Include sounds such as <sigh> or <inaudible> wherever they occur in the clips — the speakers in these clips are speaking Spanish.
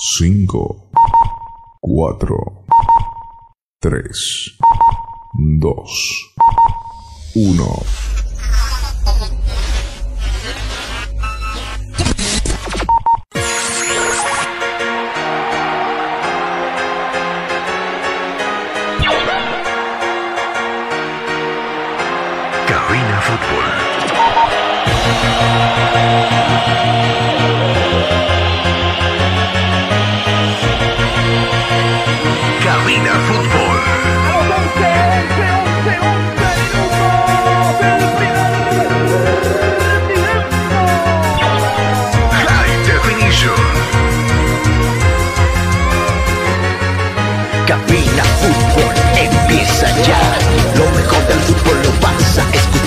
5, 4, 3, 2, 1.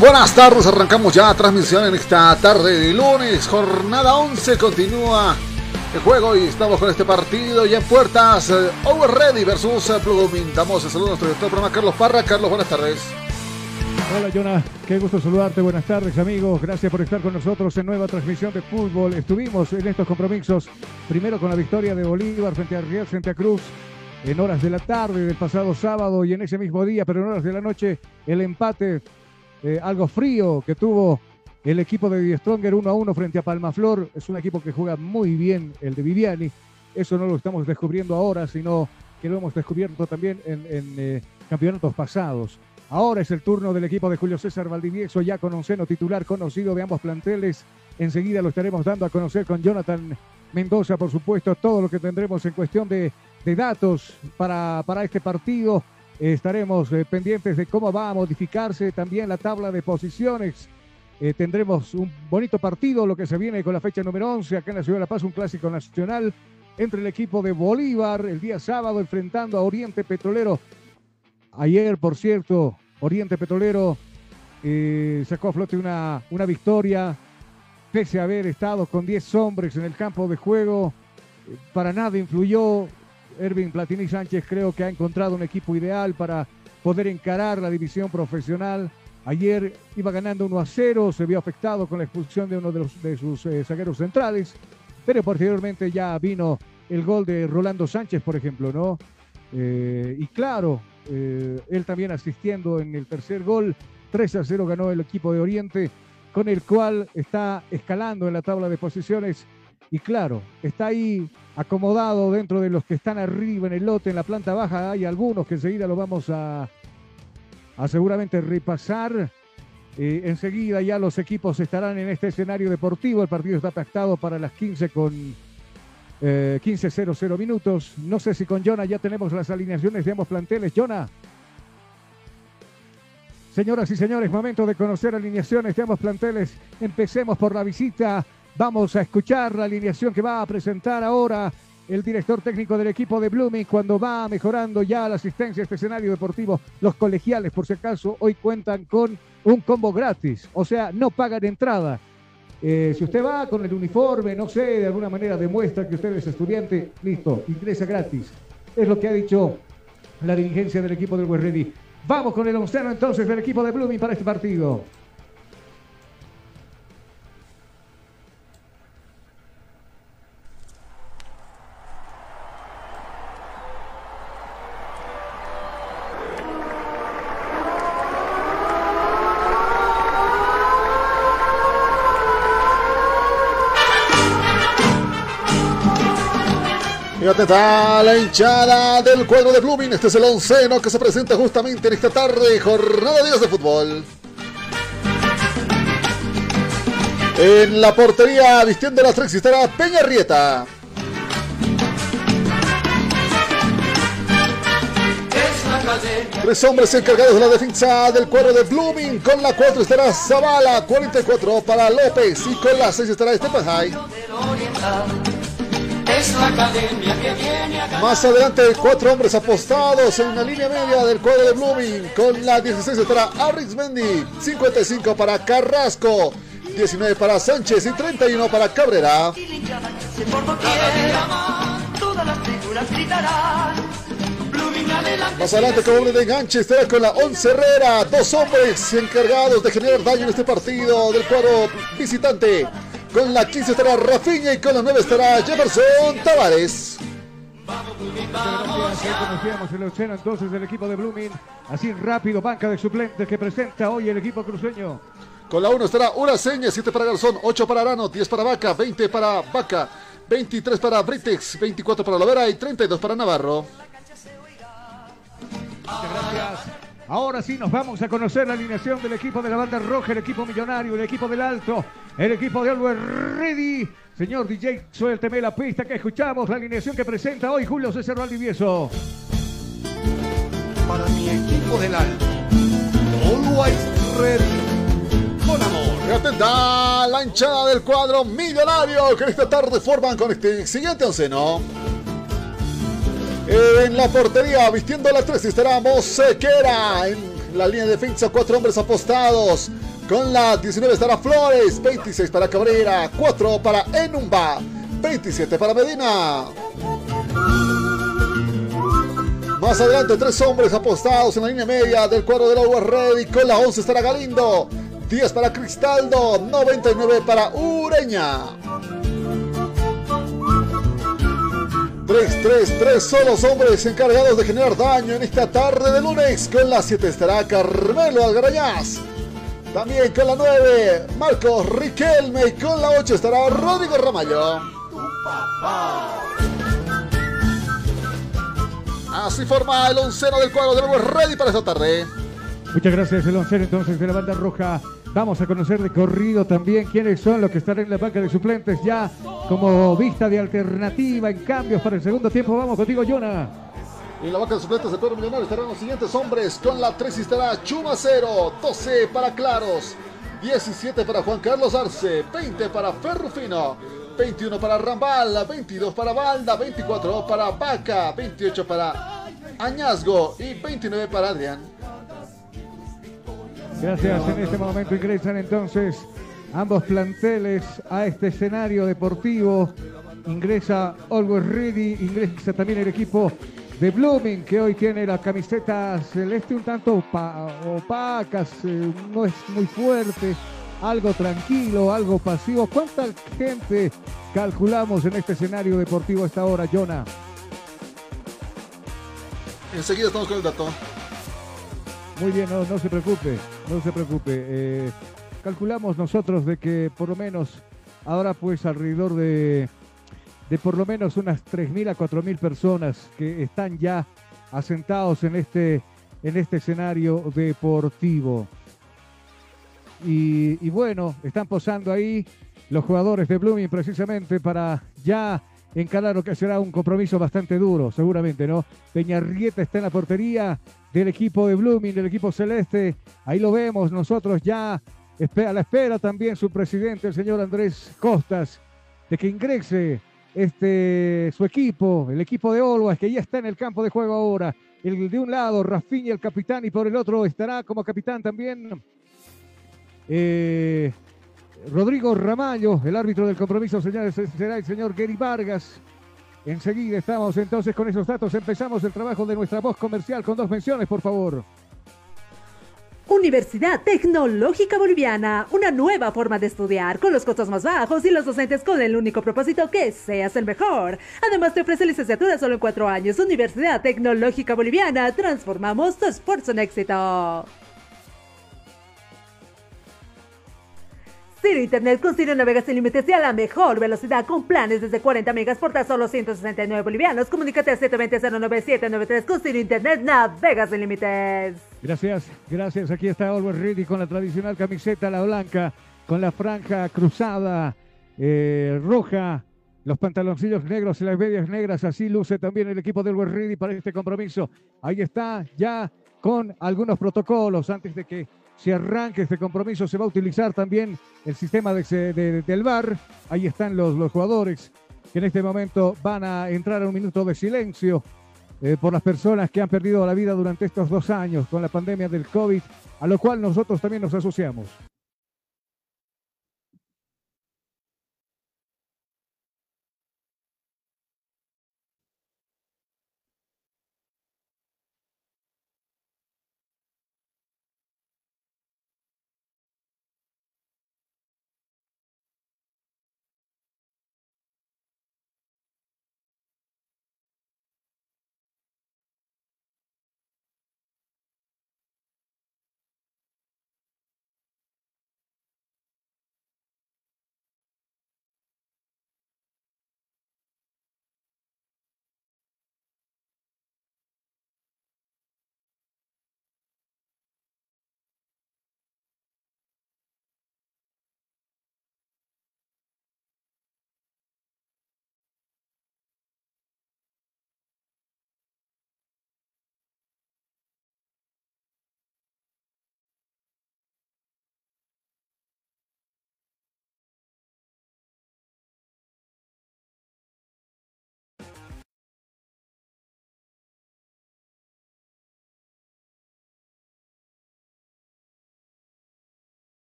Buenas tardes, arrancamos ya transmisión en esta tarde de lunes, jornada 11, continúa el juego y estamos con este partido ya en puertas, eh, Over Ready versus eh. Damos el a nuestro director del programa Carlos Parra. Carlos, buenas tardes. Hola Jonah, qué gusto saludarte, buenas tardes amigos, gracias por estar con nosotros en nueva transmisión de fútbol. Estuvimos en estos compromisos, primero con la victoria de Bolívar frente a Real Santa Cruz en horas de la tarde del pasado sábado y en ese mismo día, pero en horas de la noche, el empate eh, algo frío que tuvo el equipo de Stronger 1 a 1 frente a Palmaflor. Es un equipo que juega muy bien, el de Viviani. Eso no lo estamos descubriendo ahora, sino que lo hemos descubierto también en, en, eh, campeonatos pasados. Ahora es el turno del equipo de Julio César Valdivieso, ya con onceno titular conocido de ambos planteles. Enseguida lo estaremos dando a conocer con Jonathan Mendoza, por supuesto, todo lo que tendremos en cuestión de, de datos para, para este partido. Estaremos eh, pendientes de cómo va a modificarse también la tabla de posiciones. Eh, tendremos un bonito partido, lo que se viene con la fecha número 11 acá en la Ciudad de La Paz, un clásico nacional entre el equipo de Bolívar el día sábado enfrentando a Oriente Petrolero. Ayer, por cierto, Oriente Petrolero eh, sacó a flote una, una victoria, pese a haber estado con 10 hombres en el campo de juego. Para nada influyó. Ervin Platini Sánchez creo que ha encontrado un equipo ideal para poder encarar la división profesional. Ayer iba ganando 1 a 0, se vio afectado con la expulsión de uno de, sus eh, zagueros centrales, pero posteriormente ya vino el gol de Rolando Sánchez, por ejemplo, ¿no? Eh, y claro, eh, él también asistiendo en el tercer gol, 3 a 0 ganó el equipo de Oriente, con el cual está escalando en la tabla de posiciones. Y claro, está ahí acomodado dentro de los que están arriba en el lote, en la planta baja. Hay algunos que enseguida lo vamos a, a seguramente repasar. Eh, enseguida ya los equipos estarán en este escenario deportivo. El partido está pactado para las 15 con eh, 15.00 minutos. No sé si con Jonah ya tenemos las alineaciones de ambos planteles. Jonah. Señoras y señores, momento de conocer alineaciones de ambos planteles. Empecemos por la visita. Vamos a escuchar la alineación que va a presentar ahora el director técnico del equipo de Blooming cuando va mejorando ya la asistencia a este escenario deportivo. Los colegiales, por si acaso, hoy cuentan con un combo gratis, o sea, no pagan entrada. Eh, si usted va con el uniforme, no sé, de alguna manera demuestra que usted es estudiante, listo, ingresa gratis. Es lo que ha dicho la dirigencia del equipo del Ready. Vamos con el onceno entonces del equipo de Blooming para este partido. Y atenta la hinchada del cuadro de Blooming. Este es el onceno que se presenta justamente en esta tarde, jornada de días de fútbol. En la portería, vistiendo las tres, estará Peña Rieta. Tres hombres encargados de la defensa del cuadro de Blooming. Con la 4 estará Zavala, 44 para López. Y con la 6 estará Esteban High. Más adelante, cuatro hombres apostados en la línea media del cuadro de Blooming. Con la 16 estará Mendy, 55 para Carrasco, 19 para Sánchez y 31 para Cabrera. Más adelante, como hombre de enganche, estará con la 11 Herrera. Dos hombres encargados de generar daño en este partido del cuadro visitante. Con la 15 estará Rafinha y con la 9 estará Jefferson Tavares. Conocíamos el océano entonces del equipo de Blooming. Así rápido, banca de suplentes que presenta hoy el equipo cruceño. Con la 1 estará Uraseña, 7 para Garzón, 8 para Arano, 10 para Vaca, 20 para Vaca, 23 para Britex, 24 para Lovera y 32 para Navarro. Muchas gracias. Ahora sí nos vamos a conocer la alineación del equipo de la banda roja, el equipo millonario, el equipo del alto, el equipo de Always Ready. Señor DJ, suélteme la pista que escuchamos, la alineación que presenta hoy Julio César Valdivieso. Para mi equipo del alto, Always Ready. Con amor. Y atenta la hinchada del cuadro millonario que esta tarde forman con este siguiente onceno. En la portería, vistiendo la 3, estará Mosequera. En la línea de defensa, cuatro hombres apostados. Con la 19 estará Flores, 26 para Cabrera, 4 para Enumba, 27 para Medina. Más adelante, tres hombres apostados en la línea media del cuadro de la Ready. Con la 11 estará Galindo, 10 para Cristaldo, 99 para Ureña. 3, 3, 3 son los hombres encargados de generar daño en esta tarde de lunes. Con la 7 estará Carmelo Algarañaz. También con la 9, Marcos Riquelme. Y con la 8 estará Rodrigo Ramallo. Así forma el onceno del cuadro de nuevo ready para esta tarde. Muchas gracias, el onceno entonces de la banda roja. Vamos a conocer de corrido también quiénes son los que están en la banca de suplentes ya como vista de alternativa en cambios para el segundo tiempo. Vamos contigo, Jonah. En la banca de suplentes del Perú Millonario estarán los siguientes hombres. Con la 3 estará Chumacero, 12 para Claros, 17 para Juan Carlos Arce, 20 para Ferrufino, 21 para Rambal, 22 para Balda, 24 para Vaca, 28 para Añazgo y 29 para Adrián. Gracias. En este momento ingresan entonces ambos planteles a este escenario deportivo. Ingresa Always Ready, ingresa también el equipo de Blooming, que hoy tiene la camiseta celeste un tanto opacas, eh, no es muy fuerte, algo tranquilo, algo pasivo. ¿Cuánta gente calculamos en este escenario deportivo a esta hora, Jonah? Enseguida estamos con el dato. Muy bien, no, no se preocupe, no se preocupe. Eh, calculamos nosotros de que por lo menos ahora pues alrededor de, de por lo menos unas 3.000 a 4.000 personas que están ya asentados en este, en este escenario deportivo. Y, y bueno, están posando ahí los jugadores de Blooming precisamente para ya encarar lo que será un compromiso bastante duro, seguramente, ¿no? Peñarrieta está en la portería del equipo de Blooming, del equipo celeste. Ahí lo vemos nosotros ya a la espera también su presidente, el señor Andrés Costas, de que ingrese este, su equipo, el equipo de Olvas, que ya está en el campo de juego ahora. El de un lado, Rafinha, el capitán, y por el otro estará como capitán también eh, Rodrigo Ramallo, el árbitro del compromiso, señores, será el señor Gary Vargas. Enseguida estamos entonces con esos datos. Empezamos el trabajo de nuestra voz comercial con dos menciones, por favor. Universidad Tecnológica Boliviana, una nueva forma de estudiar con los costos más bajos y los docentes con el único propósito que seas el mejor. Además te ofrece licenciatura solo en cuatro años. Universidad Tecnológica Boliviana, transformamos tu esfuerzo en éxito. Ciro Internet con Ciro navegas sin límites y a la mejor velocidad con planes desde 40 megas por tan solo 169 bolivianos. Comunícate al 720-09793 con Ciro Internet navegas sin límites. Gracias, gracias. Aquí está Always Ready con la tradicional camiseta, la blanca, con la franja cruzada eh, roja, los pantaloncillos negros y las medias negras. Así luce también el equipo del Always Ready para este compromiso. Ahí está ya con algunos protocolos antes de que se arranque este compromiso. Se va a utilizar también el sistema de, del VAR. Ahí están los, los jugadores que en este momento van a entrar a un minuto de silencio eh, por las personas que han perdido la vida durante estos dos años con la pandemia del COVID, a lo cual nosotros también nos asociamos.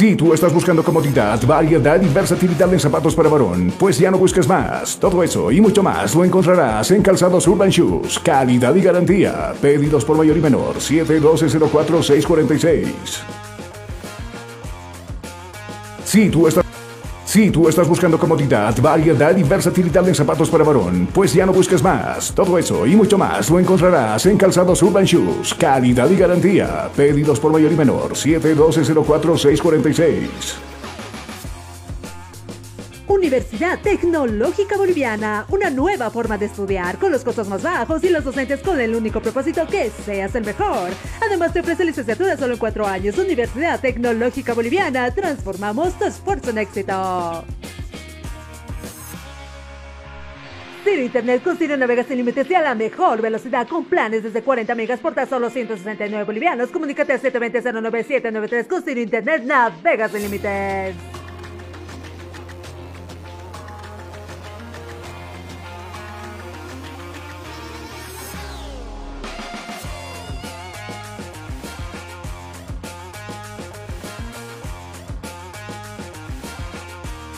Si tú estás buscando comodidad, variedad y versatilidad en zapatos para varón, pues ya no busques más. Todo eso y mucho más lo encontrarás en Calzados Urban Shoes. Calidad y garantía. Pedidos por mayor y menor. 712-04-646. Si tú estás... Si tú estás buscando comodidad, variedad y versatilidad en zapatos para varón, pues ya no busques más. Todo eso y mucho más lo encontrarás en Calzados Urban Shoes. Calidad y garantía. Pedidos por mayor y menor. 712-04-646. Universidad Tecnológica Boliviana, una nueva forma de estudiar con los costos más bajos y los docentes con el único propósito que seas el mejor. Además te ofrece licenciatura solo en cuatro años. Universidad Tecnológica Boliviana, transformamos tu esfuerzo en éxito. Ciro Internet con Ciro navegas sin límites y a la mejor velocidad con planes desde 40 megas por tan solo 169 bolivianos. Comunícate al 720-09793 con Ciro Internet navegas sin límites.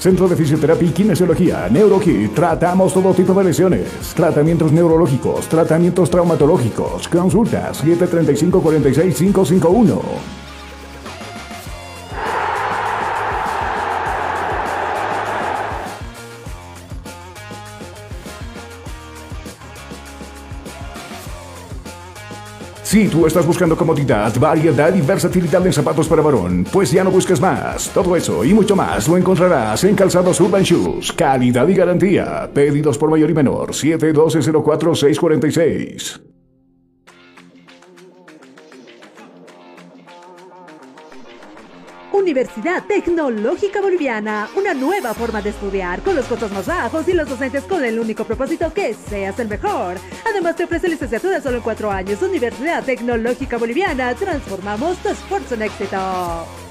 Centro de Fisioterapia y Kinesiología, NeuroKit. Tratamos todo tipo de lesiones, tratamientos neurológicos, tratamientos traumatológicos. Consultas 735 46 551. Si tú estás buscando comodidad, variedad y versatilidad en zapatos para varón, pues ya no busques más. Todo eso y mucho más lo encontrarás en Calzados Urban Shoes. Calidad y garantía. Pedidos por mayor y menor. 712-04-646. Universidad Tecnológica Boliviana, una nueva forma de estudiar con los costos más bajos y los docentes con el único propósito que seas el mejor. Además te ofrece licenciatura solo en cuatro años. Universidad Tecnológica Boliviana, transformamos tu esfuerzo en éxito.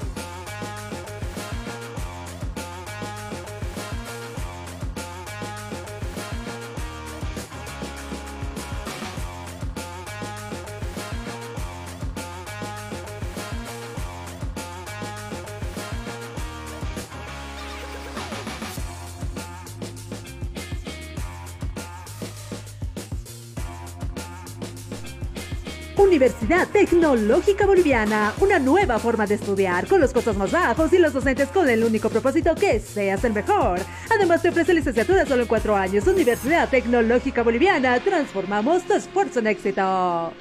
Universidad Tecnológica Boliviana, una nueva forma de estudiar con los costos más bajos y los docentes con el único propósito que seas el mejor. Además te ofrece licenciatura solo en cuatro años. Universidad Tecnológica Boliviana, transformamos tu esfuerzo en éxito.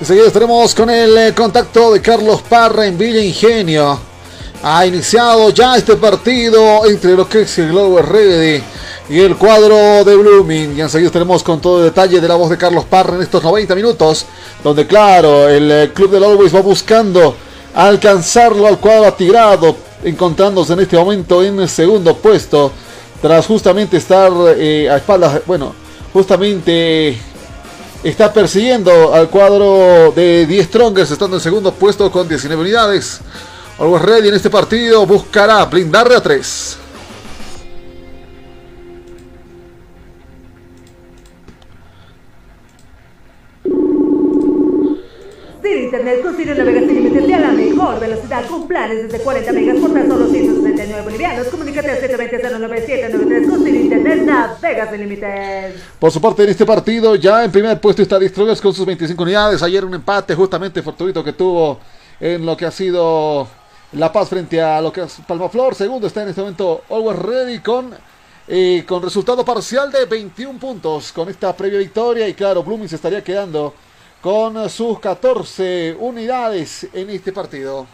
Enseguida estaremos con el eh, contacto de Carlos Parra en Villa Ingenio. Ha iniciado ya este partido entre lo que es el Globo Ready y el cuadro de Blooming. Y enseguida estaremos con todo el detalle de la voz de Carlos Parra en estos 90 minutos. Donde, claro, el eh, club del Always va buscando alcanzarlo al cuadro atigrado. Encontrándose en este momento en el segundo puesto. Tras justamente estar eh, a espaldas, bueno, justamente está persiguiendo al cuadro de 10 Strongers, estando en segundo puesto con 19 unidades. Always Ready en este partido buscará blindarle a 3. Internet con Sirio navegas límites a la mejor velocidad con planes desde 40 megas por tan solo 169 bolivianos. Comunícate al 720-09793 con Sirio internet navegas límites. Por su parte en este partido ya en primer puesto está Distrogers con sus 25 unidades. Ayer un empate justamente fortuito que tuvo en lo que ha sido La Paz frente a lo que es Palmaflor. Segundo está en este momento Always Ready con eh, con resultado parcial de 21 puntos con esta previa victoria. Y claro, Blooming se estaría quedando con sus 14 unidades en este partido.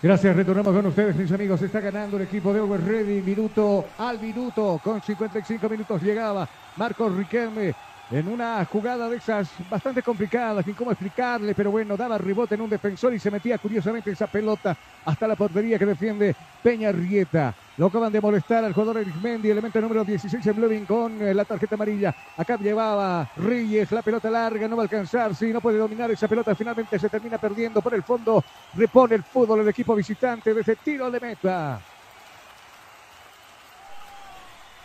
Gracias, retornamos con ustedes, mis amigos. Está ganando el equipo de Over Ready, minuto al minuto, con 55 minutos llegaba Marcos Riquelme en una jugada de esas bastante complicadas, sin cómo explicarle, pero bueno, daba rebote en un defensor y se metía curiosamente esa pelota hasta la portería que defiende Peña Rieta. Lo acaban de molestar al jugador Mendy, elemento número 16 en Bluevin con eh, la tarjeta amarilla. Acá llevaba Reyes, la pelota larga, no va a alcanzar, sí, no puede dominar esa pelota, finalmente se termina perdiendo por el fondo. Repone el fútbol el equipo visitante desde tiro de meta.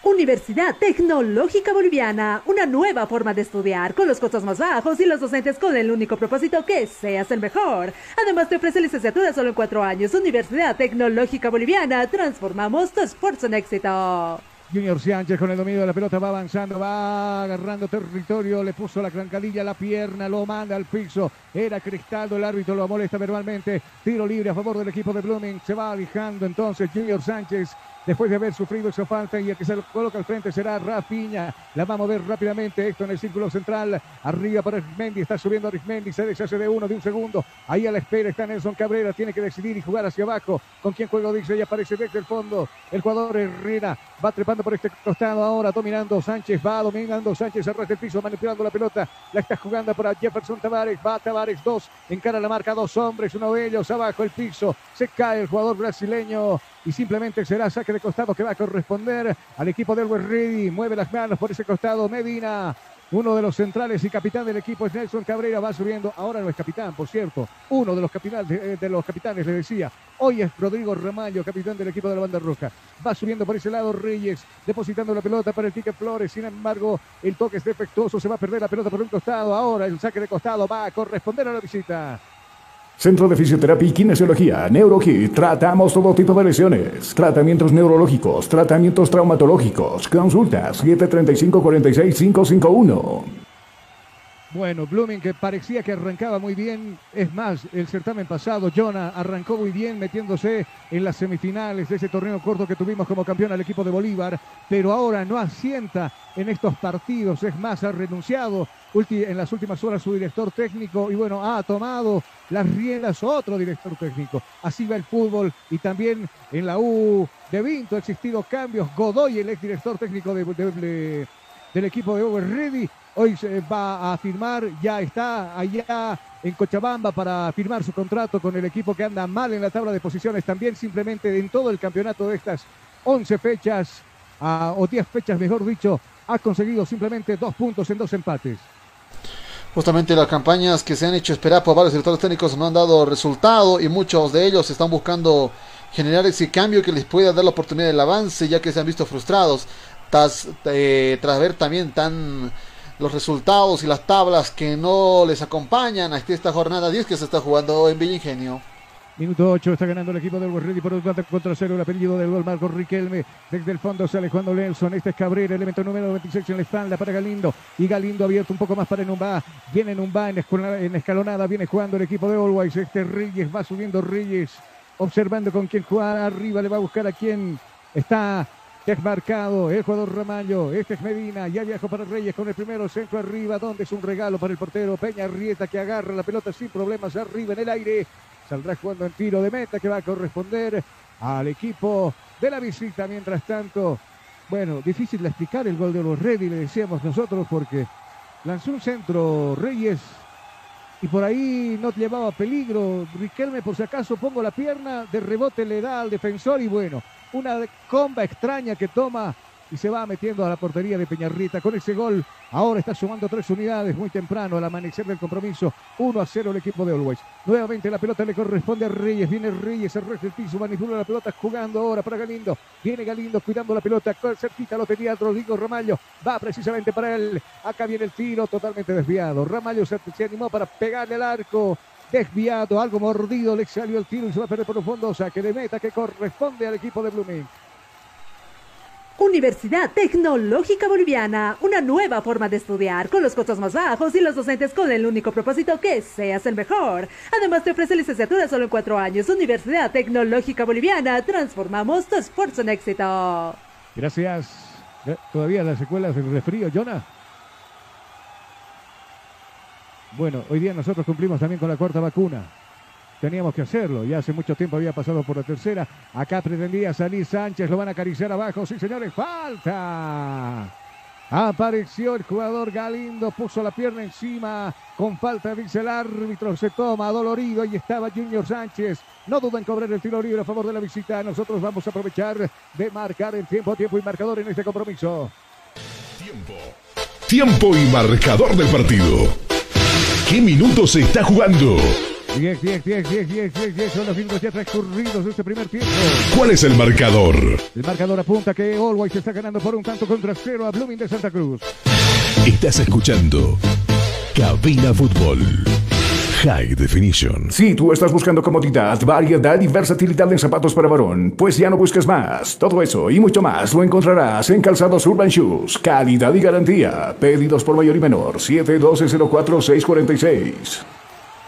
Universidad Tecnológica Boliviana, una nueva forma de estudiar con los costos más bajos y los docentes con el único propósito que seas el mejor. Además te ofrece licenciatura solo en cuatro años. Universidad Tecnológica Boliviana, transformamos tu esfuerzo en éxito. Junior Sánchez con el dominio de la pelota va avanzando, va agarrando territorio, le puso la crancadilla a la pierna, lo manda al piso. Era Cristaldo, el árbitro lo molesta verbalmente. Tiro libre a favor del equipo de Blooming. Se va alejando entonces Junior Sánchez después de haber sufrido esa falta y el que se lo coloca al frente será Rafiña. La va a mover rápidamente esto en el círculo central. Arriba para Arismendi, está subiendo Arismendi, se deshace de uno, de un segundo. Ahí a la espera está Nelson Cabrera, tiene que decidir y jugar hacia abajo. ¿Con quién juego dice? Y aparece desde el fondo. El jugador Herrera va trepando por este costado ahora, dominando Sánchez, va dominando Sánchez, arrastra el piso, manipulando la pelota. La está jugando para Jefferson Tavares, va Tavares, dos, encara la marca, dos hombres, uno de ellos abajo el piso. Se cae el jugador brasileño y simplemente será saque de costado que va a corresponder al equipo del West Ready. Mueve las manos por ese costado Medina. Uno de los centrales y capitán del equipo es Nelson Cabrera, va subiendo. Ahora no es capitán, por cierto. Uno de los, capitanes, de, de los capitanes, le decía. Hoy es Rodrigo Ramallo, capitán del equipo de la banda roja. Va subiendo por ese lado Reyes, depositando la pelota para el Quique Flores. Sin embargo, el toque es defectuoso, se va a perder la pelota por un costado. Ahora el saque de costado va a corresponder a la visita. Centro de Fisioterapia y Kinesiología, NeuroKit. Tratamos todo tipo de lesiones. Tratamientos neurológicos, tratamientos traumatológicos. Consultas 735-46551. Bueno, Blooming que parecía que arrancaba muy bien. Es más, el certamen pasado, Jonah arrancó muy bien metiéndose en las semifinales de ese torneo corto que tuvimos como campeón al equipo de Bolívar, pero ahora no asienta en estos partidos. Es más, ha renunciado en las últimas horas su director técnico y bueno, ha tomado las riendas otro director técnico. Así va el fútbol y también en la U de Vinto ha existido cambios. Godoy, el exdirector técnico de, de, de, del equipo de Over Ready, hoy se va a firmar, ya está allá en Cochabamba para firmar su contrato con el equipo que anda mal en la tabla de posiciones, también simplemente en todo el campeonato de estas 11 fechas, o 10 fechas mejor dicho, ha conseguido simplemente dos puntos en dos empates. Justamente las campañas que se han hecho esperar por varios directores técnicos no han dado resultado y muchos de ellos están buscando generar ese cambio que les pueda dar la oportunidad del avance ya que se han visto frustrados tras, eh, tras ver también tan los resultados y las tablas que no les acompañan a esta jornada 10 que se está jugando en Villa Ingenio. Minuto 8, está ganando el equipo del Ready por un contra cero. El apellido del gol Marco Riquelme. Desde el fondo sale Juan Nelson. Este es Cabrera, elemento número 26 en la espalda para Galindo. Y Galindo abierto un poco más para Numba. Viene Numba en, en escalonada. Viene jugando el equipo de Always. Este Reyes va subiendo Reyes. Observando con quién juega arriba. Le va a buscar a quién está marcado el jugador Ramallo, este es Medina, ya viajó para Reyes con el primero centro arriba, donde es un regalo para el portero Peña Rieta que agarra la pelota sin problemas arriba en el aire, Saldrá jugando en tiro de meta que va a corresponder al equipo de la visita. Mientras tanto, bueno, difícil de explicar el gol de los Ready, le decíamos nosotros, porque lanzó un centro Reyes y por ahí no llevaba peligro. Riquelme, por si acaso, pongo la pierna, de rebote le da al defensor y bueno, una comba extraña que toma y se va metiendo a la portería de Peñarrita. Con ese gol, ahora está sumando tres unidades muy temprano al amanecer del compromiso. 1 a 0 el equipo de Always. Nuevamente la pelota le corresponde a Reyes. Viene Reyes, el del piso, manipula la pelota, jugando ahora para Galindo. Viene Galindo cuidando la pelota, cerquita lo tenía Rodrigo Ramallo. Va precisamente para él. Acá viene el tiro totalmente desviado. Ramallo se, animó para pegarle al arco desviado, algo mordido, le salió el tiro y se va a perder por un fondo, saque de meta que corresponde al equipo de Blooming. Universidad Tecnológica Boliviana, una nueva forma de estudiar con los costos más bajos y los docentes con el único propósito que seas el mejor. Además te ofrece licenciatura solo en cuatro años. Universidad Tecnológica Boliviana, transformamos tu esfuerzo en éxito. Gracias. Eh, todavía las secuelas del resfrío, Jonah. Bueno, hoy día nosotros cumplimos también con la cuarta vacuna teníamos que hacerlo. Ya hace mucho tiempo había pasado por la tercera. Acá pretendía salir Sánchez, lo van a acariciar abajo. Sí, señores, falta. Apareció el jugador Galindo, puso la pierna encima, con falta dice el árbitro, se toma dolorido, ahí estaba Junior Sánchez, no duda en cobrar el tiro libre a favor de la visita, nosotros vamos a aprovechar de marcar el tiempo, tiempo y marcador en este compromiso. Tiempo. Tiempo y marcador del partido. ¿Qué minutos se está jugando? 10, 10, 10, 10, 10, 10, 10 son los minutos ya transcurridos de este primer tiempo. ¿Cuál es el marcador? El marcador apunta que Always está ganando por un tanto contra cero a Blooming de Santa Cruz. Estás escuchando Cabina Fútbol. High Definition. Si tú estás buscando comodidad, variedad y versatilidad en zapatos para varón, pues ya no busques más. Todo eso y mucho más lo encontrarás en Calzados Urban Shoes. Calidad y garantía. Pedidos por mayor y menor. 712 04 646.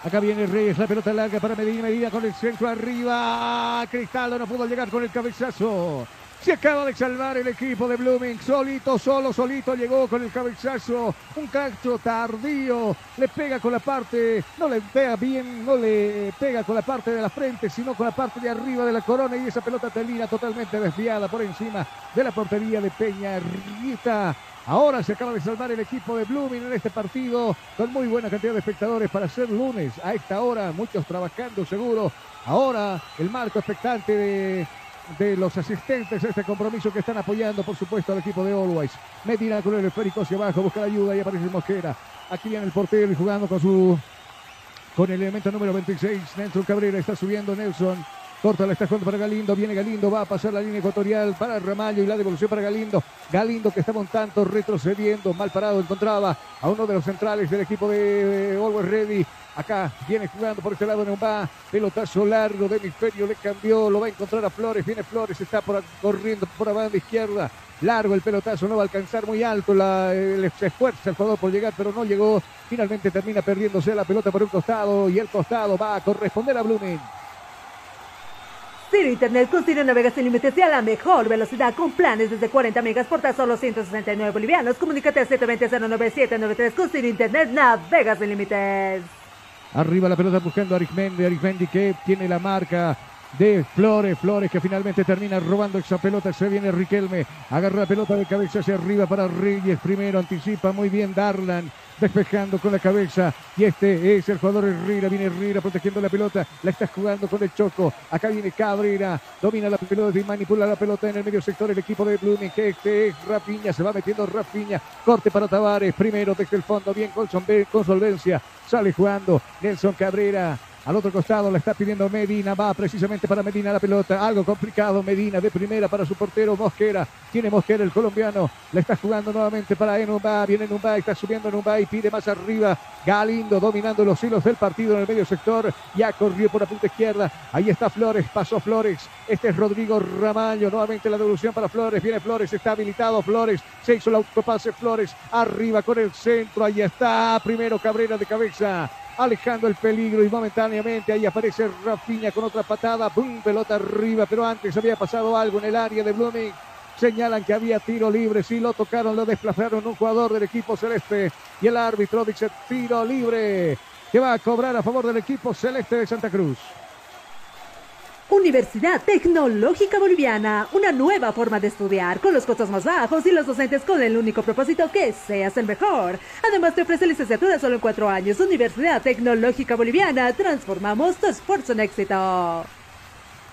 Acá viene Reyes, la pelota larga para Medina, Medina con el centro arriba. Cristaldo no pudo llegar con el cabezazo. Se acaba de salvar el equipo de Blooming. Solito, solo, solito llegó con el cabezazo. Un cacho tardío. Le pega con la parte, no le pega bien, no le pega con la parte de la frente, sino con la parte de arriba de la corona. Y esa pelota termina totalmente desviada por encima de la portería de Peña. Ahora se acaba de salvar el equipo de Blooming en este partido con muy buena cantidad de espectadores para ser lunes a esta hora, muchos trabajando seguro. Ahora el marco expectante de, de los asistentes a este compromiso que están apoyando, por supuesto, al equipo de Always. Medina con el esférico hacia abajo, busca la ayuda y aparece Mosquera. Aquí viene el portero y jugando con su con el elemento número 26. Nelson Cabrera está subiendo Nelson. Corta la jugando para Galindo. Viene Galindo. Va a pasar la línea ecuatorial para Ramallo y la devolución para Galindo. Galindo que estaba un tanto retrocediendo. Mal parado. Encontraba a uno de los centrales del equipo de Always Ready. Acá viene jugando por este lado va Pelotazo largo de hemisferio. Le cambió. Lo va a encontrar a Flores. Viene Flores. Está por, corriendo por la banda izquierda. Largo el pelotazo. No va a alcanzar muy alto. El, se esfuerza el jugador por llegar, pero no llegó. Finalmente termina perdiéndose la pelota por un costado. Y el costado va a corresponder a Blooming. Ciro Internet con Ciro navega sin límites y a la mejor velocidad con planes desde 40 megas por tan solo 169 bolivianos. Comunícate a 720-09793 con Ciro Internet navega sin límites. Arriba la pelota buscando a Arismendi, Arismendi que tiene la marca de Flores, Flores que finalmente termina robando esa pelota, se viene Riquelme, agarra la pelota de cabeza hacia arriba para Reyes, primero anticipa muy bien Darlan, despejando con la cabeza. Y este es el jugador Herrera. Viene Herrera protegiendo la pelota. La está jugando con el Choco. Acá viene Cabrera. Domina la pelota y manipula la pelota en el medio sector. El equipo de Blooming. Que este es Rapiña. Se va metiendo Rapiña. Corte para Tavares. Primero desde el fondo. Bien con, solvencia. Sale jugando Nelson Cabrera. Al otro costado la está pidiendo Medina. Va precisamente para Medina la pelota. Algo complicado. Medina de primera para su portero Mosquera. Tiene Mosquera el colombiano. La está jugando nuevamente para Enumba. Viene Enumba. Está subiendo Enumba y pide más arriba. Galindo dominando los hilos del partido en el medio sector. Ya corrió por la punta izquierda. Ahí está Flores. Pasó Flores. Este es Rodrigo Ramallo. Nuevamente la devolución para Flores. Viene Flores. Está habilitado Flores. Se hizo el autopase Flores. Arriba con el centro. Ahí está. Primero Cabrera de cabeza alejando el peligro y momentáneamente ahí aparece Rafinha con otra patada, ¡pum! pelota arriba, pero antes había pasado algo en el área de Blooming. Señalan que había tiro libre, sí lo tocaron, lo desplazaron un jugador del equipo celeste y el árbitro dice tiro libre que va a cobrar a favor del equipo celeste de Santa Cruz. Universidad Tecnológica Boliviana, una nueva forma de estudiar con los costos más bajos y los docentes con el único propósito que seas el mejor. Además te ofrece licenciatura solo en cuatro años. Universidad Tecnológica Boliviana, transformamos tu esfuerzo en éxito.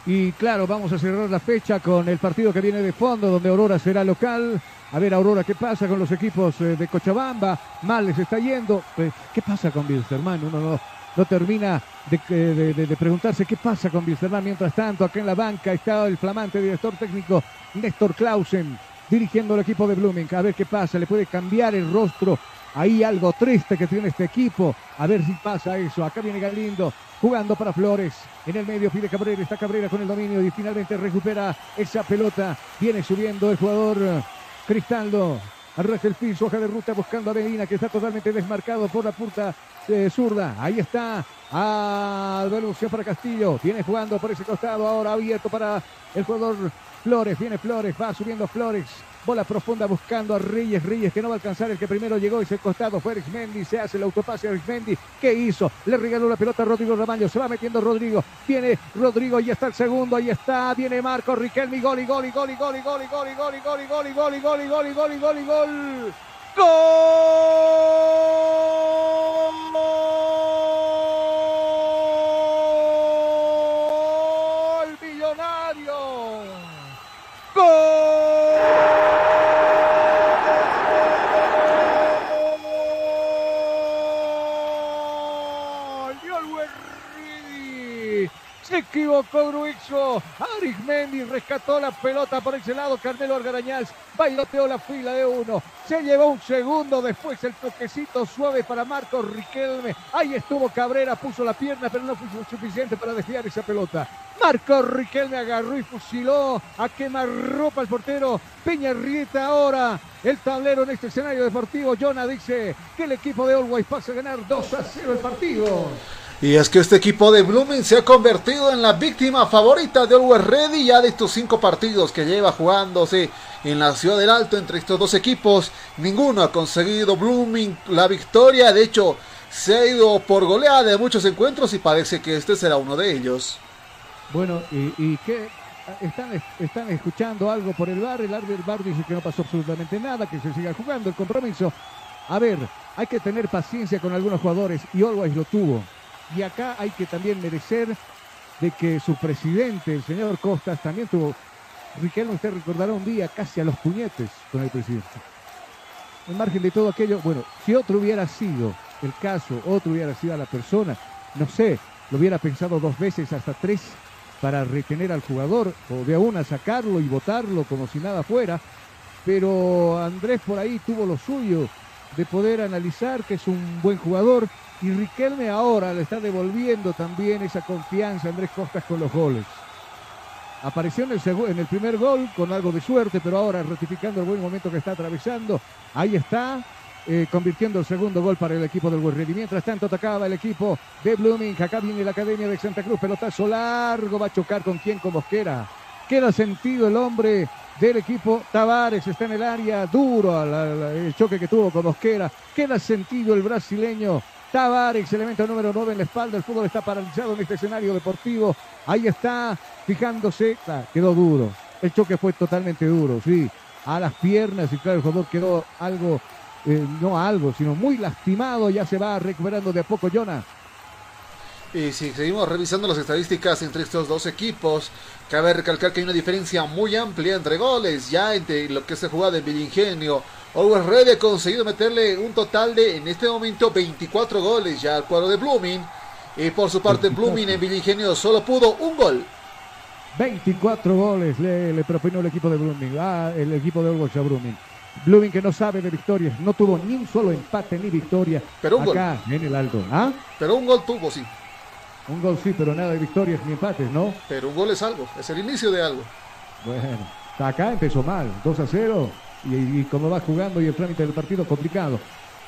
Y claro, vamos a cerrar la fecha con el partido que viene de fondo, donde Aurora será local. A ver, Aurora, ¿qué pasa con los equipos eh, de Cochabamba? Mal les está yendo. Eh, ¿Qué pasa con Wilstermann? Uno no, no termina de, preguntarse qué pasa con Wilstermann. Mientras tanto, acá en la banca está el flamante director técnico Néstor Clausen dirigiendo el equipo de Blooming. A ver qué pasa, le puede cambiar el rostro. Ahí algo triste que tiene este equipo. A ver si pasa eso. Acá viene Galindo jugando para Flores. En el medio pide Cabrera. Está Cabrera con el dominio y finalmente recupera esa pelota. Viene subiendo el jugador Cristaldo. Arrastra el piso, hoja de ruta buscando a Medina que está totalmente desmarcado por la puerta eh, zurda. Ahí está. Devolución para Castillo. Viene jugando por ese costado. Ahora abierto para el jugador Flores. Viene Flores. Va subiendo Flores. Bola profunda buscando a Reyes. Reyes que no va a alcanzar. El que primero llegó ese costado fue Arismendi. Se hace el autopase a Arismendi. ¿Qué hizo? Le regaló la pelota a Rodrigo Ramallo. Se va metiendo Rodrigo. Viene Rodrigo. Ahí está el segundo. Ahí está. Viene Marco Riquelme. Gol y gol y gol y gol y gol y gol y gol y gol y gol y gol y gol y gol y gol y gol y gol. ¡Gol! ¡Gol! Se equivocó Gruixo. Arismendi rescató la pelota por ese lado. Carmelo Argarañaz bailoteó la fila de uno. Se llevó un segundo. Después el toquecito suave para Marcos Riquelme. Ahí estuvo Cabrera. Puso la pierna, pero no fue suficiente para desviar esa pelota. Marcos Riquelme agarró y fusiló a quemarropa el portero Peña Rieta ahora. El tablero en este escenario deportivo. Jonah dice que el equipo de Always pasa a ganar 2 a 0 el partido. Y es que este equipo de Blooming se ha convertido en la víctima favorita de Always Ready ya de estos cinco partidos que lleva jugándose en la ciudad del Alto entre estos dos equipos. Ninguno ha conseguido Blooming la victoria. De hecho, se ha ido por goleada de muchos encuentros y parece que este será uno de ellos. Bueno, ¿y, qué? Están, están escuchando algo por el bar. El bar dice que no pasó absolutamente nada, que se siga jugando el compromiso. A ver, hay que tener paciencia con algunos jugadores y Always lo tuvo. Y acá hay que también merecer de que su presidente, el señor Costas, también tuvo, Riquelme, usted recordará un día casi a los puñetes con el presidente. En margen de todo aquello, bueno, si otro hubiera sido el caso, otro hubiera sido la persona, no sé, lo hubiera pensado dos veces, hasta tres, para retener al jugador, o de a una sacarlo y votarlo como si nada fuera. Pero Andrés por ahí tuvo lo suyo de poder analizar que es un buen jugador, y Riquelme ahora le está devolviendo también esa confianza a Andrés Costas con los goles. Apareció en el, en el primer gol con algo de suerte, pero ahora ratificando el buen momento que está atravesando. Ahí está, eh, convirtiendo el segundo gol para el equipo del Guerrero. Y mientras tanto atacaba el equipo de Blooming. Acá viene la Academia de Santa Cruz. Pelotazo largo. Va a chocar con quien, con Mosquera. Queda sentido el hombre del equipo Tavares. Está en el área. Duro el choque que tuvo con Mosquera. Queda sentido el brasileño. Tavares, elemento número 9 en la espalda. El fútbol está paralizado en este escenario deportivo. Ahí está, fijándose. quedó duro. El choque fue totalmente duro, sí. A las piernas y claro, el jugador quedó algo, eh, no algo, sino muy lastimado. Ya se va recuperando de a poco, Jonah. Y si seguimos revisando las estadísticas entre estos dos equipos, cabe recalcar que hay una diferencia muy amplia entre goles, ya entre lo que se juega en Villingenio. Always Red ha conseguido meterle un total de, en este momento, 24 goles ya al cuadro de Blooming. Y por su parte, Blooming en Villingenio solo pudo un gol. 24 goles le, le propinó el equipo de Blooming, ah, el equipo de Orwell a Blooming. Blooming que no sabe de victorias, no tuvo ni un solo empate ni victoria Pero un acá en el Alto. ¿Ah? Pero un gol tuvo, sí. Un gol sí, pero nada de victorias ni empates, ¿no? Pero un gol es algo, es el inicio de algo. Bueno, acá empezó mal, 2 a 0 y, y como va jugando y el trámite del partido complicado.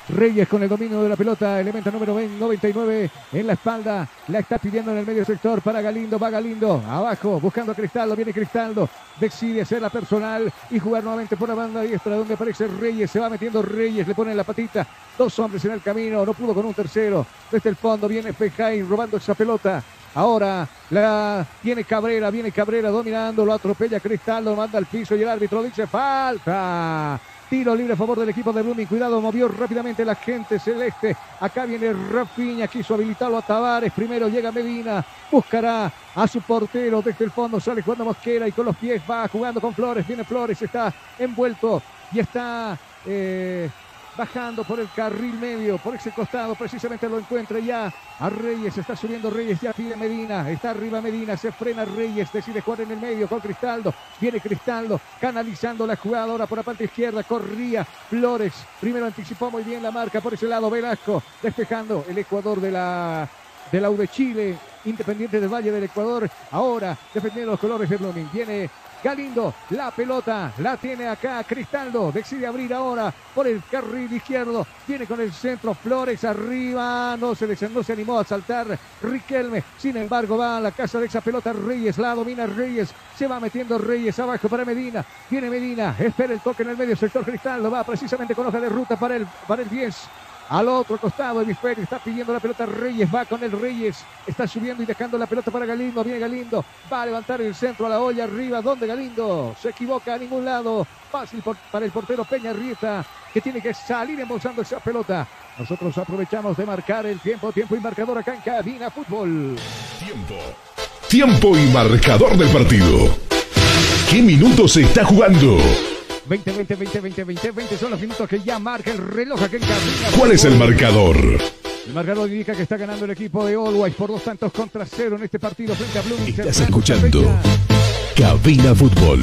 Reyes con el dominio de la pelota, elemento número 99 en la espalda, la está pidiendo en el medio sector para Galindo, va Galindo, abajo, buscando a Cristaldo, viene Cristaldo, decide hacer la personal y jugar nuevamente por la banda diestra donde aparece Reyes, se va metiendo Reyes, le pone la patita, dos hombres en el camino, no pudo con un tercero, desde el fondo viene Fejain robando esa pelota, Ahora la tiene Cabrera, viene Cabrera dominando, lo atropella Cristaldo, lo manda al piso y el árbitro dice falta. Tiro libre a favor del equipo de Blooming. Cuidado, movió rápidamente la gente celeste. Acá viene Rafinha, quiso habilitarlo a Tavares. Primero llega Medina, buscará a su portero desde el fondo. Sale jugando Mosquera y con los pies va jugando con Flores. Viene Flores, está envuelto y está eh, bajando por el carril medio, por ese costado, precisamente lo encuentra ya. A Reyes, está subiendo Reyes, ya pide Medina, está arriba Medina, se frena Reyes, decide jugar en el medio con Cristaldo, viene Cristaldo, canalizando la jugada ahora por la parte izquierda, corría Flores, primero anticipó muy bien la marca por ese lado, Velasco, despejando el Ecuador de la de la V Chile, Independiente del Valle del Ecuador, ahora defendiendo los colores de Blooming, viene Galindo, la pelota la tiene acá Cristaldo, decide abrir ahora por el carril izquierdo, viene con el centro Flores arriba, no se, no se animó a saltar Riquelme, sin embargo va a la casa de esa pelota Reyes, la domina Reyes, se va metiendo Reyes abajo para Medina, viene Medina, espera el toque en el medio sector Cristaldo, va precisamente con hoja de ruta para el, para el 10. Al otro costado, hemisferio está pidiendo la pelota Reyes, va con el Reyes, está subiendo y dejando la pelota para Galindo, viene Galindo, va a levantar el centro a la olla arriba, donde Galindo se equivoca a ningún lado, fácil para el portero Peña Rieta, que tiene que salir embolsando esa pelota. Nosotros aprovechamos de marcar el tiempo, tiempo y marcador acá en Cabina Fútbol. Tiempo. Tiempo y marcador del partido. ¿Qué minutos se está jugando? 20, 20, 20, 20, 20, 20 son los minutos que ya marca el reloj aquí en Cabina. ¿Cuál es el marcador? El marcador indica que está ganando el equipo de Always por dos tantos contra cero en este partido frente a Blooming. Estás escuchando Cabina Fútbol.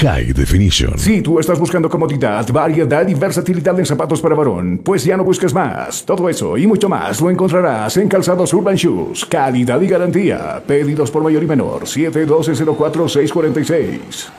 High Definition. Si tú estás buscando comodidad, variedad y versatilidad en zapatos para varón, pues ya no busques más. Todo eso y mucho más lo encontrarás en Calzados Urban Shoes. Calidad y garantía. Pedidos por mayor y menor. 712-04-646.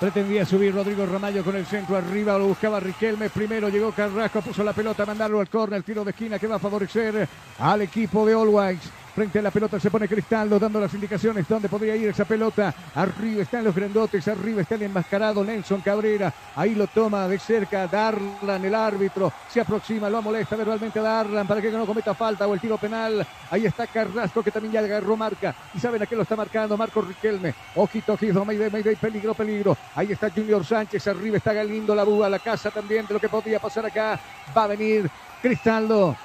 Pretendía subir Rodrigo Ramallo con el centro arriba, lo buscaba Riquelme. Primero llegó Carrasco, puso la pelota, mandarlo al córner, tiro de esquina que va a favorecer al equipo de All Whites. Frente a la pelota se pone Cristaldo dando las indicaciones dónde podría ir esa pelota. Arriba están los grandotes, arriba está el enmascarado Nelson Cabrera. Ahí lo toma de cerca Darlan, el árbitro. Se aproxima, lo molesta verbalmente a Darlan para que no cometa falta o el tiro penal. Ahí está Carrasco que también ya agarró marca. Y saben a qué lo está marcando Marco Riquelme. Ojito, ojito, Mayday, Mayday, peligro, peligro. Ahí está Junior Sánchez, arriba está Galindo, la búa, la casa también de lo que podría pasar acá. Va a venir Cristaldo.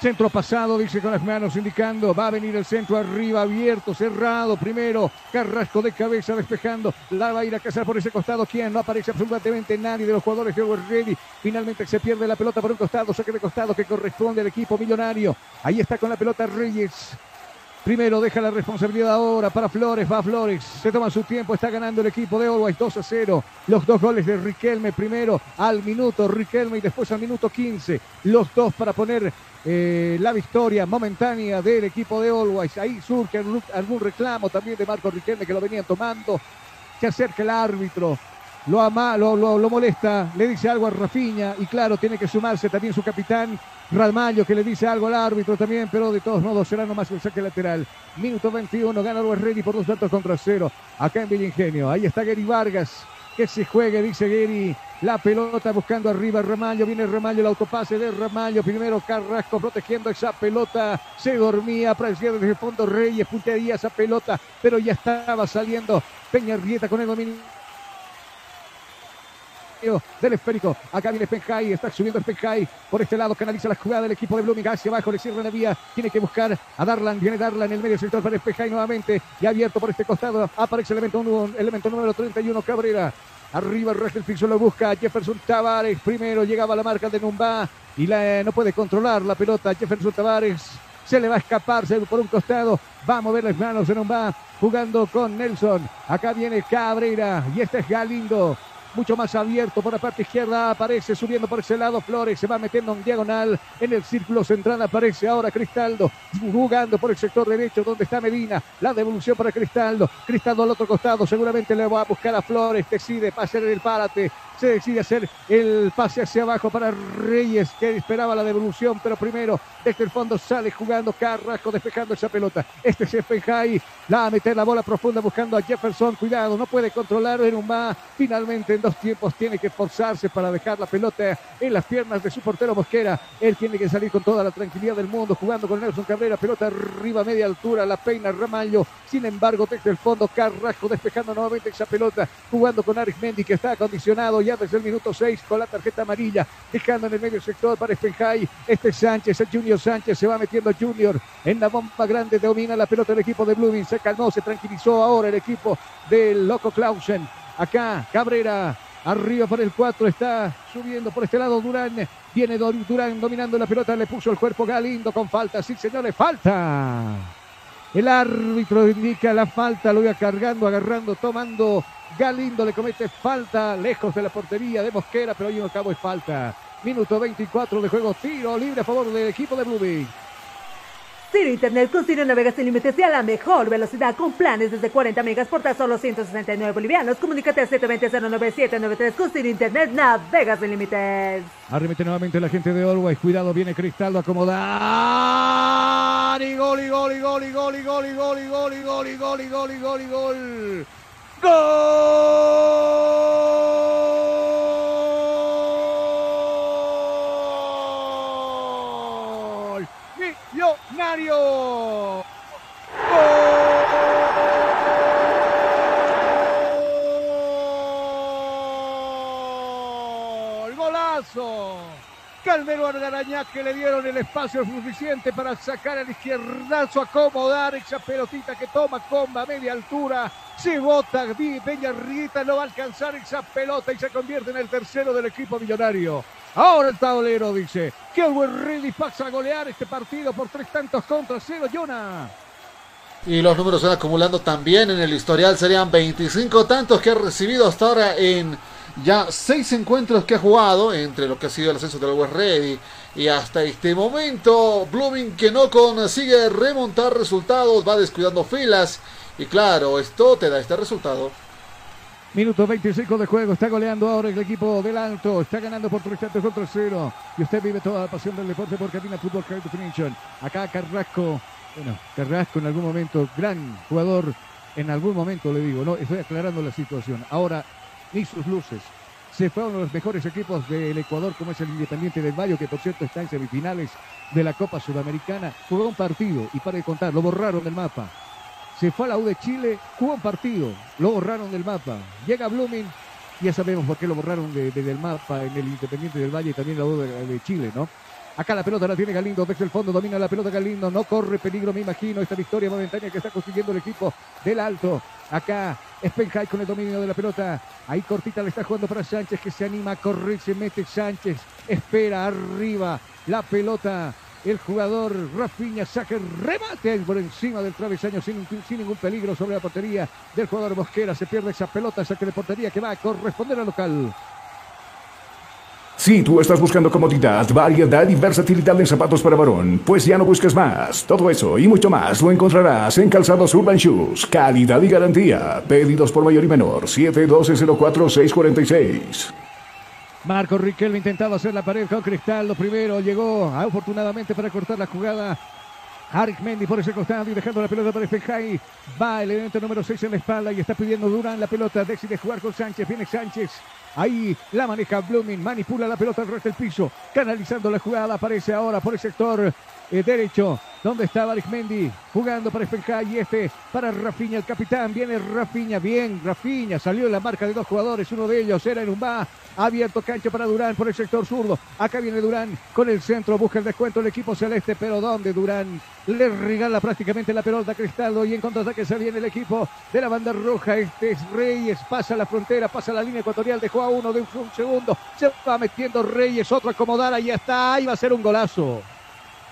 Centro pasado, dice con las manos indicando. Va a venir el centro arriba, abierto, cerrado. Primero, Carrasco de cabeza despejando. La va a ir a cazar por ese costado. ¿Quién? No aparece absolutamente nadie de los jugadores de Over. Finalmente se pierde la pelota por un costado. Saque de costado que corresponde al equipo millonario. Ahí está con la pelota Reyes. Primero deja la responsabilidad ahora para Flores, va Flores, se toma su tiempo, está ganando el equipo de Always 2 a 0. Los dos goles de Riquelme, primero al minuto Riquelme y después al minuto 15. Los dos para poner eh, la victoria momentánea del equipo de Always. Ahí surge algún, reclamo también de Marco Riquelme que lo venían tomando. Se acerca el árbitro, lo, ama, lo, lo, molesta, le dice algo a Rafiña y claro, tiene que sumarse también su capitán Radmayo que le dice algo al árbitro también, pero de todos modos será nomás el saque lateral. Minuto 21, gana Luis Ready por dos datos contra cero, acá en Villingenio. Ahí está Gary Vargas, que se juegue, dice Gary. La pelota buscando arriba Ramallo, viene Ramallo, el autopase de Ramallo, primero Carrasco protegiendo esa pelota, se dormía, aparecía desde el fondo Reyes, puntería esa pelota, pero ya estaba saliendo Peña Rieta con el dominio del esférico. Acá viene Penjay, está subiendo Penjay. Por este lado canaliza la jugada del equipo de Blooming hacia abajo, le cierra la vía. Tiene que buscar a Darlan, viene Darlan en el medio sector para Penjay nuevamente. Y abierto por este costado aparece el elemento, elemento número 31, Cabrera. Arriba el resto lo busca Jefferson Tavares. Primero llegaba la marca de Numba y la, no puede controlar la pelota. Jefferson Tavares se le va a escaparse por un costado, va a mover las manos un va jugando con Nelson. Acá viene Cabrera y este es Galindo mucho más abierto por la parte izquierda, aparece subiendo por ese lado Flores, se va metiendo en diagonal en el círculo central, aparece ahora Cristaldo, jugando por el sector derecho donde está Medina, la devolución para Cristaldo, Cristaldo al otro costado, seguramente le va a buscar a Flores, decide pasar el párate, se decide hacer el pase hacia abajo para Reyes, que esperaba la devolución, pero primero desde el fondo sale jugando Carrasco, despejando esa pelota. Este es Penjay, la a meter la bola profunda buscando a Jefferson, cuidado, no puede controlar en un más, finalmente en dos tiempos tiene que forzarse para dejar la pelota en las piernas de su portero Mosquera. Él tiene que salir con toda la tranquilidad del mundo, jugando con Nelson Cabrera, pelota arriba, media altura, la peina Ramallo. Sin embargo, desde el fondo, Carrasco despejando nuevamente esa pelota, jugando con Mendy que está acondicionado desde el minuto 6 con la tarjeta amarilla, dejando en el medio sector para Spenjay. Este Sánchez, el Junior Sánchez, se va metiendo Junior en la bomba grande, domina la pelota del equipo de Blooming, se calmó, se tranquilizó ahora el equipo del Loco Clausen. Acá Cabrera Arriba para el 4 está subiendo por este lado Durán. Viene Durán dominando la pelota. Le puso el cuerpo Galindo con falta. Sí, señores, falta. El árbitro indica la falta. Lo iba cargando, agarrando, tomando. Galindo le comete falta lejos de la portería de Mosquera, pero ahí no cabo es falta. Minuto 24 de juego. Tiro libre a favor del equipo de Blueberry. Ciro Internet con Ciro navegas sin límites y a la mejor velocidad con planes desde 40 megas por tan solo 169 bolivianos. Comunícate al 720-09793 con Ciro Internet navegas sin límites. Arremete nuevamente la gente de Always. Cuidado, viene Cristaldo acomodar. Y gol, y gol, y gol, y gol, y gol, y gol, y gol, y gol, y gol, y gol, y gol, y gol. ¡Gol! Millonario. ¡Gol! ¡Golazo! Calderón Arañá que le dieron el espacio suficiente para sacar al izquierdazo, acomodar esa pelotita que toma comba a media altura. Se bota, Peña Rita no va a alcanzar esa pelota y se convierte en el tercero del equipo millonario. Ahora el tablero dice que el Ready pasa a golear este partido por tres tantos contra cero, Jonah. Y los números se van acumulando también en el historial. Serían 25 tantos que ha recibido hasta ahora en ya seis encuentros que ha jugado entre lo que ha sido el ascenso del West Ready y hasta este momento Blooming que no consigue remontar resultados, va descuidando filas y claro, esto te da este resultado Minuto 25 de juego. Está goleando ahora el equipo del Alto. Está ganando por tres tantos contra cero. Y usted vive toda la pasión del deporte por Cabina Fútbol High Definition. Acá Carrasco. Bueno, Carrasco en algún momento, gran jugador. En algún momento le digo, no, estoy aclarando la situación. Ahora, ni sus luces. Se fue a uno de los mejores equipos del Ecuador, como es el Independiente del Valle, que por cierto está en semifinales de la Copa Sudamericana. Jugó un partido y para de contar, lo borraron del mapa se fue a la U de Chile, jugó un partido, lo borraron del mapa. Llega Blooming, ya sabemos por qué lo borraron del mapa en el Independiente del Valle y también la U de, Chile, ¿no? Acá la pelota la tiene Galindo desde el fondo, domina la pelota Galindo, no corre peligro, me imagino, esta victoria momentánea que está consiguiendo el equipo del Alto. Acá Spenjay con el dominio de la pelota. Ahí cortita le está jugando para Sánchez que se anima a correr, se mete Sánchez, espera arriba la pelota el jugador Rafinha saca el remate por encima del travesaño sin, sin, ningún peligro sobre la portería del jugador Mosquera. Se pierde esa pelota, saque de portería que va a corresponder al local. Si tú estás buscando comodidad, variedad y versatilidad en zapatos para varón, pues ya no busques más. Todo eso y mucho más lo encontrarás en Calzados Urban Shoes. Calidad y garantía. Pedidos por mayor y menor. 712-04-646. Marco Riquelme intentaba hacer la pared con Cristal. Lo primero llegó afortunadamente para cortar la jugada. Arik Mendy por ese costado y dejando la pelota para Fenjay. Va el elemento número 6 en la espalda y está pidiendo Durán la pelota. Decide jugar con Sánchez. Viene Sánchez. Ahí la maneja Blooming. Manipula la pelota al resto del piso. Canalizando la jugada. Aparece ahora por el sector eh, derecho. ¿Dónde estaba Mendy? Jugando para Spenjay y este para Rafinha, el capitán. Viene Rafinha, bien, Rafinha. Salió en la marca de dos jugadores. Uno de ellos era en un Abierto cancha para Durán por el sector zurdo. Acá viene Durán con el centro. Busca el descuento el equipo celeste. Pero ¿dónde Durán? Le regala prácticamente la pelota a Cristaldo. Y en contraataque se viene el equipo de la banda roja. Este es Reyes. Pasa la frontera, pasa la línea ecuatorial. Dejó a uno de un segundo. Se va metiendo Reyes. Otro acomodar. Ahí está. Ahí va a ser un golazo.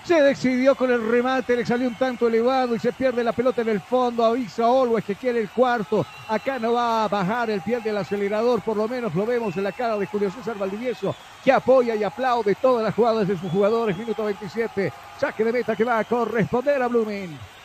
Se decidió con el remate, le salió un tanto elevado y se pierde la pelota en el fondo. Avisa Always que quiere el cuarto. Acá no va a bajar el pie del acelerador, por lo menos lo vemos en la cara de Julio César Valdivieso, que apoya y aplaude todas las jugadas de sus jugadores. Minuto 27, saque de meta que va a corresponder a Blooming.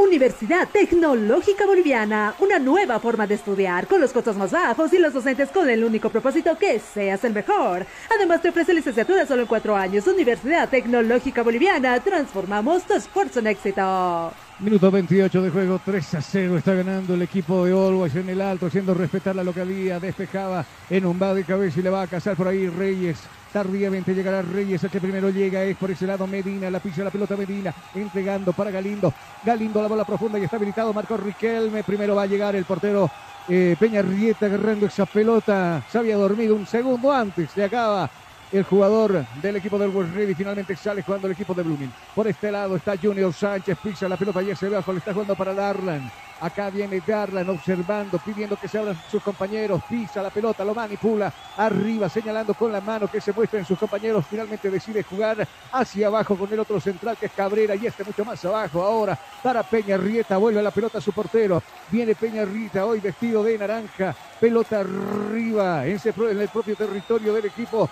Universidad Tecnológica Boliviana, una nueva forma de estudiar con los costos más bajos y los docentes con el único propósito que seas el mejor. Además te ofrece licenciatura solo en cuatro años. Universidad Tecnológica Boliviana, transformamos tu esfuerzo en éxito. Minuto 28 de juego, 3 a 0 está ganando el equipo de Always en el alto, haciendo respetar la localía, despejaba en un va de cabeza y le va a cazar por ahí Reyes. Tardíamente llegará Reyes, el que primero llega es por ese lado Medina, la pisa la pelota Medina, entregando para Galindo. Galindo la bola profunda y está habilitado Marco Riquelme. Primero va a llegar el portero eh, Peña Rieta agarrando esa pelota. Se había dormido un segundo antes, se acaba el jugador del equipo del West Ready finalmente sale jugando el equipo de Blooming. Por este lado está Junior Sánchez, pisa la pelota y se ve está jugando para Darlan. Acá viene Darlan observando, pidiendo que se abran sus compañeros, pisa la pelota, lo manipula arriba, señalando con la mano que se muestren sus compañeros. Finalmente decide jugar hacia abajo con el otro central que es Cabrera y este mucho más abajo. Ahora para Peña Rieta, vuelve la pelota a su portero. Viene Peña Rieta hoy vestido de naranja, pelota arriba en el propio territorio del equipo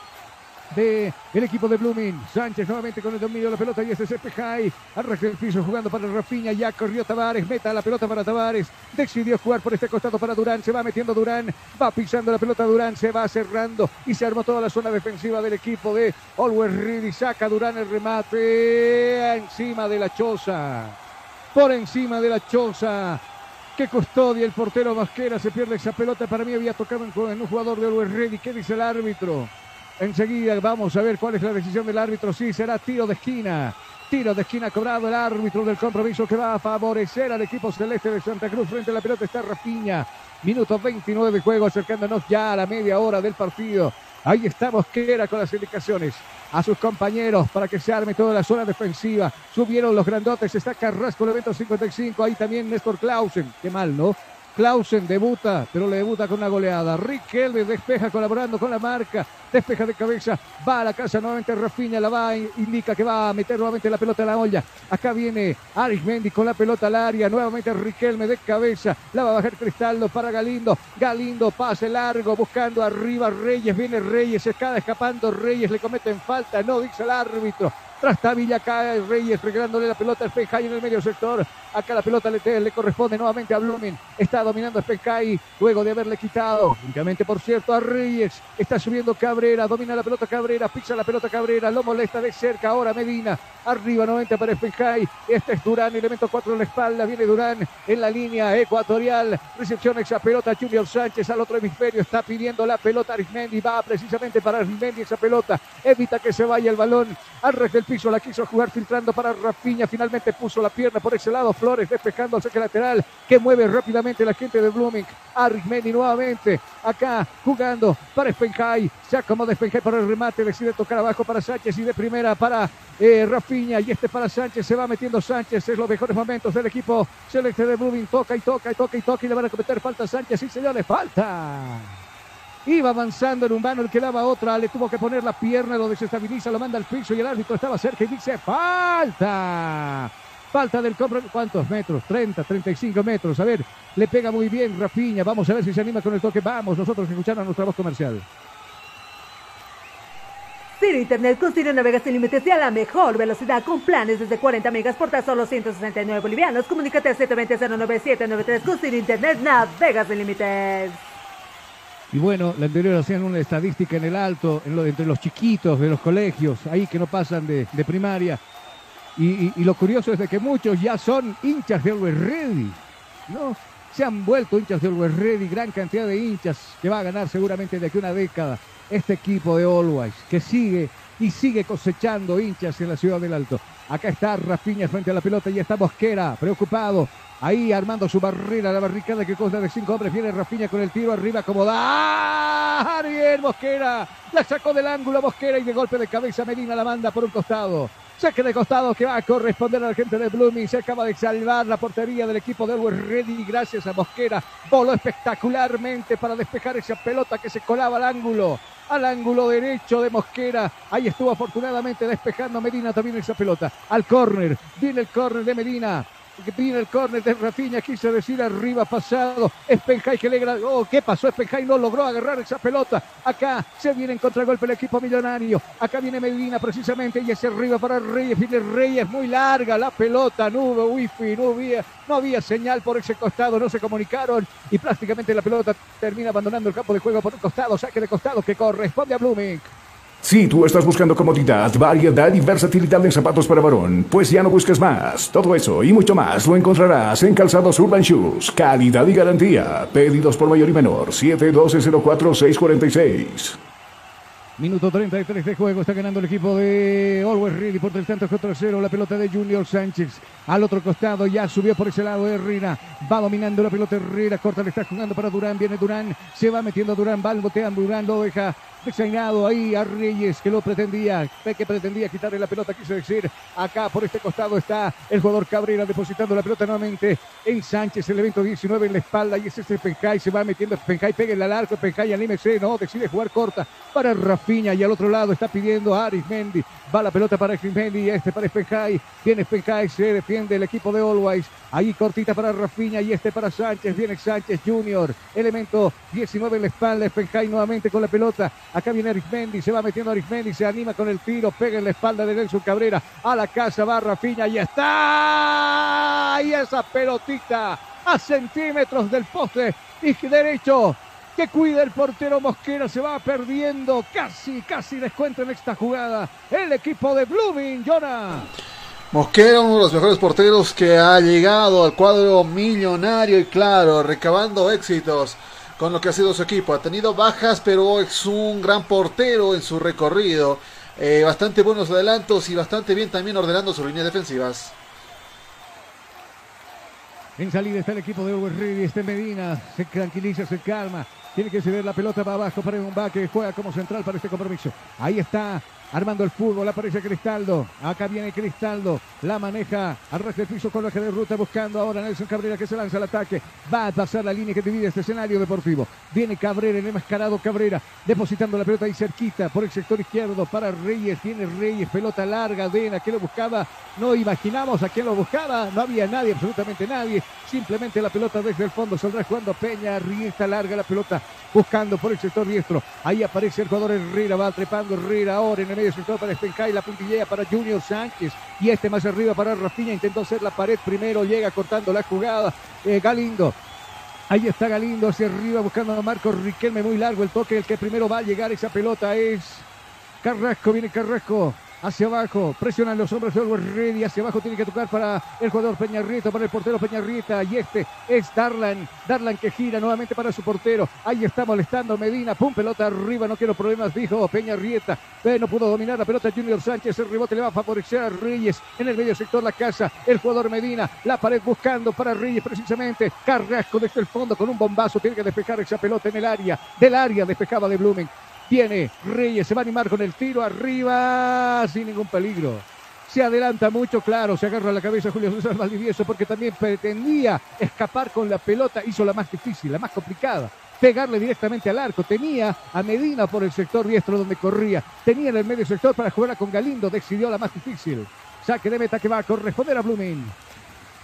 de el equipo de Blooming. Sánchez nuevamente con el dominio de la pelota y este es Espejay. Arranca el piso jugando para Rafinha. Ya corrió Tavares. Meta la pelota para Tavares. Decidió jugar por este costado para Durán. Se va metiendo Durán. Va pisando la pelota Durán. Se va cerrando y se armó toda la zona defensiva del equipo de Always Ready. Saca Durán el remate encima de la choza. Por encima de la choza que custodia el portero Masquera. Se pierde esa pelota. Para mí había tocado en un jugador de Always Ready. ¿Qué dice el árbitro? Enseguida vamos a ver cuál es la decisión del árbitro. Sí, será tiro de esquina. Tiro de esquina cobrado el árbitro del compromiso que va a favorecer al equipo celeste de Santa Cruz. Frente a la pelota está Rafiña. Minuto 29 de juego, acercándonos ya a la media hora del partido. Ahí está Mosquera con las indicaciones a sus compañeros para que se arme toda la zona defensiva. Subieron los grandotes, está Carrasco, el evento 55. Ahí también Néstor Clausen. Qué mal, ¿no? Clausen debuta, pero le debuta con una goleada. Riquelme despeja colaborando con la marca. Despeja de cabeza. Va a la casa nuevamente Rafinha. La va, indica que va a meter nuevamente la pelota a la olla. Acá viene Arismendi con la pelota al área. Nuevamente Riquelme de cabeza. La va a bajar Cristaldo para Galindo. Galindo pase largo buscando arriba Reyes. Viene Reyes. Se acaba escapando Reyes. Le cometen falta. No, dice el árbitro. Tras Tavilla cae Reyes regalándole la pelota a Spenjay en el medio sector. Acá la pelota le, le corresponde nuevamente a Blumen. Está dominando Spenjay luego de haberle quitado. Únicamente, por cierto, a Reyes. Está subiendo Cabrera. Domina la pelota Cabrera. Pisa la pelota Cabrera. Lo molesta de cerca. Ahora Medina. Arriba nuevamente para Spenjay. Este es Durán. Elemento 4 en la espalda. Viene Durán en la línea ecuatorial. Recepción esa pelota. Junior Sánchez al otro hemisferio. Está pidiendo la pelota Arismendi. Va precisamente para Arismendi esa pelota. Evita que se vaya el balón al del piso, la quiso jugar filtrando para Rafiña, finalmente puso la pierna por ese lado, Flores despejando al saque lateral, que mueve rápidamente la gente de Blooming, Arismendi nuevamente, acá jugando para Spenjay, se acomoda Spenjay para el remate, decide tocar abajo para Sánchez y de primera para eh, Rafiña y este para Sánchez, se va metiendo Sánchez, es los mejores momentos del equipo celeste de Blooming, toca y toca y toca y toca y le van a cometer falta Sánchez, sí señores, falta. Iba avanzando en un mano, el que daba otra, le tuvo que poner la pierna, lo desestabiliza, lo manda al piso y el árbitro estaba cerca y dice falta. Falta del compro. ¿Cuántos metros? 30, 35 metros. A ver, le pega muy bien Rafiña. Vamos a ver si se anima con el toque. Vamos nosotros escuchando a nuestra voz comercial. Ciro Internet con Ciro Navega sin límites y a la mejor velocidad con planes desde 40 megas por tan solo 169 bolivianos. Comunícate al 720-09793 con Ciro Internet Navega sin límites. Y bueno, la anterior hacían una estadística en el alto, entre los chiquitos de los colegios, ahí que no pasan de, primaria. Y, lo curioso es de que muchos ya son hinchas de Always Ready, ¿no? Se han vuelto hinchas de Always Ready, gran cantidad de hinchas que va a ganar seguramente de aquí una década este equipo de Always, que sigue y sigue cosechando hinchas en la ciudad del Alto. Acá está Rafiña frente a la pelota y está Bosquera, preocupado, Ahí armando su barrera, la barricada que consta de cinco hombres. Viene Rafiña con el tiro arriba, como da. Bien, Mosquera. La sacó del ángulo Mosquera y de golpe de cabeza Medina la manda por un costado. Saque de costado que va a corresponder a la gente de Blooming. Se acaba de salvar la portería del equipo de Always Ready. Gracias a Mosquera. Voló espectacularmente para despejar esa pelota que se colaba al ángulo. al ángulo derecho de Mosquera. Ahí estuvo afortunadamente despejando Medina también esa pelota. Al córner, viene el córner de Medina que viene el córner de Rafinha, quiso decir arriba pasado, Espenjay que le oh, ¿qué pasó? Espenjay no logró agarrar esa pelota, acá se viene en contragolpe el equipo millonario, acá viene Medina precisamente y es arriba para Reyes, viene Reyes, muy larga la pelota, no hubo wifi, no había, no había señal por ese costado, no se comunicaron y prácticamente la pelota termina abandonando el campo de juego por un costado, saque de costado que corresponde a Blooming. Si tú estás buscando comodidad, variedad y versatilidad en zapatos para varón, pues ya no busques más. Todo eso y mucho más lo encontrarás en Calzados Urban Shoes. Calidad y garantía. Pedidos por mayor y menor. 712-04-646. Minuto 33 de juego. Está ganando el equipo de Always Ready por el tanto contra cero. La pelota de Junior Sánchez. Al otro costado ya subió por ese lado Herrera. Va dominando la pelota Herrera. Corta le está jugando para Durán. Viene Durán. Se va metiendo Durán. Va boteando Durán. Lo deja designado ahí a Reyes que lo pretendía, que pretendía quitarle la pelota, quiso decir, acá por este costado está el jugador Cabrera depositando la pelota nuevamente en Sánchez, el evento 19 en la espalda y es este Pencay, se va metiendo Pencay, pega el arco, Pencay anímese, no, decide jugar corta para Rafiña y al otro lado está pidiendo a Arismendi, va la pelota para Arismendi, este para Pencay, viene Pencay, se defiende el equipo de Always, ahí cortita para Rafiña y este para Sánchez, viene Sánchez Junior, elemento 19 en la espalda, Pencay nuevamente con la pelota, Acá viene Arismendi, se va metiendo Arismendi, se anima con el tiro, pega en la espalda de Nelson Cabrera. A la casa va Rafiña y está. Y esa pelotita a centímetros del poste. Y derecho. Que cuida el portero Mosquera, se va perdiendo, casi, casi descuenta en esta jugada el equipo de Blooming, Jonah. Mosquera, uno de los mejores porteros que ha llegado al cuadro millonario y claro, recabando éxitos con lo que ha sido su equipo. Ha tenido bajas, pero es un gran portero en su recorrido. Eh, bastante buenos adelantos y bastante bien también ordenando sus líneas defensivas. En salida está el equipo de Uber Ready, este Medina, se tranquiliza, se calma, tiene que ceder la pelota para abajo para un que juega como central para este compromiso. Ahí está armando el fútbol, aparece Cristaldo, acá viene Cristaldo, la maneja al resto del piso con la de ruta, buscando ahora Nelson Cabrera que se lanza al ataque, va a pasar la línea que divide este escenario deportivo, viene Cabrera, el enmascarado Cabrera, depositando la pelota ahí cerquita por el sector izquierdo para Reyes, tiene Reyes, pelota larga, Dena, que lo buscaba, no imaginamos a quién lo buscaba, no había nadie, absolutamente nadie, simplemente la pelota desde el fondo, saldrá jugando Peña, Riesta larga la pelota, buscando por el sector diestro, ahí aparece el jugador Herrera, va trepando Herrera ahora en el medio sector para Spencay, la puntillea para Junior Sánchez y este más arriba para Rafinha, intentó hacer la pared primero, llega cortando la jugada, eh, Galindo. Ahí está Galindo hacia arriba buscando a Marco Riquelme, muy largo el toque, el que primero va a llegar esa pelota es Carrasco, viene Carrasco, hacia abajo, presionan los hombres de Ready, hacia abajo tiene que tocar para el jugador Peñarrieta, para el portero Peñarrieta, y este es Darlan, Darlan que gira nuevamente para su portero, ahí está molestando Medina, pum, pelota arriba, no quiero problemas, dijo Peñarrieta, no pudo dominar la pelota Junior Sánchez, el rebote le va a favorecer a Reyes, en el medio sector la casa, el jugador Medina, la pared buscando para Reyes precisamente, Carrasco desde el fondo con un bombazo, tiene que despejar esa pelota en el área, del área despejaba de Blumen, Viene Reyes, se va a animar con el tiro arriba sin ningún peligro. Se adelanta mucho, claro, se agarra la cabeza Julio César Valdivieso porque también pretendía escapar con la pelota, hizo la más difícil, la más complicada pegarle directamente al arco. Tenía a Medina por el sector diestro donde corría. Tenía en el medio sector para jugar con Galindo. Decidió la más difícil. Saque de meta que va a corresponder a Blooming.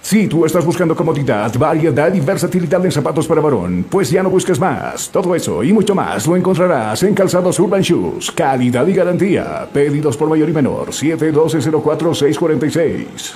Si tú estás buscando comodidad, variedad y versatilidad en zapatos para varón, pues ya no busques más. Todo eso y mucho más lo encontrarás en Calzados Urban Shoes. Calidad y garantía. Pedidos por mayor y menor. 712-04-646.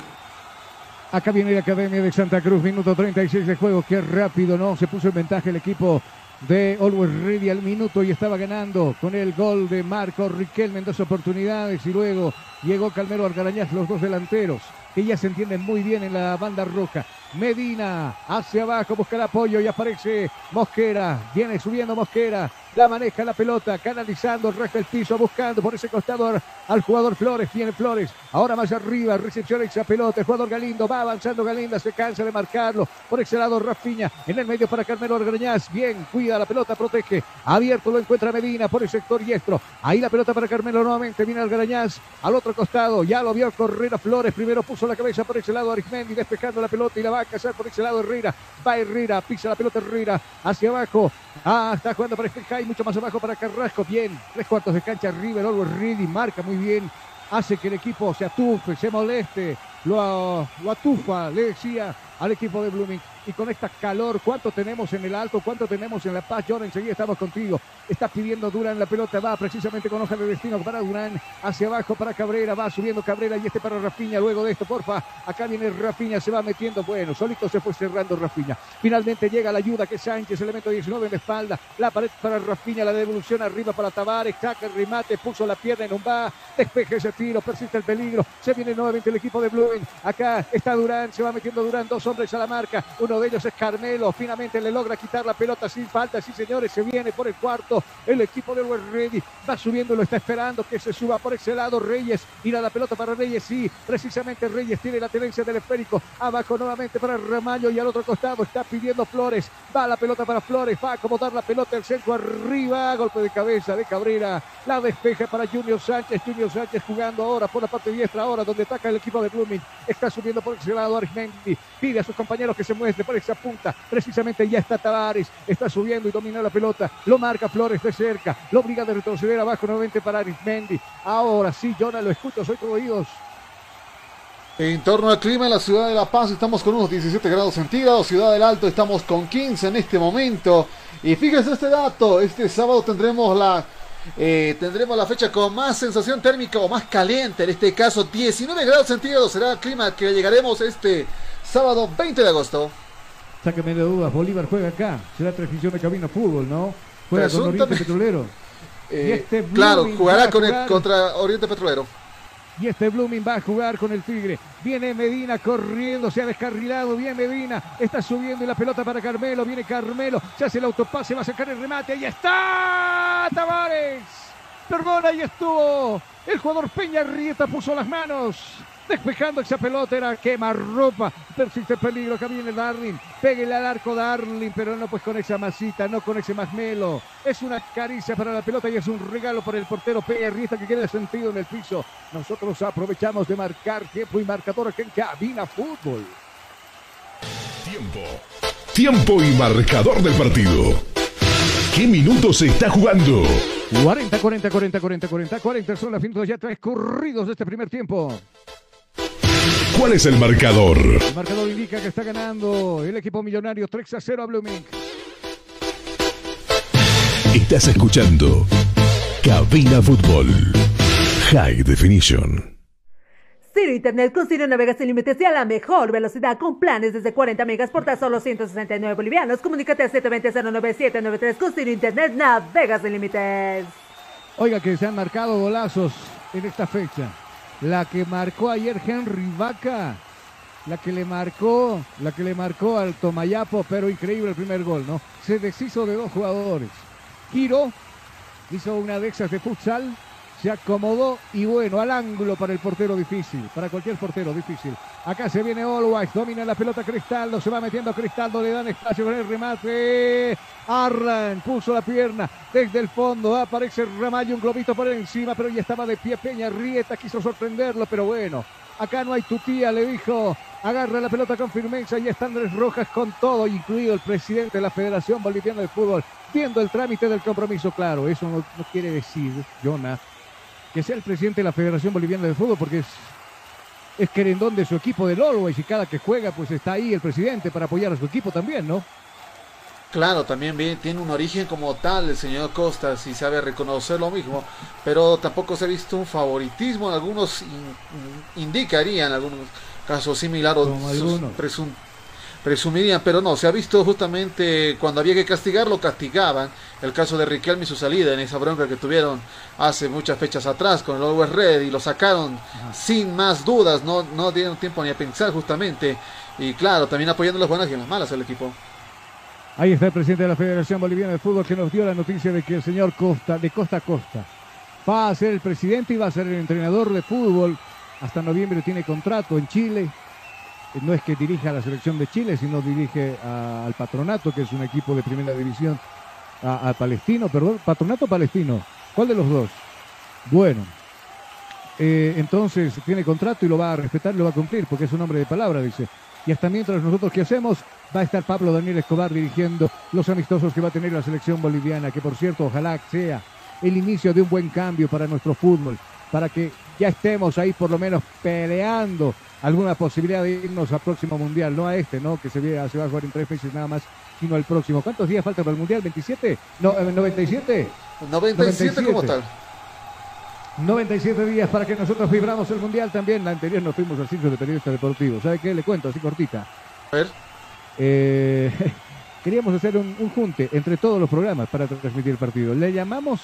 Acá viene la Academia de Santa Cruz, minuto 36 de juego. Qué rápido, ¿no? Se puso en ventaja el equipo de Always Ready al minuto y estaba ganando con el gol de Marco Riquelme en dos oportunidades y luego llegó Calmero Argarañaz, los dos delanteros que ya se entienden muy bien en la banda roja. Medina hacia abajo, busca el apoyo y aparece Mosquera. Viene subiendo Mosquera. La maneja la pelota, canalizando el piso, buscando por ese costado al jugador Flores. Viene Flores. Ahora más arriba, recepciona esa pelota. El jugador Galindo va avanzando. Galinda se cansa de marcarlo. Por ese lado, Rafiña en el medio para Carmelo Argrañaz. Bien, cuida la pelota, protege. Abierto lo encuentra Medina por el sector diestro. Ahí la pelota para Carmelo nuevamente. Viene Argrañaz al otro costado. Ya lo vio correr a Flores. Primero puso la cabeza por ese lado Arismendi despejando la pelota y la va a cazar por ese lado Herrera. Va Herrera, pisa la pelota Herrera hacia abajo. Ah, está jugando para Espenjay y mucho más abajo para Carrasco. Bien, tres cuartos de cancha arriba. El Ready marca muy bien. Hace que el equipo se atufe, se moleste. Lo, lo atufa, le decía al equipo de Blooming y con esta calor, ¿cuánto tenemos en el alto? ¿Cuánto tenemos en La Paz? John, enseguida estamos contigo. Está pidiendo Durán la pelota, va precisamente con hoja de destino para Durán, hacia abajo para Cabrera, va subiendo Cabrera y este para Rafiña. Luego de esto, porfa, acá viene Rafiña, se va metiendo, bueno, solito se fue cerrando Rafiña. Finalmente llega la ayuda que Sánchez, elemento 19 en la espalda, la pared para Rafiña, la devolución arriba para Tavares, saca el remate, puso la pierna en un va, despeje ese tiro, persiste el peligro, se viene nuevamente el equipo de Blooming. Acá está Durán, se va metiendo Durán, dos hombres a la marca, uno de ellos es Carmelo, finalmente le logra quitar la pelota sin falta, sí señores, se viene por el cuarto, el equipo de West Ready va subiendo, lo está esperando que se suba por ese lado Reyes, irá la pelota para Reyes, sí, precisamente Reyes tiene la tenencia del esférico, abajo nuevamente para Ramallo y al otro costado está pidiendo Flores, va la pelota para Flores, va a acomodar la pelota el centro arriba, golpe de cabeza de Cabrera, la despeja para Junior Sánchez, Junior Sánchez jugando ahora por la parte diestra, ahora donde ataca el equipo de Blooming, está subiendo por ese lado Arismendi, pide a sus compañeros que se muestre por esa punta. Precisamente ya está Tavares, está subiendo y domina la pelota. Lo marca Flores de cerca, lo obliga a retroceder abajo nuevamente para Arismendi. Ahora sí, Jonah, lo escucho, soy todo oídos. En torno al clima en la ciudad de La Paz estamos con unos 17 grados centígrados, Ciudad del Alto estamos con 15 en este momento. Y fíjense este dato, este sábado tendremos la eh, tendremos la fecha con más sensación térmica o más caliente, en este caso 19 grados centígrados será el clima que llegaremos este sábado 20 de agosto. Sáqueme de dudas, Bolívar juega acá, será transmisión de Camino Fútbol, ¿no? Juega con Oriente Petrolero. <laughs> Eh, este claro, jugará con el, contra Oriente Petrolero. Y este Blooming va a jugar con el Tigre. Viene Medina corriendo, se ha descarrilado. Bien Medina, está subiendo y la pelota para Carmelo. Viene Carmelo, se hace el autopase, va a sacar el remate. Ahí está Tavares. Perdona, ahí estuvo. El jugador Peña Rieta puso las manos. Despejando esa pelota era quema ropa. Persiste peligro. Acá viene Darling. Pégale al arco Darling. Pero no pues con esa masita, no con ese masmelo. Es una caricia para la pelota y es un regalo para el portero Peña Rieta que queda sentido en el piso. Nosotros aprovechamos de marcar tiempo y marcador aquí en Cabina Fútbol. Tiempo. Tiempo y marcador del partido. ¿Qué minutos se está jugando? 40, 40, 40, 40, 40, 40 son las minutos ya transcurridos de este primer tiempo. ¿Cuál es el marcador? El marcador indica que está ganando el equipo millonario 3 a 0 a Blooming. Estás escuchando Cabina Fútbol High Definition. Ciro Internet con Ciro navegas sin límites y a la mejor velocidad con planes desde 40 megas por tan solo 169 bolivianos. Comunícate a 720-09793 con Ciro Internet navegas sin límites. Oiga que se han marcado golazos en esta fecha. La que marcó ayer Henry Vaca, la que le marcó, la que le marcó al Tomayapo, pero increíble el primer gol, ¿no? Se deshizo de dos jugadores. Giro hizo una de esas de futsal, se acomodó y bueno, al ángulo para el portero difícil, para cualquier portero difícil. Acá se viene Always, domina la pelota Cristaldo, se va metiendo Cristaldo, le dan espacio con el remate. Arran puso la pierna desde el fondo, aparece Ramallo, un globito por encima, pero ya estaba de pie Peña Rieta, quiso sorprenderlo, pero bueno, acá no hay tutía, le dijo, agarra la pelota con firmeza y está Andrés Rojas con todo, incluido el presidente de la Federación Boliviana de Fútbol, viendo el trámite del compromiso, claro, eso no, no quiere decir, Jonah, que sea el presidente de la Federación Boliviana de Fútbol, porque es, es querendón de su equipo del Always y cada que juega, pues está ahí el presidente para apoyar a su equipo también, ¿no? Claro, también bien, tiene un origen como tal el señor Costa, si sabe reconocer lo mismo, pero tampoco se ha visto un favoritismo, algunos in, indicarían, algunos casos similares, presum, presumirían, pero no, se ha visto justamente cuando había que castigarlo, castigaban. El caso de Riquelme y su salida en esa bronca que tuvieron hace muchas fechas atrás con el Always Red y lo sacaron sin más dudas, no, no dieron tiempo ni a pensar justamente. Y claro, también apoyando las buenas y las malas al equipo. Ahí está el presidente de la Federación Boliviana de Fútbol que nos dio la noticia de que el señor Costa, de Costa a Costa, va a ser el presidente y va a ser el entrenador de fútbol. Hasta noviembre tiene contrato en Chile. No es que dirija a la selección de Chile, sino dirige al Patronato, que es un equipo de primera división, a, Palestino, perdón, Patronato Palestino. ¿Cuál de los dos? Bueno, eh, entonces tiene contrato y lo va a respetar lo va a cumplir, porque es un hombre de palabra, dice. Y hasta mientras nosotros qué hacemos, va a estar Pablo Daniel Escobar dirigiendo los amistosos que va a tener la selección boliviana, que por cierto ojalá sea el inicio de un buen cambio para nuestro fútbol, para que ya estemos ahí por lo menos peleando alguna posibilidad de irnos al próximo mundial, no a este, ¿no? Que se, se va a jugar en tres meses nada más, sino al próximo. ¿Cuántos días faltan para el mundial? ¿27? No, ¿97? 97, 97 como tal. 97 días para que nosotros vibramos el mundial también. La anterior nos fuimos al ciclo de periodistas deportivos. ¿Sabe qué? Le cuento así cortita. A ver. Eh, <laughs> queríamos hacer un, un, junte entre todos los programas para transmitir el partido. Le llamamos,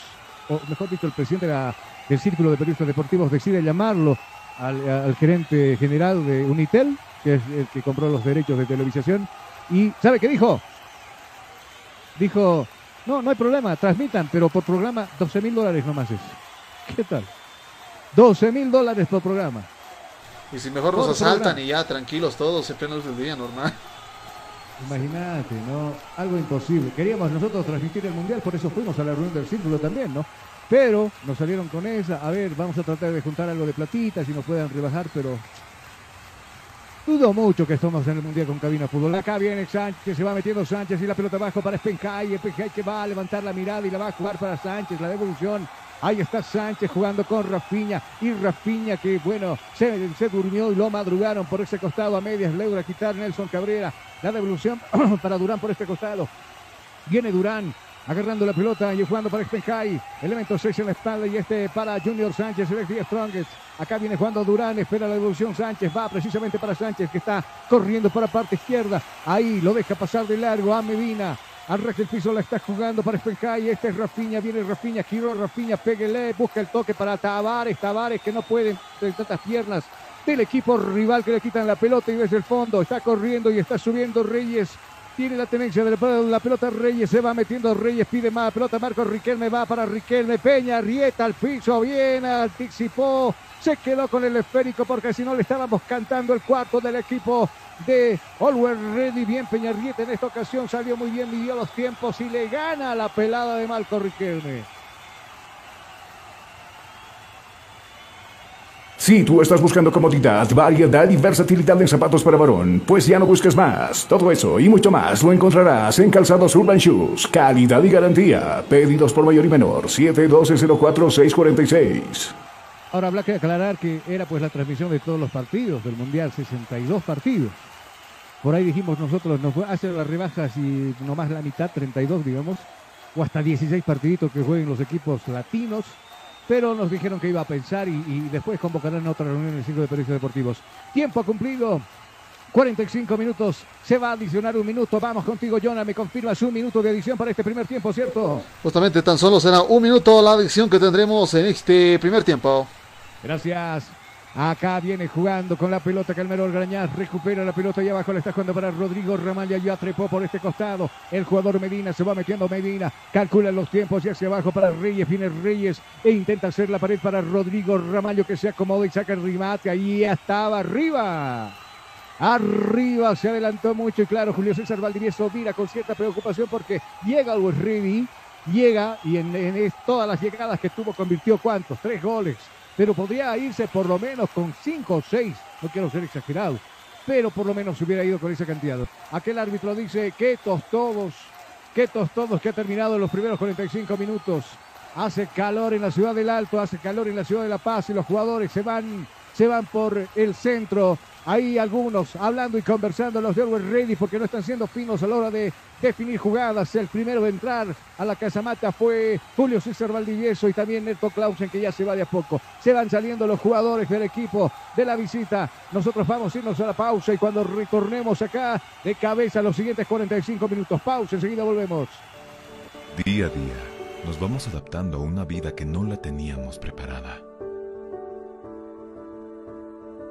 o mejor dicho, el presidente de la, del Círculo de Periodistas Deportivos decide llamarlo al, al, gerente general de Unitel, que es el que compró los derechos de televisación. Y ¿sabe qué dijo? Dijo, no, no hay problema, transmitan, pero por programa 12 mil dólares nomás es. <laughs> ¿Qué tal? 12 mil dólares por programa. Y si mejor nos asaltan y ya tranquilos todos, en pleno del día normal. Imagínate, ¿no? Algo imposible. Queríamos nosotros transmitir el mundial, por eso fuimos a la reunión del círculo también, ¿no? Pero nos salieron con esa. A ver, vamos a tratar de juntar algo de platita, si nos puedan rebajar, pero. Dudo mucho que estemos en el mundial con cabina fútbol. Acá viene Sánchez, se va metiendo Sánchez y la pelota abajo para Spencay. Spencay que va a levantar la mirada y la va a jugar para Sánchez. La devolución Ahí está Sánchez jugando con Rafiña. Y Rafiña que, bueno, se, se, durmió y lo madrugaron por ese costado a medias. Logra quitar Nelson Cabrera. La devolución <clears throat> para Durán por este costado. Viene Durán agarrando la pelota y jugando para Spenhai. Elemento 6 en la espalda y este para Junior Sánchez, el Strongest. Acá viene jugando Durán, espera la devolución Sánchez, va precisamente para Sánchez que está corriendo para parte izquierda. Ahí lo deja pasar de largo a Medina. Al el piso la está jugando para Spenhai. Este es Rafiña, viene Rafiña, giró Rafiña, péguele, busca el toque para Tavares, Tavares que no puede de tantas piernas del equipo rival que le quitan la pelota y desde el fondo está corriendo y está subiendo Reyes. Tiene la tenencia de la pelota Reyes, se va metiendo Reyes, pide más pelota, Marco Riquelme va para Riquelme, Peña, Rieta al piso, bien, anticipó, se quedó con el esférico porque si no le estábamos cantando el cuarto del equipo de Always Ready. Bien Peñarrieta en esta ocasión salió muy bien, midió los tiempos y le gana la pelada de Marco Riquelme. Si tú estás buscando comodidad, variedad y versatilidad en zapatos para varón, pues ya no busques más. Todo eso y mucho más lo encontrarás en Calzados Urban Shoes. Calidad y garantía. Pedidos por mayor y menor. 712-04-646. Ahora habrá que aclarar que era pues la transmisión de todos los partidos del Mundial, 62 partidos. Por ahí dijimos nosotros, nos hace las rebajas y nomás la mitad, 32 digamos, o hasta 16 partiditos que jueguen los equipos latinos pero nos dijeron que iba a pensar y, y después convocarán otra reunión en el ciclo de periodistas deportivos. Tiempo cumplido. 45 minutos, se va a adicionar un minuto. Vamos contigo, Jonah. Me confirmas un minuto de adición para este primer tiempo, ¿cierto? Justamente tan solo será un minuto la adición que tendremos en este primer tiempo. Gracias. Acá viene jugando con la pelota Calmerol Grañaz. Recupera la pelota y abajo la está jugando para Rodrigo Ramallo. Ya trepó por este costado. El jugador Medina se va metiendo Medina. Calcula los tiempos y hacia abajo para Reyes. Viene Reyes e intenta hacer la pared para Rodrigo Ramallo que se acomoda y saca el remate. Ahí estaba arriba. Arriba se adelantó mucho y claro, Julio César Valdivieso mira con cierta preocupación porque llega Always Ready, llega y en, en todas las llegadas que tuvo convirtió cuántos, tres goles pero podría irse por lo menos con cinco o seis, no quiero ser exagerado, pero por lo menos se hubiera ido con esa cantidad. Aquel árbitro dice que todos, que todos que ha terminado los primeros 45 minutos. Hace calor en la ciudad del Alto, hace calor en la ciudad de La Paz y los jugadores se van, se van por el centro Ahí algunos hablando y conversando los de Always Ready porque no están siendo finos a la hora de definir jugadas. El primero de entrar a la casamata fue Julio César Valdivieso y también Neto Clausen que ya se va de a poco. Se van saliendo los jugadores del equipo de la visita. Nosotros vamos a irnos a la pausa y cuando retornemos acá de cabeza los siguientes 45 minutos. Pausa, enseguida volvemos. Día a día nos vamos adaptando a una vida que no la teníamos preparada.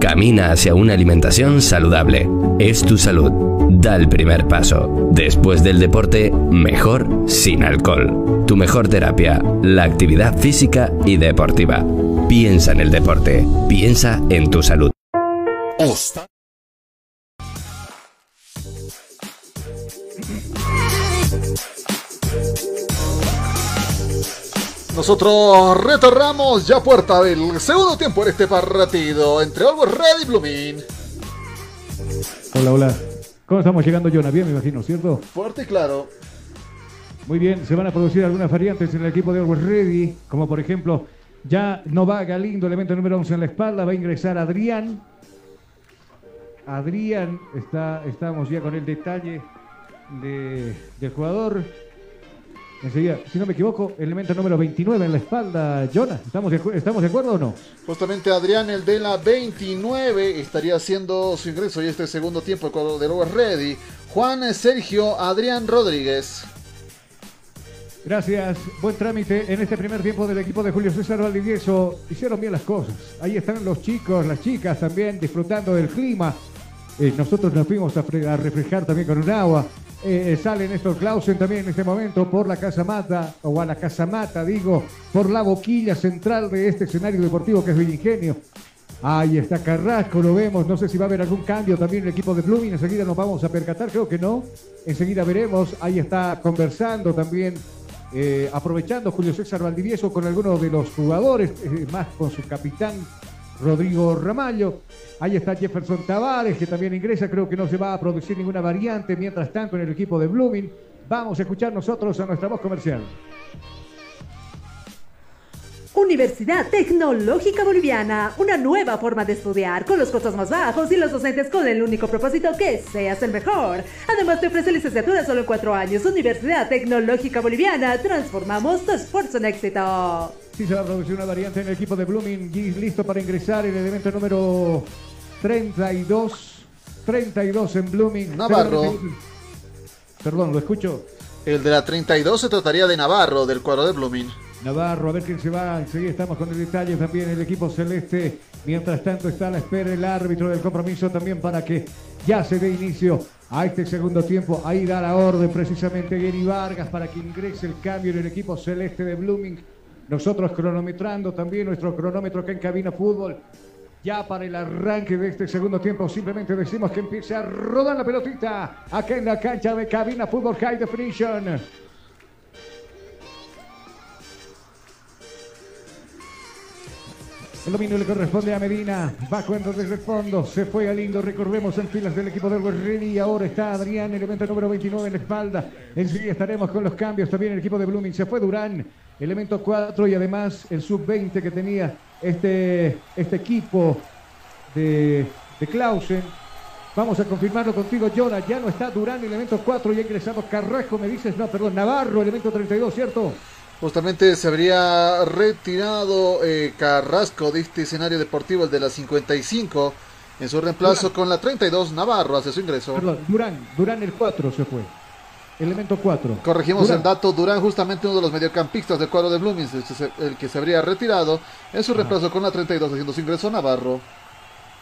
Camina hacia una alimentación saludable. Es tu salud. Da el primer paso. Después del deporte, mejor sin alcohol. Tu mejor terapia, la actividad física y deportiva. Piensa en el deporte. Piensa en tu salud. Nosotros retornamos ya puerta del segundo tiempo en este partido entre Always Red y Blooming. Hola, hola. ¿Cómo estamos llegando, Jonah? Bien, me imagino, ¿cierto? Fuerte y claro. Muy bien, se van a producir algunas variantes en el equipo de Always Ready, como por ejemplo, ya no va Galindo, elemento número 11 en la espalda, va a ingresar Adrián. Adrián, está, estamos ya con el detalle de- del jugador. Enseguida, si no me equivoco, elemento número 29 en la espalda, Jonah. ¿Estamos de, ¿Estamos de acuerdo o no? Justamente Adrián, el de la 29, estaría haciendo su ingreso y este segundo tiempo el de Always Ready. Juan Sergio Adrián Rodríguez. Gracias, buen trámite en este primer tiempo del equipo de Julio César Valdivieso. Hicieron bien las cosas. Ahí están los chicos, las chicas también disfrutando del clima. Eh, nosotros nos fuimos a, a refrescar también con un agua. Eh, eh, sale Néstor Clausen también en este momento por la Casa Mata, o a la Casa Mata, digo, por la boquilla central de este escenario deportivo que es Villingenio. Ahí está Carrasco, lo vemos. No sé si va a haber algún cambio también en el equipo de Blooming. Enseguida nos vamos a percatar, creo que no. Enseguida veremos. Ahí está conversando también, eh, aprovechando Julio César Valdivieso con algunos de los jugadores, más con su capitán Rodrigo Ramallo. Ahí está Jefferson Tavares, que también ingresa. Creo que no se va a producir ninguna variante. Mientras tanto, en el equipo de Blooming, vamos a escuchar nosotros a nuestra voz comercial. Universidad Tecnológica Boliviana, una nueva forma de estudiar con los costos más bajos y los docentes con el único propósito que seas el mejor. Además te ofrece licenciatura solo en cuatro años. Universidad Tecnológica Boliviana, transformamos tu esfuerzo en éxito. Sí, se va a producir una variante en el equipo de Blooming. Gis listo para ingresar el elemento número 32. 32 en Blooming. Navarro. Perdón, lo escucho. El de la 32 se trataría de Navarro, del cuadro de Blooming. Navarro, a ver quién se va. Enseguida estamos con el detalle también el equipo celeste. Mientras tanto está a la espera el árbitro del compromiso también para que ya se dé inicio a este segundo tiempo. Ahí da la orden precisamente Gary Vargas para que ingrese el cambio en el equipo celeste de Blooming. Nosotros cronometrando también nuestro cronómetro acá en Cabina Fútbol. Ya para el arranque de este segundo tiempo, simplemente decimos que empiece a rodar la pelotita acá en la cancha de Cabina Fútbol High Definition. El dominio le corresponde a Medina. Va cuando desde el fondo. Se fue a lindo. Recordemos en filas del equipo del Guerrero. Y ahora está Adrián, elemento número 29 en la espalda. Enseguida estaremos con los cambios. También el equipo de Blooming. Se fue Durán, elemento 4. Y además el sub-20 que tenía este, este equipo de, de Clausen. Vamos a confirmarlo contigo, Jonah. Ya no está Durán, elemento 4. Y ha ingresado Carrasco. Me dices, no, perdón, Navarro, elemento 32, ¿cierto? Justamente se habría retirado eh, Carrasco de este escenario deportivo, el de la 55, en su reemplazo con la 32, Navarro hace su ingreso. Perdón, Durán, Durán el 4 se fue. Elemento 4. Corregimos Durán. el dato, Durán justamente uno de los mediocampistas del cuadro de Blooming, el- el que se habría retirado en su reemplazo con la 32 haciendo su ingreso Navarro.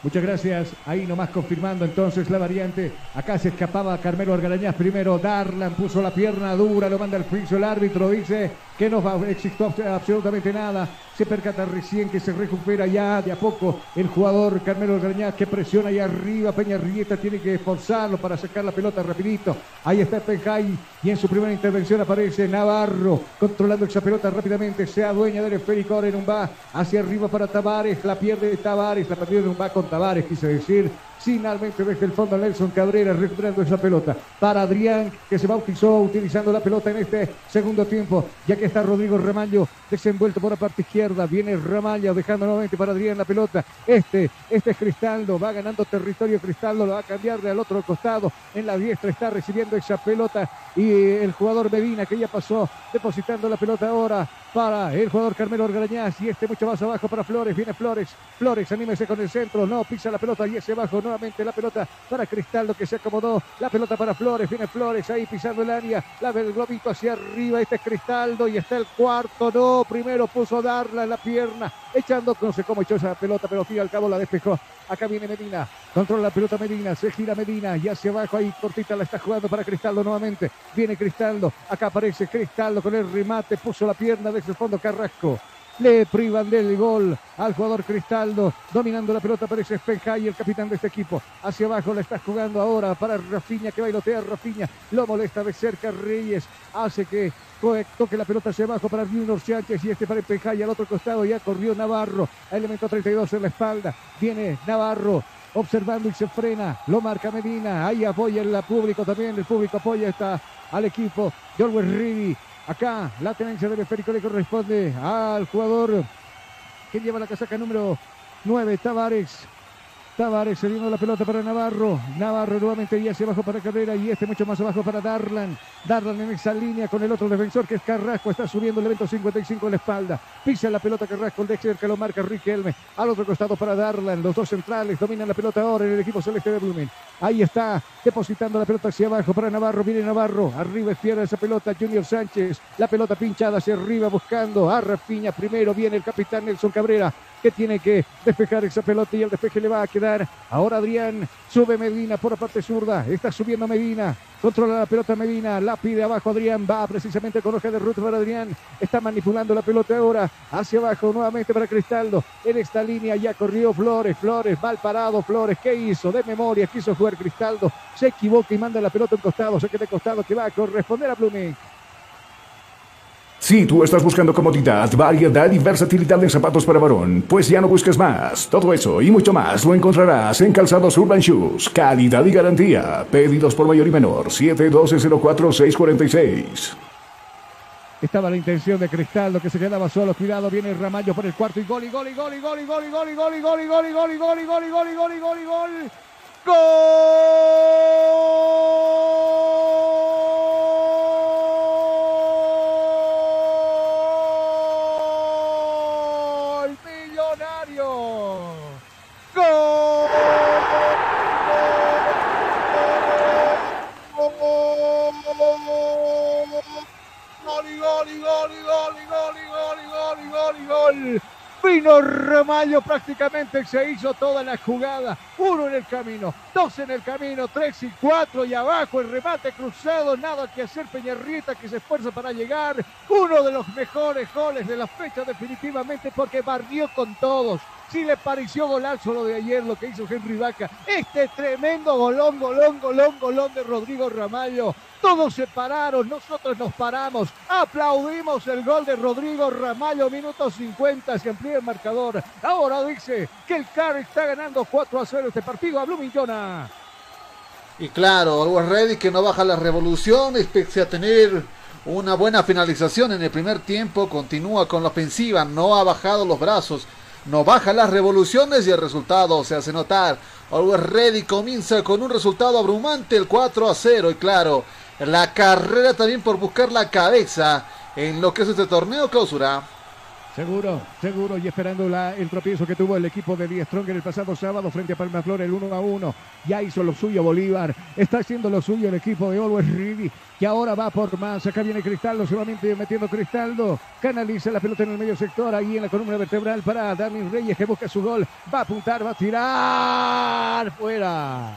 Muchas gracias. Ahí nomás confirmando entonces la variante. Acá se escapaba Carmelo Argarañaz primero. Darlan puso la pierna dura, lo manda al piso. El árbitro dice que no existir absolutamente nada. Se percata recién que se recupera ya de a poco el jugador Carmelo Argarañaz que presiona ahí arriba. Peña Rieta tiene que esforzarlo para sacar la pelota rapidito. Ahí está Penjay y en su primera intervención aparece Navarro controlando esa pelota rápidamente. Se adueña del esférico ahora en un va hacia arriba para Tavares. La pierde Tavares. La perdió en un va con Tavares, quise decir. Finalmente desde el fondo Nelson Cabrera recuperando esa pelota. Para Adrián que se bautizó utilizando la pelota en este segundo tiempo. Ya que está Rodrigo Ramallo desenvuelto por la parte izquierda. Viene Ramallo dejando nuevamente para Adrián la pelota. Este, este es Cristaldo. Va ganando territorio Cristaldo. Lo va a cambiar del otro costado. En la diestra está recibiendo esa pelota. Y el jugador Medina que ya pasó depositando la pelota ahora para el jugador Carmelo Orgarañaz y este mucho más abajo para Flores, viene Flores, Flores, anímese con el centro, no, pisa la pelota y ese abajo nuevamente la pelota para Cristaldo que se acomodó, la pelota para Flores, viene Flores ahí pisando el área, la del globito hacia arriba, este es Cristaldo y está el cuarto, no, primero puso Darla en la pierna, echando, no sé cómo echó esa pelota, pero al cabo la despejó, acá viene Medina, controla la pelota Medina, se gira Medina y hacia abajo ahí cortita la está jugando para Cristaldo nuevamente, viene Cristaldo, acá aparece Cristaldo con el remate, puso la pierna de el fondo Carrasco. Le privan del gol al jugador Cristaldo, dominando la pelota parece y el capitán de este equipo. Hacia abajo la está jugando ahora para Rafiña, que bailotea Rafiña. Lo molesta de cerca Reyes, hace que toque la pelota hacia abajo para Junior Sánchez y este para y al otro costado. Ya corrió Navarro, elemento 32 en la espalda. Viene Navarro, observando y se frena. Lo marca Medina. Ahí apoya el público también. El público apoya está al equipo de Orwell Rivi. Acá la tenencia del esférico le corresponde al jugador que lleva la casaca número 9, Tavares. Tavares cediendo la pelota para Navarro. Navarro nuevamente y hacia abajo para Carrera y este mucho más abajo para Darlan. Darlan en esa línea con el otro defensor que es Carrasco. Está subiendo el evento 55 en la espalda. Pisa la pelota Carrasco. El Dexter que lo marca Riquelme. Al otro costado para Darlan. Los dos centrales dominan la pelota ahora en el equipo celeste de Blumen. Ahí está depositando la pelota hacia abajo para Navarro. Viene Navarro. Arriba izquierda esa pelota Junior Sánchez. La pelota pinchada hacia arriba buscando a Rafiña. Primero viene el capitán Nelson Cabrera que tiene que despejar esa pelota y el despeje le va a quedar. Ahora Adrián sube Medina por la parte zurda, está subiendo Medina, controla la pelota Medina, la pide abajo Adrián, va precisamente con hoja de ruta para Adrián, está manipulando la pelota ahora. Hacia abajo nuevamente para Cristaldo, en esta línea ya corrió Flores, Flores, mal parado Flores, ¿qué hizo? De memoria, quiso jugar Cristaldo, se equivoca y manda la pelota en costado, se queda de costado que va a corresponder a Blooming. Si tú estás buscando comodidad, variedad y versatilidad en zapatos para varón, pues ya no busques más. Todo eso y mucho más lo encontrarás en Calzados Urban Shoes. Calidad y garantía. Pedidos por mayor y menor. 712-04-646. Estaba la intención de Cristaldo que se quedaba solo. Cuidado, viene Ramallo por el cuarto y gol y gol y gol y gol y gol y gol y gol y gol y gol gol gol gol gol gol gol gol. ¡Gol! Vino Ramallo prácticamente se hizo toda la jugada. Uno en el camino, dos en el camino, tres y cuatro y abajo el remate cruzado. Nada que hacer Peñarrieta que se esfuerza para llegar. Uno de los mejores goles de la fecha definitivamente porque barrió con todos. Si le pareció golazo lo de ayer, lo que hizo Henry Vaca. Este tremendo golón, golón, golón, golón de Rodrigo Ramallo. Todos se pararon, nosotros nos paramos. Aplaudimos el gol de Rodrigo Ramallo, minuto 50, se amplía el marcador. Ahora dice que el Car está ganando 4 a 0 este partido a Bloomington. Y claro, Always Ready que no baja la revolución, pese a tener una buena finalización en el primer tiempo, continúa con la ofensiva, no ha bajado los brazos no baja las revoluciones y el resultado se hace notar. Always Ready comienza con un resultado abrumante, el 4 a 0. Y claro, la carrera también por buscar la cabeza en lo que es este torneo clausura. Seguro, seguro, y esperando el tropiezo que tuvo el equipo de Die Stronger el pasado sábado frente a Palma Flor, el 1 a 1. Ya hizo lo suyo Bolívar, está haciendo lo suyo el equipo de Always Ready, que ahora va por más. Acá viene Cristaldo, solamente metiendo Cristaldo. Canaliza la pelota en el medio sector, ahí en la columna vertebral para Darwin Reyes, que busca su gol. Va a apuntar, va a tirar, fuera.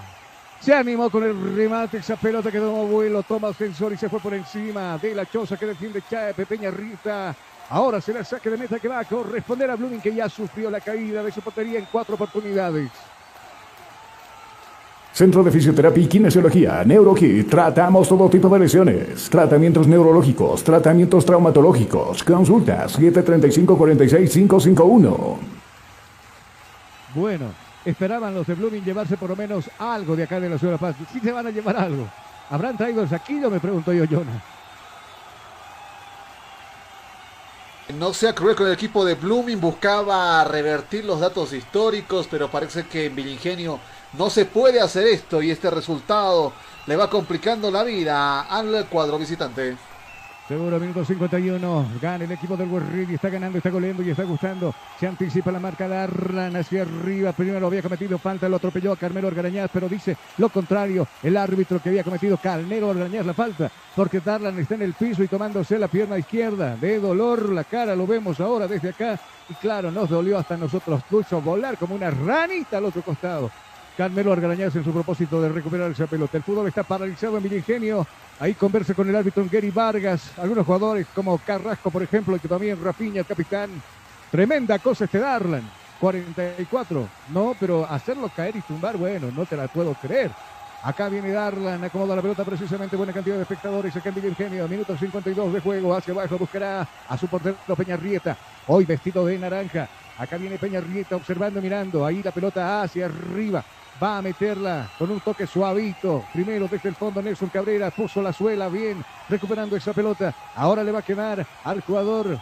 Se animó con el remate, esa pelota que tomó vuelo, toma ascensor y se fue por encima de la choza que defiende Peña Rita. Ahora será el saque de meta que va a corresponder a Blooming, que ya sufrió la caída de su portería en cuatro oportunidades. Centro de Fisioterapia y Kinesiología, NeuroKit. Tratamos todo tipo de lesiones, tratamientos neurológicos, tratamientos traumatológicos. Consultas 735 46551. Bueno, esperaban los de Blooming llevarse por lo menos algo de acá de la ciudad de La Paz. Sí se van a llevar algo. ¿Habrán traído el saquillo? Me pregunto yo, Jonah. No sea cruel con el equipo de Blooming, buscaba revertir los datos históricos, pero parece que en Vilingenio no se puede hacer esto y este resultado le va complicando la vida al cuadro visitante. Seguro, minuto 51. Gana el equipo del y Está ganando, está goleando y está gustando. Se anticipa la marca Darran hacia arriba. Primero había cometido falta, lo atropelló a Carmelo Orgarañaz, pero dice lo contrario. El árbitro que había cometido Carmelo Orgarañaz la falta, porque Darlan está en el piso y tomándose la pierna izquierda. De dolor la cara, lo vemos ahora desde acá. Y claro, nos dolió hasta nosotros. Puso volar como una ranita al otro costado. Carmelo Argarañaz en su propósito de recuperar esa pelota. El fútbol está paralizado en Vilingenio. Ahí conversa con el árbitro Gary Vargas. Algunos jugadores como Carrasco, por ejemplo, y que también Rapiña, el capitán. Tremenda cosa este Darlan. 44. No, pero hacerlo caer y tumbar, bueno, no te la puedo creer. Acá viene Darlan, acomoda la pelota precisamente, buena cantidad de espectadores acá en Vilingenio. Minuto 52 de juego, hacia abajo buscará a su portero Peña Rieta. Hoy vestido de naranja. Acá viene Peña Rieta observando, mirando. Ahí la pelota hacia arriba va a meterla con un toque suavito. Primero desde el fondo Nelson Cabrera puso la suela bien, recuperando esa pelota. Ahora le va a quedar al jugador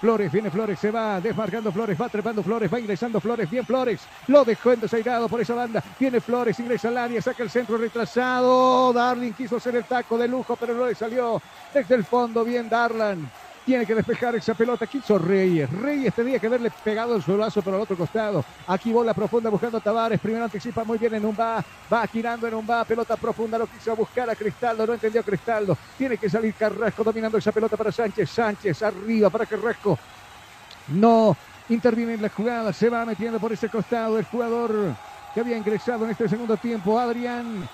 Flores, viene Flores, se va desmarcando Flores, va trepando Flores, va ingresando Flores, bien Flores, lo dejó en desairado por esa banda, viene Flores, ingresa al área, saca el centro retrasado, Darling quiso hacer el taco de lujo, pero no le salió. Desde el fondo, bien Darlan, tiene que despejar esa pelota. Quiso Reyes. Reyes tenía que haberle pegado el suelazo por el otro costado. Aquí bola profunda buscando a Tavares. Primero anticipa muy bien en un va. Va girando en un va. Pelota profunda. Lo quiso buscar a Cristaldo. No entendió Cristaldo. Tiene que salir Carrasco dominando esa pelota para Sánchez. Sánchez arriba para Carrasco. No interviene en la jugada. Se va metiendo por ese costado el jugador que había ingresado en este segundo tiempo. Adrián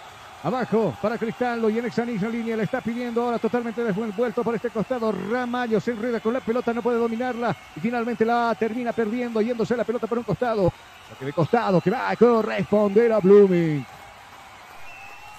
Abajo para Cristaldo y en esa línea le está pidiendo ahora totalmente vuelto por este costado. Ramallo se enreda con la pelota, no puede dominarla y finalmente la termina perdiendo, yéndose la pelota por un costado. que de costado que va a corresponder a Blooming.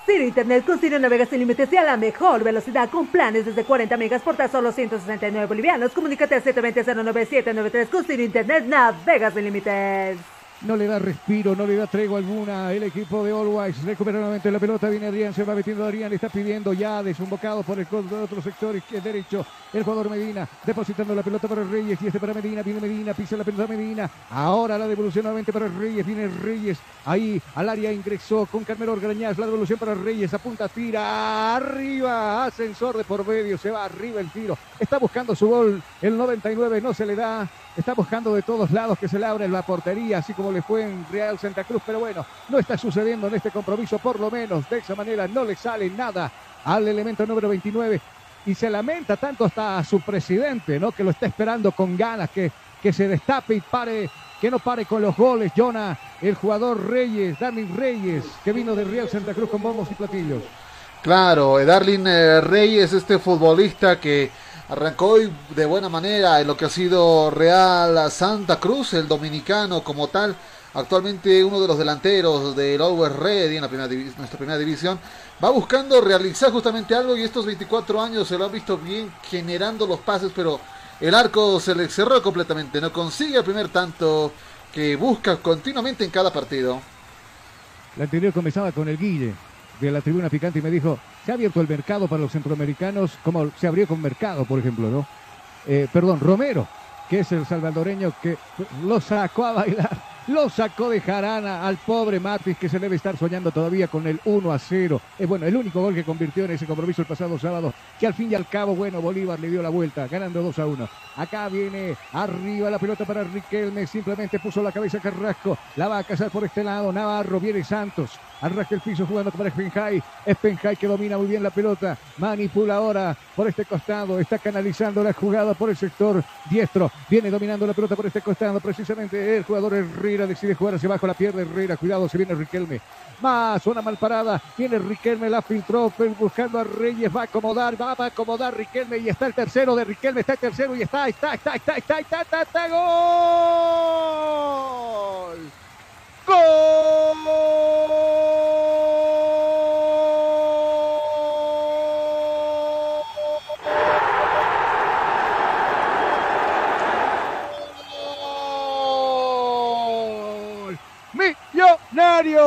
Ciro Internet con Ciro Navegas sin límites y a la mejor velocidad con planes desde 40 megas por tan solo 169 bolivianos. Comunícate al 720-09793 con Ciro Internet Navegas sin límites. No le da respiro, no le da tregua alguna. El equipo de All recupera nuevamente la pelota. Viene Adrián, se va metiendo Adrián. Le está pidiendo ya desumbocado por el otro sector derecho. El jugador Medina depositando la pelota para Reyes. Y este para Medina. Viene Medina, pisa la pelota Medina. Ahora la devolución nuevamente para Reyes. Viene Reyes. Ahí al área ingresó con Carmelo Orgrañaz. La devolución para Reyes. Apunta, tira. Arriba. Ascensor de por medio. Se va arriba el tiro. Está buscando su gol. El 99 no se le da. Está buscando de todos lados que se le abra la portería, así como le fue en Real Santa Cruz. Pero bueno, no está sucediendo en este compromiso, por lo menos. De esa manera no le sale nada al elemento número 29. Y se lamenta tanto hasta a su presidente, ¿no? Que lo está esperando con ganas, que, que se destape y pare, que no pare con los goles. Jonah, el jugador Reyes, Darling Reyes, que vino de Real Santa Cruz con bombos y platillos. Claro, Darling eh, Reyes, este futbolista que Arrancó hoy de buena manera en lo que ha sido Real Santa Cruz, el dominicano como tal. Actualmente uno de los delanteros del Lower Red en la primera nuestra primera división. Va buscando realizar justamente algo y estos 24 años se lo han visto bien generando los pases, pero el arco se le cerró completamente. No consigue el primer tanto que busca continuamente en cada partido. La anterior comenzaba con el Guille de la tribuna picante y me dijo, se ha abierto el mercado para los centroamericanos, como se abrió con Mercado, por ejemplo, ¿no? Eh, perdón, Romero, que es el salvadoreño que lo sacó a bailar lo sacó de jarana al pobre Matis que se debe estar soñando todavía con el 1 a 0. Es bueno, el único gol que convirtió en ese compromiso el pasado sábado, que al fin y al cabo, bueno, Bolívar le dio la vuelta, ganando 2 a 1. Acá viene arriba la pelota para Riquelme, simplemente puso la cabeza Carrasco, la va a cazar por este lado, Navarro, viene Santos, arrastra el piso jugando para Spenjay, Spenjay que domina muy bien la pelota, manipula ahora por este costado, está canalizando la jugada por el sector diestro, viene dominando la pelota por este costado, precisamente el jugador Herrera decide jugar hacia abajo, la pierde Herrera, cuidado, se viene Riquelme, más una mal parada, viene Riquelme, la filtró, buscando a Reyes, va a acomodar, va a acomodar Riquelme. Y está el tercero de Riquelme, está el tercero y está, está, está, está, está, está, está, está, gol. ¡Gol! Millonario.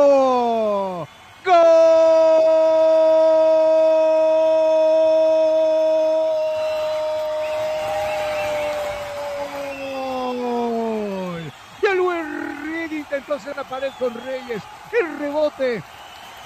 ¡Gol! Hacer la pared con Reyes. El rebote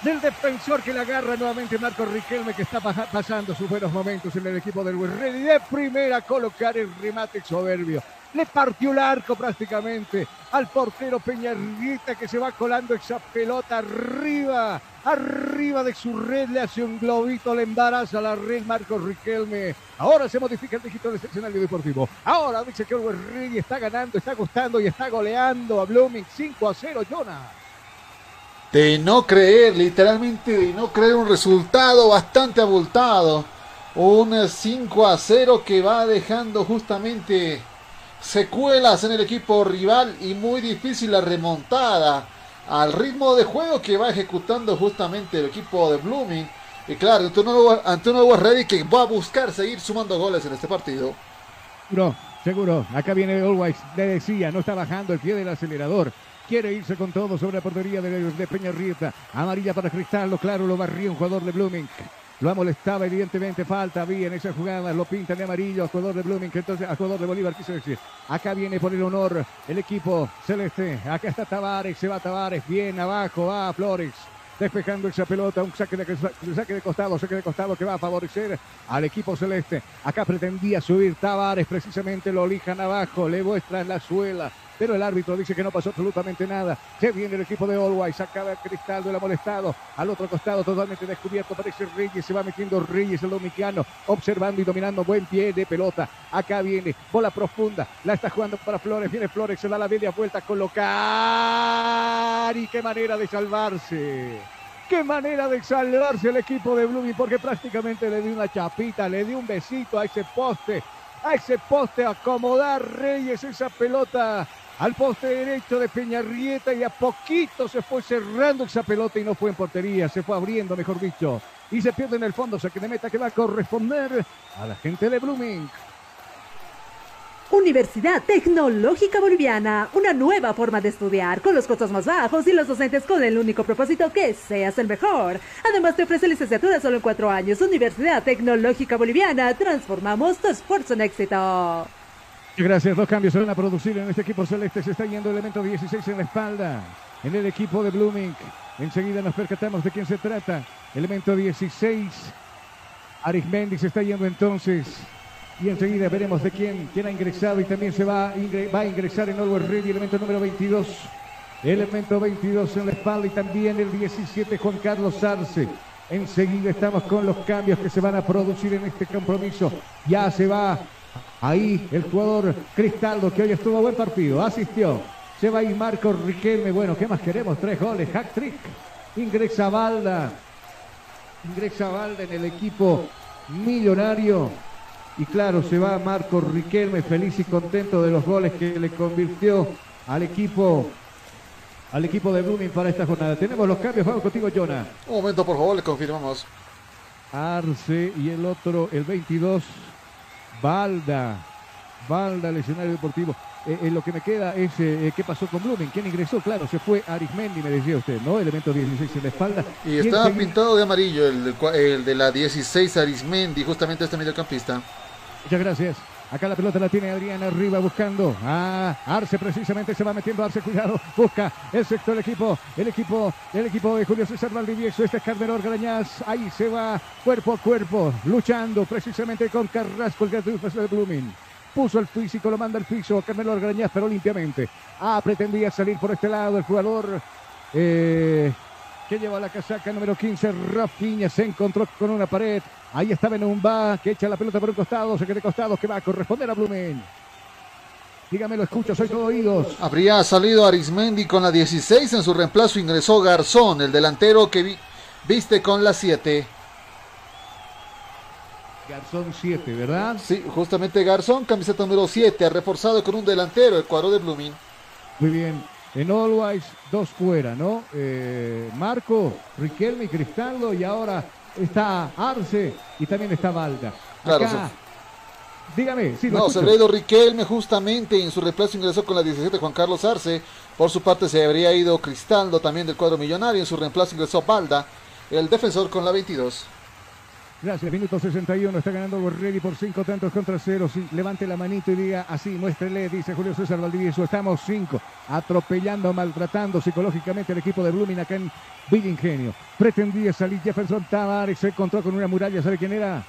del defensor que le agarra nuevamente Marco Riquelme que está pasando sus buenos momentos en el equipo del Ready. De primera colocar el remate soberbio le partió el arco prácticamente al portero Peñarrita que se va colando esa pelota arriba, arriba de su red, le hace un globito, le embaraza la red Marcos Riquelme. Ahora se modifica el dígito del escenario deportivo. Ahora dice que el está ganando, está gustando y está goleando a Blooming 5 a 0, Jonah. De no creer, literalmente de no creer un resultado bastante abultado. Un 5 a 0 que va dejando justamente secuelas en el equipo rival y muy difícil la remontada al ritmo de juego que va ejecutando justamente el equipo de Blooming. Y claro, ante un nuevo, Ready que va a buscar seguir sumando goles en este partido. Seguro, seguro. Acá viene Always. Le decía, no está bajando el pie del acelerador. Quiere irse con todo sobre la portería de, Peña Rieta. Amarilla para Cristal, claro, lo barría un jugador de Blooming. Lo ha molestado, evidentemente, falta, había en esa jugada, lo pintan de amarillo a jugador de Blooming, entonces a jugador de Bolívar, quiso decir. Acá viene por el honor el equipo celeste, acá está Tavares, se va Tavares, bien abajo, va Flores, despejando esa pelota, un saque de, saque de costado, saque de costado que va a favorecer al equipo celeste. Acá pretendía subir Tavares, precisamente lo lijan abajo, le muestran la suela, pero el árbitro dice que no pasó absolutamente nada. Se viene el equipo de Always, acaba Cristaldo, el molestado. Al otro costado, totalmente descubierto, parece Reyes, se va metiendo Reyes, el dominicano, observando y dominando, buen pie de pelota. Acá viene, bola profunda, la está jugando para Flores, viene Flores, se da la media vuelta a colocar. Y qué manera de salvarse. Qué manera de salvarse el equipo de Blooming, porque prácticamente le dio una chapita, le dio un besito a ese poste, a ese poste, acomodar Reyes esa pelota al poste derecho de Peñarrieta y a poquito se fue cerrando esa pelota y no fue en portería, se fue abriendo, mejor dicho. Y se pierde en el fondo, saque de meta que va a corresponder a la gente de Blooming. Universidad Tecnológica Boliviana, una nueva forma de estudiar con los costos más bajos y los docentes con el único propósito que seas el mejor. Además te ofrece licenciatura solo en cuatro años. Universidad Tecnológica Boliviana, transformamos tu esfuerzo en éxito. Gracias, dos cambios van a producir en este equipo celeste. Se está yendo el elemento 16 en la espalda. En el equipo de Blooming. Enseguida nos percatamos de quién se trata. Elemento 16. Arismendi se está yendo entonces y enseguida veremos de quién, quién ha ingresado y también se va, va a ingresar en Always Ready, elemento número 22. Elemento 22 en la espalda y también el 17 Juan Carlos Arce. Enseguida estamos con los cambios que se van a producir en este compromiso. Ya se va ahí el jugador Cristaldo que hoy estuvo a buen partido, asistió. Se va ahí Marco Riquelme. Bueno, ¿qué más queremos? Tres goles, hack trick. Ingresa Valda. Ingresa Valda en el equipo millonario. Y claro, se va Marco Riquelme feliz y contento de los goles que le convirtió al equipo al equipo de Blooming para esta jornada. Tenemos los cambios, vamos contigo, Jonah. Un momento, por favor, le confirmamos. Arce y el otro, el 22, Balda. Balda, el escenario deportivo. Eh, eh, lo que me queda es eh, qué pasó con Blooming, quién ingresó, claro, se fue Arismendi, me decía usted, ¿no? Elemento 16 en la espalda. Y estaba pintado de amarillo el, el, de la 16 Arismendi, justamente este mediocampista. Muchas gracias. Acá la pelota la tiene Adrián arriba buscando a Arce precisamente se va metiendo Arce, cuidado, busca el sexto del equipo, el equipo, el equipo de Julio César Valdivieso, este es Cardenor Grañaz, ahí se va cuerpo a cuerpo, luchando precisamente con Carrasco, el gratuito de Blooming. Puso el físico, lo manda al piso, Cardenor Grañaz, pero limpiamente. Ah, pretendía salir por este lado el jugador eh, que lleva la casaca número 15, Rafinha, se encontró con una pared, Ahí está Benumba, que echa la pelota por un costado, se queda de costado, que va a corresponder a Blumen. Dígame, lo escucho, soy todo oídos. Habría salido Arismendi con la 16, en su reemplazo ingresó Garzón, el delantero que viste con la 7. Garzón 7, ¿verdad? Sí, justamente Garzón, camiseta número 7, ha reforzado con un delantero, el cuadro de Blooming. Muy bien. En Always, dos fuera, ¿no? Eh, Marco, Riquelme y Cristaldo, y ahora está Arce y también está Valda. Acá, Dígame, sí, No, se habría ido Riquelme justamente en su reemplazo ingresó con la 17 Juan Carlos Arce. Por su parte se habría ido Cristaldo también del cuadro millonario. En su reemplazo ingresó Balda, el defensor con la 22. Gracias, minuto 61, está ganando Ready por 5 tantos contra 0. levante la manito y diga así, muéstrele, dice Julio César Valdivieso. Estamos 5, atropellando, maltratando psicológicamente al equipo de Blooming acá en Villa Ingenio. Pretendía salir Jefferson Tavares, se encontró con una muralla, ¿sabe quién era?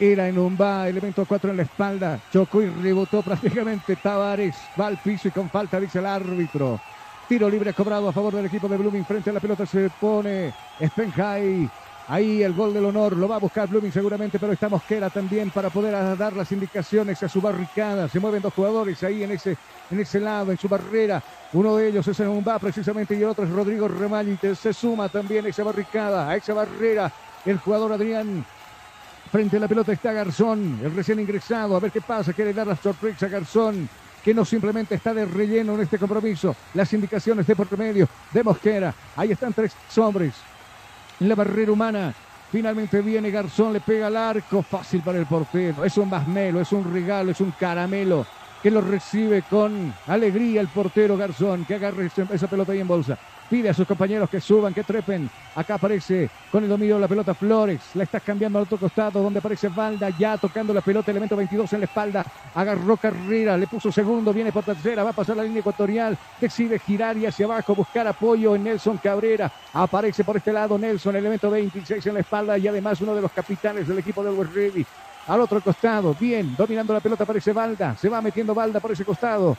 Era en un va, elemento 4 en la espalda, chocó y rebotó prácticamente Tavares, va al piso y con falta dice el árbitro. Tiro libre cobrado a favor del equipo de Blooming. Frente a la pelota se pone Spenhai. Ahí el gol del honor lo va a buscar Blooming seguramente, pero está Mosquera también para poder dar las indicaciones a su barricada. Se mueven dos jugadores ahí en ese, en ese lado, en su barrera. Uno de ellos es en un va precisamente y el otro es Rodrigo Remalite. Se suma también esa barricada, a esa barrera. El jugador Adrián Frente a la pelota está Garzón, el recién ingresado. A ver qué pasa. Quiere dar la sorpresa a Garzón, que no simplemente está de relleno en este compromiso. Las indicaciones de por medio de Mosquera. Ahí están tres hombres en la barrera humana. Finalmente viene Garzón, le pega al arco, fácil para el portero. Es un basmelo, es un regalo, es un caramelo que lo recibe con alegría el portero Garzón, que agarre esa pelota ahí en bolsa. Pide a sus compañeros que suban, que trepen. Acá aparece con el dominio de la pelota Flores. La está cambiando al otro costado, donde aparece Valda ya tocando la pelota, elemento 22 en la espalda. Agarró carrera, le puso segundo, viene por tercera, va a pasar la línea ecuatorial. Decide girar y hacia abajo, buscar apoyo en Nelson Cabrera. Aparece por este lado Nelson, elemento 26 en la espalda y además uno de los capitanes del equipo del West. Al otro costado, bien, dominando la pelota aparece Valda. Se va metiendo Valda por ese costado.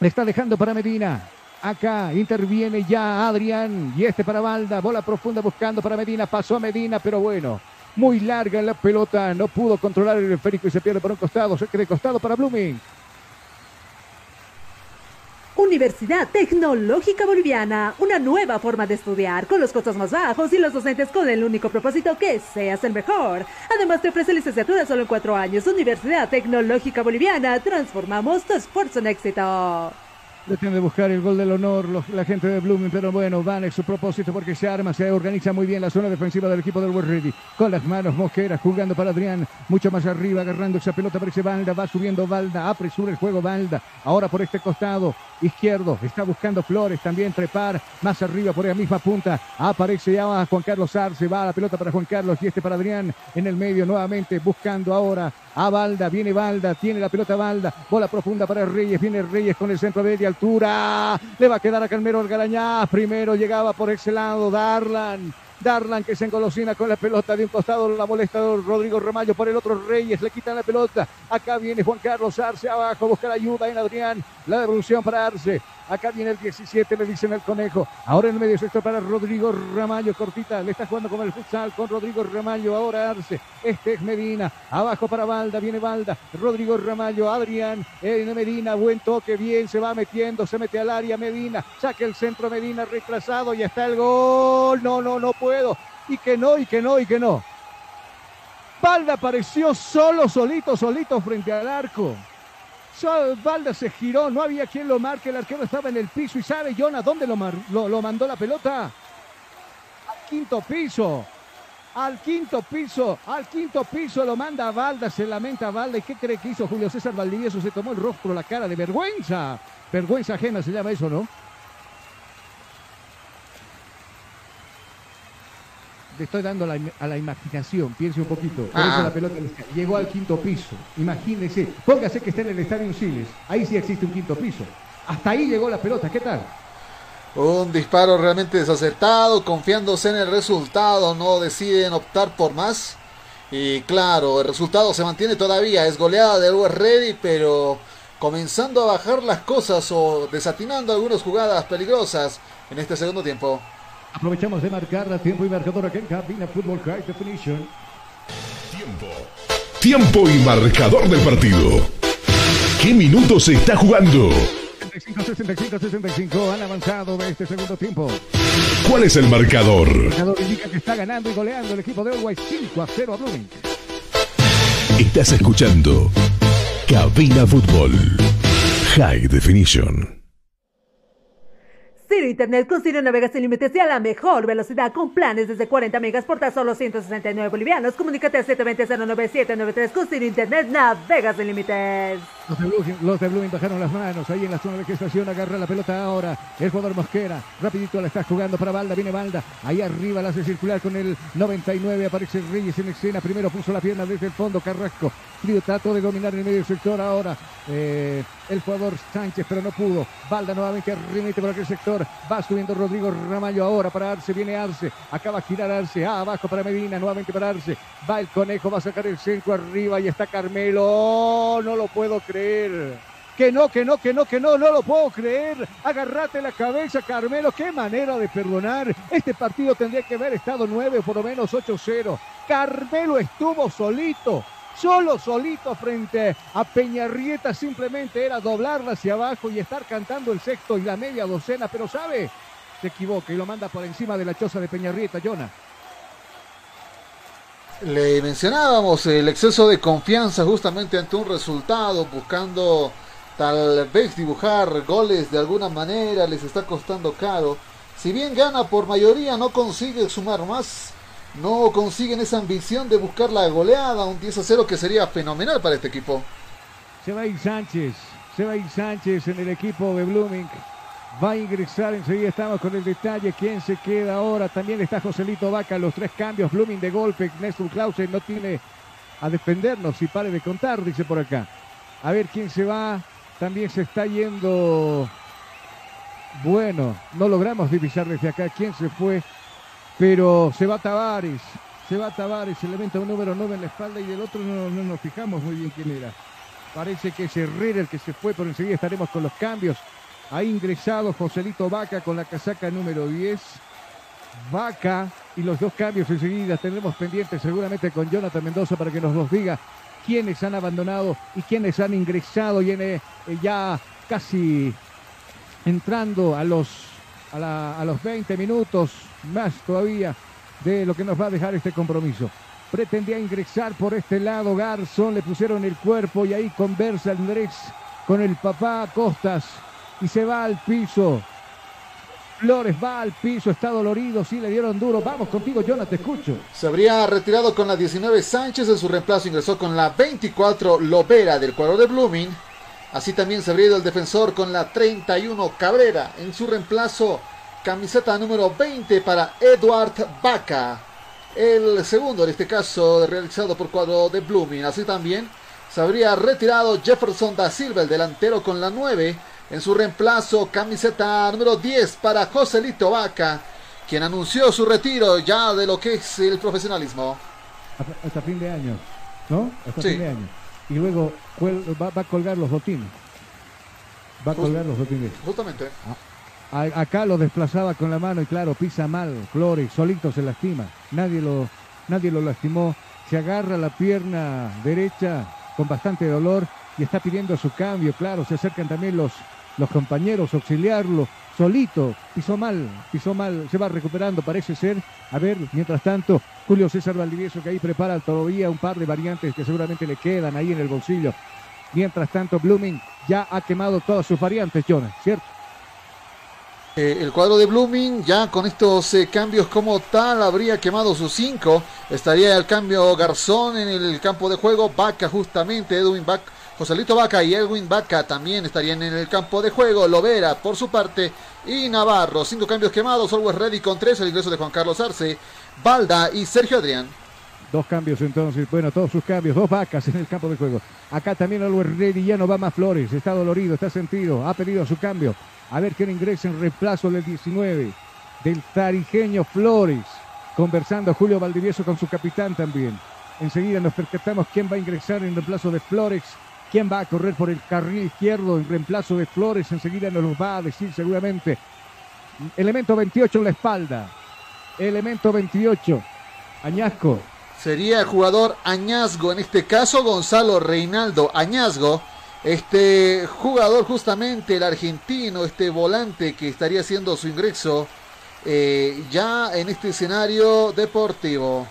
Le está dejando para Medina. Acá interviene ya Adrián y este para Valda. Bola profunda buscando para Medina. Pasó a Medina, pero bueno. Muy larga la pelota. No pudo controlar el esférico y se pierde por un costado. Se queda costado para Blooming. Universidad Tecnológica Boliviana, una nueva forma de estudiar con los costos más bajos y los docentes con el único propósito que seas el mejor. Además te ofrece licenciatura solo en cuatro años. Universidad Tecnológica Boliviana, transformamos tu esfuerzo en éxito. Tiene de buscar el gol del honor la gente de Blooming, pero bueno, van en su propósito porque se arma, se organiza muy bien la zona defensiva del equipo del World Ready. Con las manos Mosquera jugando para Adrián, mucho más arriba, agarrando esa pelota, parece Valda, va subiendo Valda, apresura el juego Valda. Ahora por este costado izquierdo, está buscando Flores, también trepar, más arriba por la misma punta, aparece ya Juan Carlos Arce, va la pelota para Juan Carlos y este para Adrián en el medio nuevamente, buscando ahora a Valda, viene Valda, tiene la pelota Valda, bola profunda para Reyes, viene Reyes con el centro de media altura, le va a quedar a Calmero Garañá, primero llegaba por ese lado Darlan, Darlan que se engolosina con la pelota de un costado, la molesta Rodrigo Remayo por el otro. Reyes, le quitan la pelota, acá viene Juan Carlos Arce abajo, buscar ayuda en Adrián, la devolución para Arce, Acá viene el 17, le dicen el conejo. Ahora en el medio sexto para Rodrigo Ramallo, cortita. Le está jugando con el futsal con Rodrigo Ramallo. Ahora Arce. Este es Medina. Abajo para Valda. Viene Valda. Rodrigo Ramallo. Adrián. En Medina. Buen toque. Bien. Se va metiendo. Se mete al área Medina. Saca el centro Medina retrasado. Y está el gol. No, no, no puedo. Y que no, y que no, y que no. Valda apareció solo, solito, solito frente al arco. Valda se giró, no había quien lo marque, el arquero estaba en el piso y sabe Jonah dónde lo, lo, mandó la pelota. Al quinto piso, al quinto piso, al quinto piso lo manda a Valda, se lamenta a Valda. ¿Y qué cree que hizo Julio César Valdivieso? Se tomó el rostro, la cara de vergüenza. Vergüenza ajena se llama eso, ¿no? Le estoy dando a la imaginación, piense un poquito. Por eso ah. la pelota llegó al quinto piso. Imagínese, póngase que está en el estadio Siles. Ahí sí existe un quinto piso. Hasta ahí llegó la pelota, ¿qué tal? Un disparo realmente desacertado, confiándose en el resultado, no deciden optar por más. Y claro, el resultado se mantiene todavía, es goleada del West Ready, pero comenzando a bajar las cosas o desatinando algunas jugadas peligrosas en este segundo tiempo. Aprovechamos de marcar a tiempo y marcador aquí en Cabina Fútbol High Definition. Tiempo. Tiempo y marcador del partido. ¿Qué minutos se está jugando? 65, 65, 65 han avanzado de este segundo tiempo. ¿Cuál es el marcador? El marcador indica que está ganando y goleando el equipo de Uruguay 5 a 0 a Blooming. Estás escuchando Cabina Fútbol High Definition. Stereo Internet con Stereo navegas sin límites y a la mejor velocidad con planes desde 40 megas por tan solo 169 bolivianos. Comunícate al 720-09793 con Stereo Internet navegas sin límites. Los de, Blooming, los bajaron las manos ahí en la zona de gestación. Agarra la pelota ahora. El jugador Mosquera. Rapidito la está jugando para Balda. Viene Balda. Ahí arriba la hace circular con el 99. Aparece Reyes en escena. Primero puso la pierna desde el fondo. Carrasco. Trató de dominar en el medio sector ahora. Eh, el jugador Sánchez, pero no pudo. Balda nuevamente remite por aquel sector. Va subiendo Rodrigo Ramallo ahora para Arce. Viene Arce. Acaba de girar Arce. Ah, abajo para Medina. Nuevamente para Arce. Va el conejo. Va a sacar el centro arriba. Y está Carmelo. Oh, no lo puedo creer. Que no, que no, que no, que no, no lo puedo creer. Agarrate la cabeza, Carmelo. Qué manera de perdonar. Este partido tendría que haber estado 9 por lo menos 8-0. Carmelo estuvo solito. Solo solito frente a Peñarrieta simplemente era doblarla hacia abajo y estar cantando el sexto y la media docena, pero sabe, se equivoca y lo manda por encima de la choza de Peñarrieta, Jonah. Le mencionábamos el exceso de confianza justamente ante un resultado, buscando tal vez dibujar goles de alguna manera, les está costando caro. Si bien gana por mayoría, no consigue sumar más, no consiguen esa ambición de buscar la goleada, un 10 a 0 que sería fenomenal para este equipo. Se va a ir Sánchez, se va a ir Sánchez en el equipo de Blooming. Va a ingresar enseguida, estamos con el detalle. ¿Quién se queda ahora? También está Joselito Vaca, los tres cambios. Blooming de golpe. Néstor Clausen no tiene a defendernos y pare de contar, dice por acá. A ver quién se va. También se está yendo. Bueno, no logramos divisar desde acá quién se fue. Pero se va Tavares. Se va Tavares, elemento número 9 en la espalda y del otro no, no nos fijamos muy bien quién era. Parece que es Herrera el que se fue, pero enseguida estaremos con los cambios. Ha ingresado Joselito Vaca con la casaca número 10. Vaca y los dos cambios enseguida tendremos pendientes seguramente con Jonathan Mendoza para que nos los diga quiénes han abandonado y quiénes han ingresado y eh, ya casi entrando a los, a los 20 minutos más todavía de lo que nos va a dejar este compromiso. Pretendía ingresar por este lado Garzón, le pusieron el cuerpo y ahí conversa Andrés con el papá Costas y se va al piso. Flores va al piso, está dolorido, sí le dieron duro. Vamos contigo, Jonathan, te escucho. Se habría retirado con la 19 Sánchez, en su reemplazo ingresó con la 24 Lovera del cuadro de Blooming. Así también se habría ido el defensor con la 31 Cabrera, en su reemplazo camiseta número 20 para Eduard Baca. El segundo, en este caso, realizado por cuadro de Blooming. Así también se habría retirado Jefferson da Silva, el delantero con la 9 en su reemplazo, camiseta número 10 para Joselito Vaca, quien anunció su retiro ya de lo que es el profesionalismo. Hasta, fin de año, ¿no? Hasta fin de año. Y luego va, a colgar los botines. Va a colgar los botines. Justamente. Acá lo desplazaba con la mano y claro, pisa mal, Flores, solito se lastima. Nadie lo, nadie lo lastimó. Se agarra la pierna derecha con bastante dolor y está pidiendo su cambio. Claro, se acercan también los, los compañeros auxiliarlo. Solito, pisó mal, pisó mal, se va recuperando, parece ser. A ver, mientras tanto, Julio César Valdivieso que ahí prepara todavía un par de variantes que seguramente le quedan ahí en el bolsillo. Mientras tanto, Blooming ya ha quemado todas sus variantes, Jonas, ¿cierto? Eh, el cuadro de Blooming ya con estos eh, cambios como tal habría quemado sus cinco. Estaría el cambio Garzón en el campo de juego. Vaca justamente, Edwin Vaca Joselito Vaca y Edwin Vaca también estarían en el campo de juego. Lovera por su parte y Navarro. Cinco cambios quemados. Always ready con tres. El ingreso de Juan Carlos Arce, Balda y Sergio Adrián. Dos cambios entonces, bueno, todos sus cambios, dos vacas en el campo de juego. Acá también Always Ready, ya no va más Flores, está dolorido, está sentido, ha pedido su cambio. A ver quién ingresa en reemplazo del 19, del tarijeño Flores. Conversando Julio Valdivieso con su capitán también. Enseguida nos percatamos quién va a ingresar en reemplazo de Flores quién va a correr por el carril izquierdo en reemplazo de Flores. Enseguida nos lo va a decir seguramente. Elemento 28 en la espalda. Elemento 28. Añasco. Sería el jugador Añazgo, en este caso Gonzalo Reinaldo Añazgo. Este jugador justamente el argentino, este volante que estaría haciendo su ingreso eh, ya en este escenario deportivo.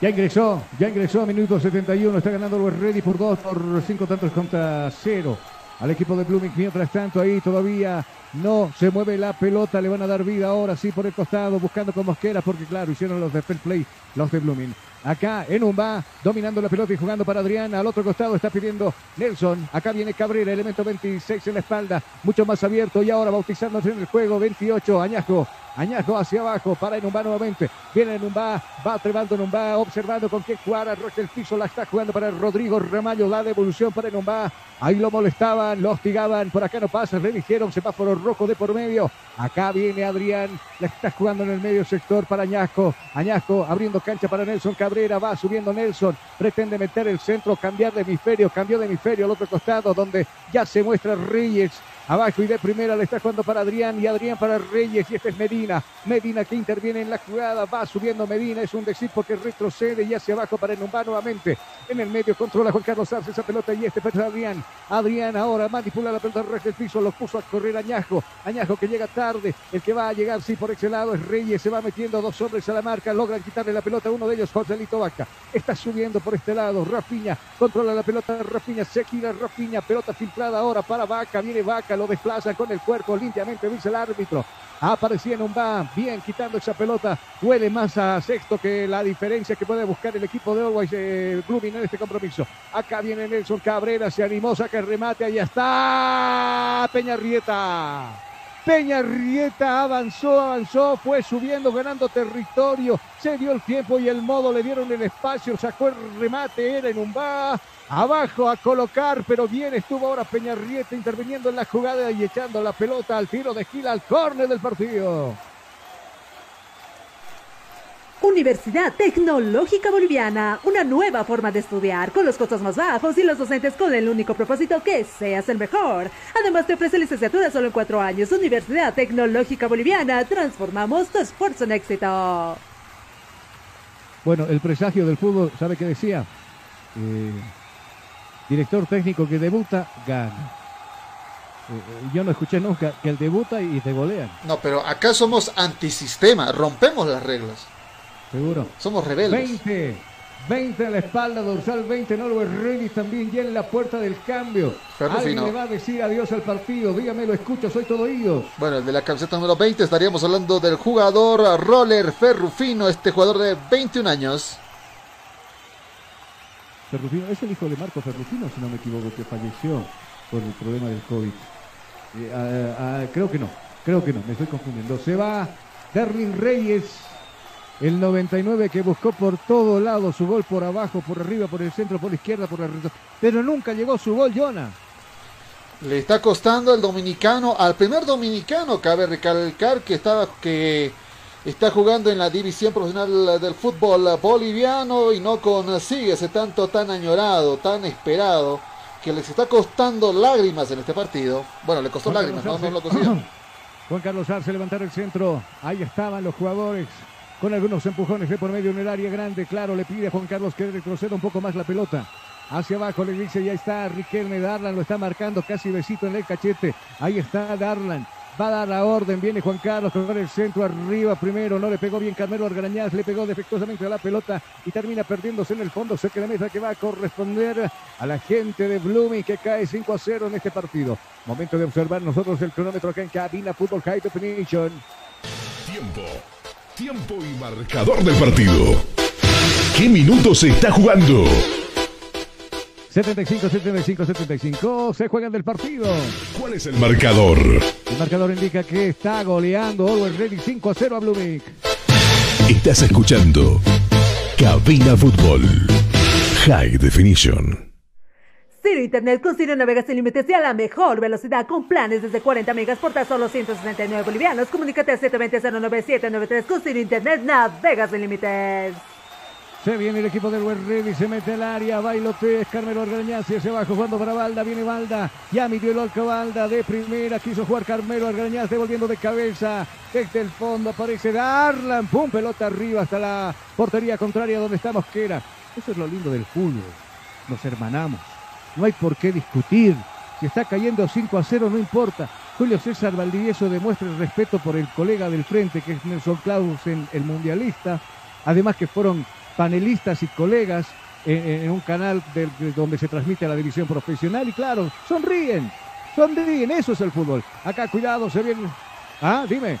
Ya ingresó, ya ingresó a minuto 71, está ganando el Ready por 2, por 5 tantos contra 0. al equipo de Blooming. Mientras tanto, ahí todavía no se mueve la pelota. Le van a dar vida ahora sí por el costado, buscando con Mosquera, porque claro, hicieron los de fair play, los de Blooming. Acá en Umba, dominando la pelota y jugando para Adrián. Al otro costado está pidiendo Nelson. Acá viene Cabrera, elemento 26 en la espalda, mucho más abierto. Y ahora bautizándose en el juego, 28, Añajo. Añajo hacia abajo para Enumba nuevamente. Viene Enumba, va tremando Enumba, observando con qué jugar. Arroja el piso, la está jugando para Rodrigo Ramallo. La devolución para Enumba. Ahí lo molestaban, lo hostigaban. Por acá no pasa, religieron semáforo rojo de por medio. Acá viene Adrián, la está jugando en el medio sector para Añasco. Añasco abriendo cancha para Nelson Cabrera, va subiendo Nelson. Pretende meter el centro, cambiar de hemisferio, cambió de hemisferio al otro costado donde ya se muestra Reyes Abajo y de primera le está jugando para Adrián y Adrián para Reyes y este es Medina. Medina que interviene en la jugada, va subiendo Medina, es un decir porque retrocede y hacia abajo para Enumba nuevamente. En el medio controla Juan Carlos Arce esa pelota y este para Adrián. Adrián ahora manipula la pelota del piso, lo puso a correr Añajo. Añajo que llega tarde, el que va a llegar sí por ese lado es Reyes, se va metiendo dos hombres a la marca, logran quitarle la pelota, uno de ellos Joselito Vaca. Está subiendo por este lado, Rafiña controla la pelota, Rafiña se gira Rafiña, pelota filtrada ahora para Vaca, viene Vaca, lo desplaza con el cuerpo limpiamente, dice el árbitro. Aparecía en un va bien quitando esa pelota. Huele más a sexto que la diferencia que puede buscar el equipo de Always eh, Blooming en este compromiso. Acá viene Nelson Cabrera, se animó, saca el remate, ahí está Peña Rieta. Peña Rieta avanzó, avanzó, fue subiendo, ganando territorio, se dio el tiempo y el modo, le dieron el espacio, sacó el remate, era en un va, abajo a colocar, pero bien estuvo ahora Peñarrieta interviniendo en la jugada y echando la pelota al tiro de Gil al córner del partido. Universidad Tecnológica Boliviana, una nueva forma de estudiar con los costos más bajos y los docentes con el único propósito que seas el mejor. Además te ofrece licenciatura solo en cuatro años. Universidad Tecnológica Boliviana, transformamos tu esfuerzo en éxito. Bueno, el presagio del fútbol, ¿sabe qué decía? Eh, director técnico que debuta, gana. Eh, eh, yo no escuché nunca que él debuta y te golean. No, pero acá somos antisistema, rompemos las reglas. Seguro. Somos rebeldes. 20, 20 en la espalda, dorsal 20, Norbert Reyes también ya en la puerta del cambio. Alguien le va a decir adiós al partido, dígame, lo escucho, soy todo oídos. Bueno, el de la camiseta número 20 estaríamos hablando del jugador Roller Ferrufino, este jugador de 21 años. Ferrufino, es el hijo de Marco Ferrufino, si no me equivoco, que falleció por el problema del COVID. Eh, ah, ah, creo que no, creo que no, me estoy confundiendo. Se va Darwin Reyes, el 99 que buscó por todo lado su gol por abajo, por arriba, por el centro, por la izquierda, por el pero nunca llegó su gol, Jonah. Le está costando al dominicano, al primer dominicano, cabe recalcar que estaba que está jugando en la división profesional del fútbol boliviano y no consigue ese tanto tan añorado, tan esperado, que les está costando lágrimas en este partido. Bueno, le costó lágrimas, no, no, lo consiguió. Juan Carlos Arce levantar el centro, ahí estaban los jugadores con algunos empujones de por medio en el área grande, claro, le pide a Juan Carlos que retroceda un poco más la pelota. Hacia abajo le dice, ya está Riquelme Darlan, lo está marcando casi besito en el cachete. Ahí está Darlan, Va a dar la orden, viene Juan Carlos con el centro arriba primero, no le pegó bien Carmelo Argarañaz, le pegó defectuosamente a la pelota y termina perdiéndose en el fondo. Sé que la mesa que va a corresponder a la gente de Blooming que cae 5 a 0 en este partido. Momento de observar nosotros el cronómetro acá en cabina Fútbol High Definition. Tiempo, tiempo y marcador del partido. ¿Qué minutos se está jugando? 75, 75, 75. Se juegan del partido. ¿Cuál es el marcador? El marcador indica que está goleando Always Ready 5 a 0 a Blooming. Estás escuchando Cabina Fútbol High Definition. Ciro Internet con Ciro navegas sin límites y a la mejor velocidad con planes desde 40 megas por tan solo 169 bolivianos. Comunícate a 720-09793 con Ciro Internet navegas sin límites. Se viene el equipo del West Ready, se mete el área, bailote, Carmelo Argañaz y hacia abajo jugando para Balda, viene Balda, ya midió el Olca Balda de primera, quiso jugar Carmelo Argañaz devolviendo de cabeza, desde el fondo aparece Darlan, pum, pelota arriba hasta la portería contraria donde está Mosquera. Eso es lo lindo del fútbol, nos hermanamos, no hay por qué discutir, si está cayendo 5 a 0 no importa. Julio César Valdivieso demuestra el respeto por el colega del frente que es Nelson Clausen, el mundialista, además que fueron panelistas y colegas en, un canal donde se transmite la división profesional y claro, sonríen, Sonríen, eso es el fútbol. Acá, cuidado, se viene. Ah, dime.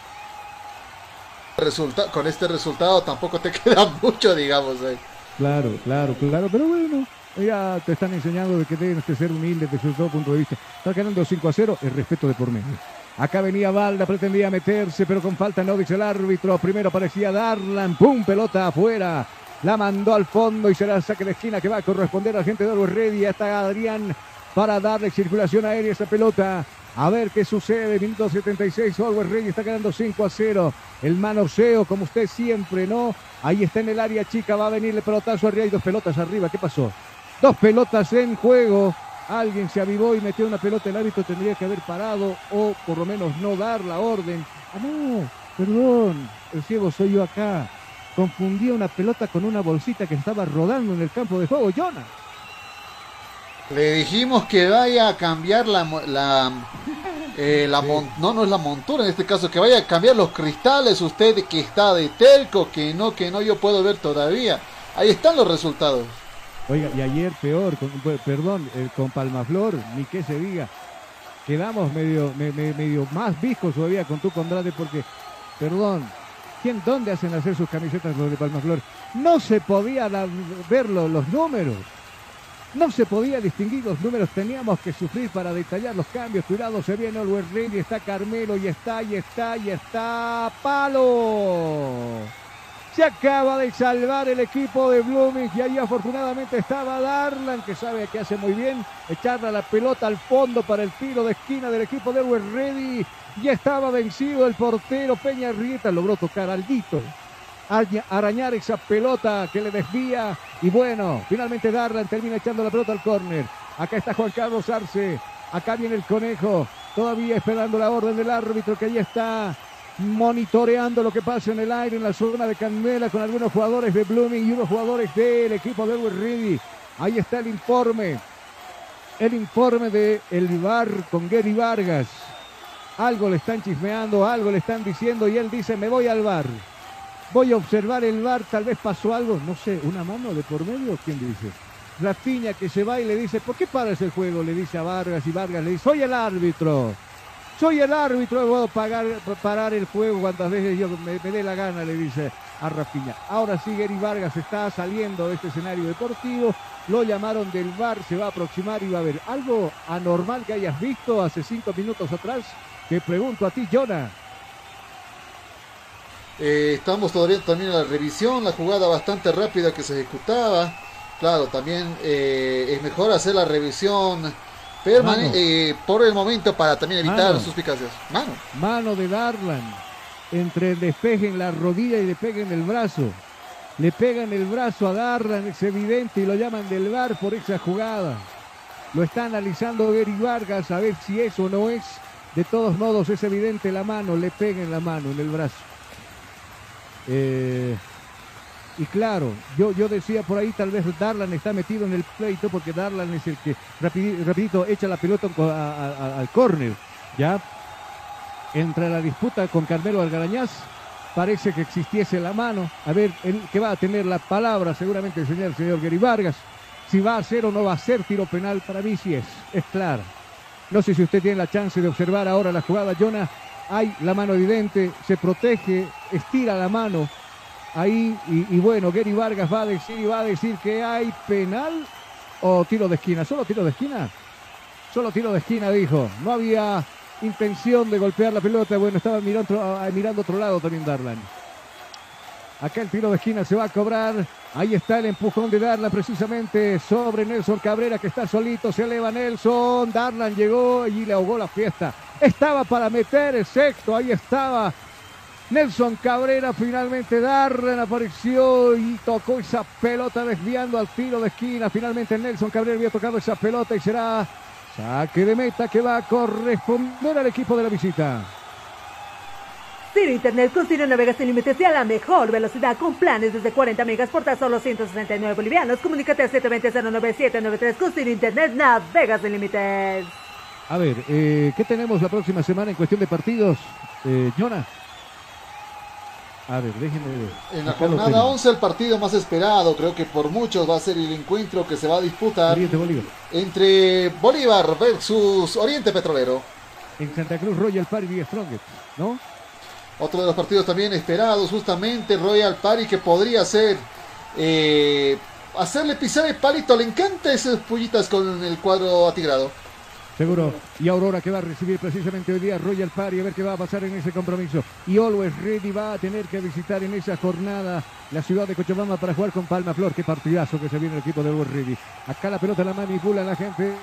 Resulta con este resultado tampoco te <laughs> queda mucho, digamos. eh. Claro, claro, claro, pero bueno, ya te están enseñando de que tienes que ser humilde desde todo punto de vista. Está ganando 5 a 0, el respeto de por medio. Acá venía Valda, pretendía meterse, pero con falta no dice el árbitro. Primero parecía Darlan, pum, pelota afuera. La mandó al fondo y será el saque de esquina que va a corresponder al gente de Always Ready. Está Adrián para darle circulación aérea a esa pelota. A ver qué sucede. Minuto 76. Always Ready está ganando 5 a 0. El manoseo, como usted siempre, ¿no? Ahí está en el área chica. Va a venir el pelotazo arriba. Hay dos pelotas arriba. ¿Qué pasó? Dos pelotas en juego. Alguien se avivó y metió una pelota. El árbitro tendría que haber parado o por lo menos no dar la orden. Ah, no, perdón. El ciego soy yo acá. Confundí una pelota con una bolsita que estaba rodando en el campo de juego. Jonah. Le dijimos que vaya a cambiar la, la, <laughs> eh, la mon- no, no es la montura en este caso, que vaya a cambiar los cristales, usted que está de telco, que no, que no, yo puedo ver todavía. Ahí están los resultados. Oiga, y ayer peor, con- perdón, eh, con Palmaflor, ni que se diga. Quedamos medio, me- me- medio más viscos todavía con tu Condrade porque, perdón, ¿quién, ¿dónde hacen hacer sus camisetas los de Palmaflor? No se podía ver lo- los números. No se podía distinguir los números, teníamos que sufrir para detallar los cambios. Cuidado, se viene Always Ready, está Carmelo y está, y está, y está. ¡Palo! Se acaba de salvar el equipo de Blooming y ahí afortunadamente estaba Darlan que sabe que hace muy bien echarle la pelota al fondo para el tiro de esquina del equipo de Always Ready. Ya estaba vencido el portero Peña Rieta, logró tocar Aldito. araña- Arañar esa pelota que le desvía y bueno, finalmente Darlan termina echando la pelota al córner. Acá está Juan Carlos Arce, acá viene el conejo, todavía esperando la orden del árbitro que ahí está monitoreando lo que pasa en el aire en la zona de Candela con algunos jugadores de Blooming y unos jugadores del equipo de Always Ready. Ahí está el informe. El informe de el VAR con Gary Vargas. Algo le están chismeando, algo le están diciendo y él dice, me voy al VAR. Voy a observar el VAR, tal vez pasó algo, no sé, una mano de por medio, ¿quién dice? Rafinha que se va y le dice, ¿por qué paras el juego? Le dice a Vargas y Vargas le dice, soy el árbitro. Soy el árbitro, puedo pagar, parar el juego cuantas veces yo me, dé la gana, le dice a Rafinha. Ahora sí, Gary Vargas está saliendo de este escenario deportivo. Lo llamaron del bar, se va a aproximar y va a ver algo anormal que hayas visto hace cinco minutos atrás. Te pregunto a ti, Jonah. Eh, estamos todavía también en la revisión, la jugada bastante rápida que se ejecutaba. Claro, también eh, es mejor hacer la revisión permane- eh, por el momento para también evitar Mano. suspicacias. Mano. Mano de Darlan. Entre el despeje en la rodilla y le pega en el brazo. Le pega en el brazo a Darlan, es evidente, y lo llaman del bar por esa jugada. Lo está analizando Gary Vargas a ver si es o no es. De todos modos, es evidente la mano, le pega en la mano, en el brazo. Eh, y claro, yo, yo decía por ahí, tal vez Darlan está metido en el pleito porque Darlan es el que rapidi- rapidito echa la pelota al córner. ¿Ya? Entre la disputa con Carmelo Algarañaz, parece que existiese la mano. A ver, el que va a tener la palabra seguramente el señor, el señor Gary Vargas. Si va a ser o no va a ser tiro penal, para mí sí es, es claro. No sé si usted tiene la chance de observar ahora la jugada, Jonah. Hay la mano evidente, se protege, estira la mano ahí y, bueno, Gary Vargas va a decir y va a decir que hay penal o tiro de esquina. ¿Solo tiro de esquina? Solo tiro de esquina, dijo. No había intención de golpear la pelota. Bueno, estaba mirando, ah, mirando otro lado también Darlan. Acá el tiro de esquina se va a cobrar. Ahí está el empujón de Darlan precisamente sobre Nelson Cabrera que está solito. Se eleva Nelson. Darlan llegó y le ahogó la fiesta. Estaba para meter el sexto. Ahí estaba Nelson Cabrera. Finalmente Darlan apareció y tocó esa pelota desviando al tiro de esquina. Finalmente Nelson Cabrera había tocado esa pelota y será saque de meta que va a corresponder al equipo de la visita. Ciro Internet con Ciro navegas sin límites y a la mejor velocidad con planes desde 40 megas por tan solo 169 bolivianos. Comunícate al 720-09793 con Ciro Internet navegas sin límites. A ver, eh, ¿qué tenemos la próxima semana en cuestión de partidos? Eh, Jonah. A ver, déjenme ver. En la jornada tengo. 11 el partido más esperado, creo que por muchos va a ser el encuentro que se va a disputar Bolívar. entre Bolívar versus Oriente Petrolero. En Santa Cruz, Royal Party Strongest, ¿no? Otro de los partidos también esperados, justamente Royal Party, que podría ser eh, hacerle pisar el palito. Le encanta esas pullitas con el cuadro atigrado. Seguro. Y Aurora que va a recibir precisamente hoy día Royal Party a ver qué va a pasar en ese compromiso. Y Always Ready va a tener que visitar en esa jornada la ciudad de Cochabamba para jugar con Palma Flor. Qué partidazo que se viene el equipo de Always Ready. Acá la pelota la manipula la gente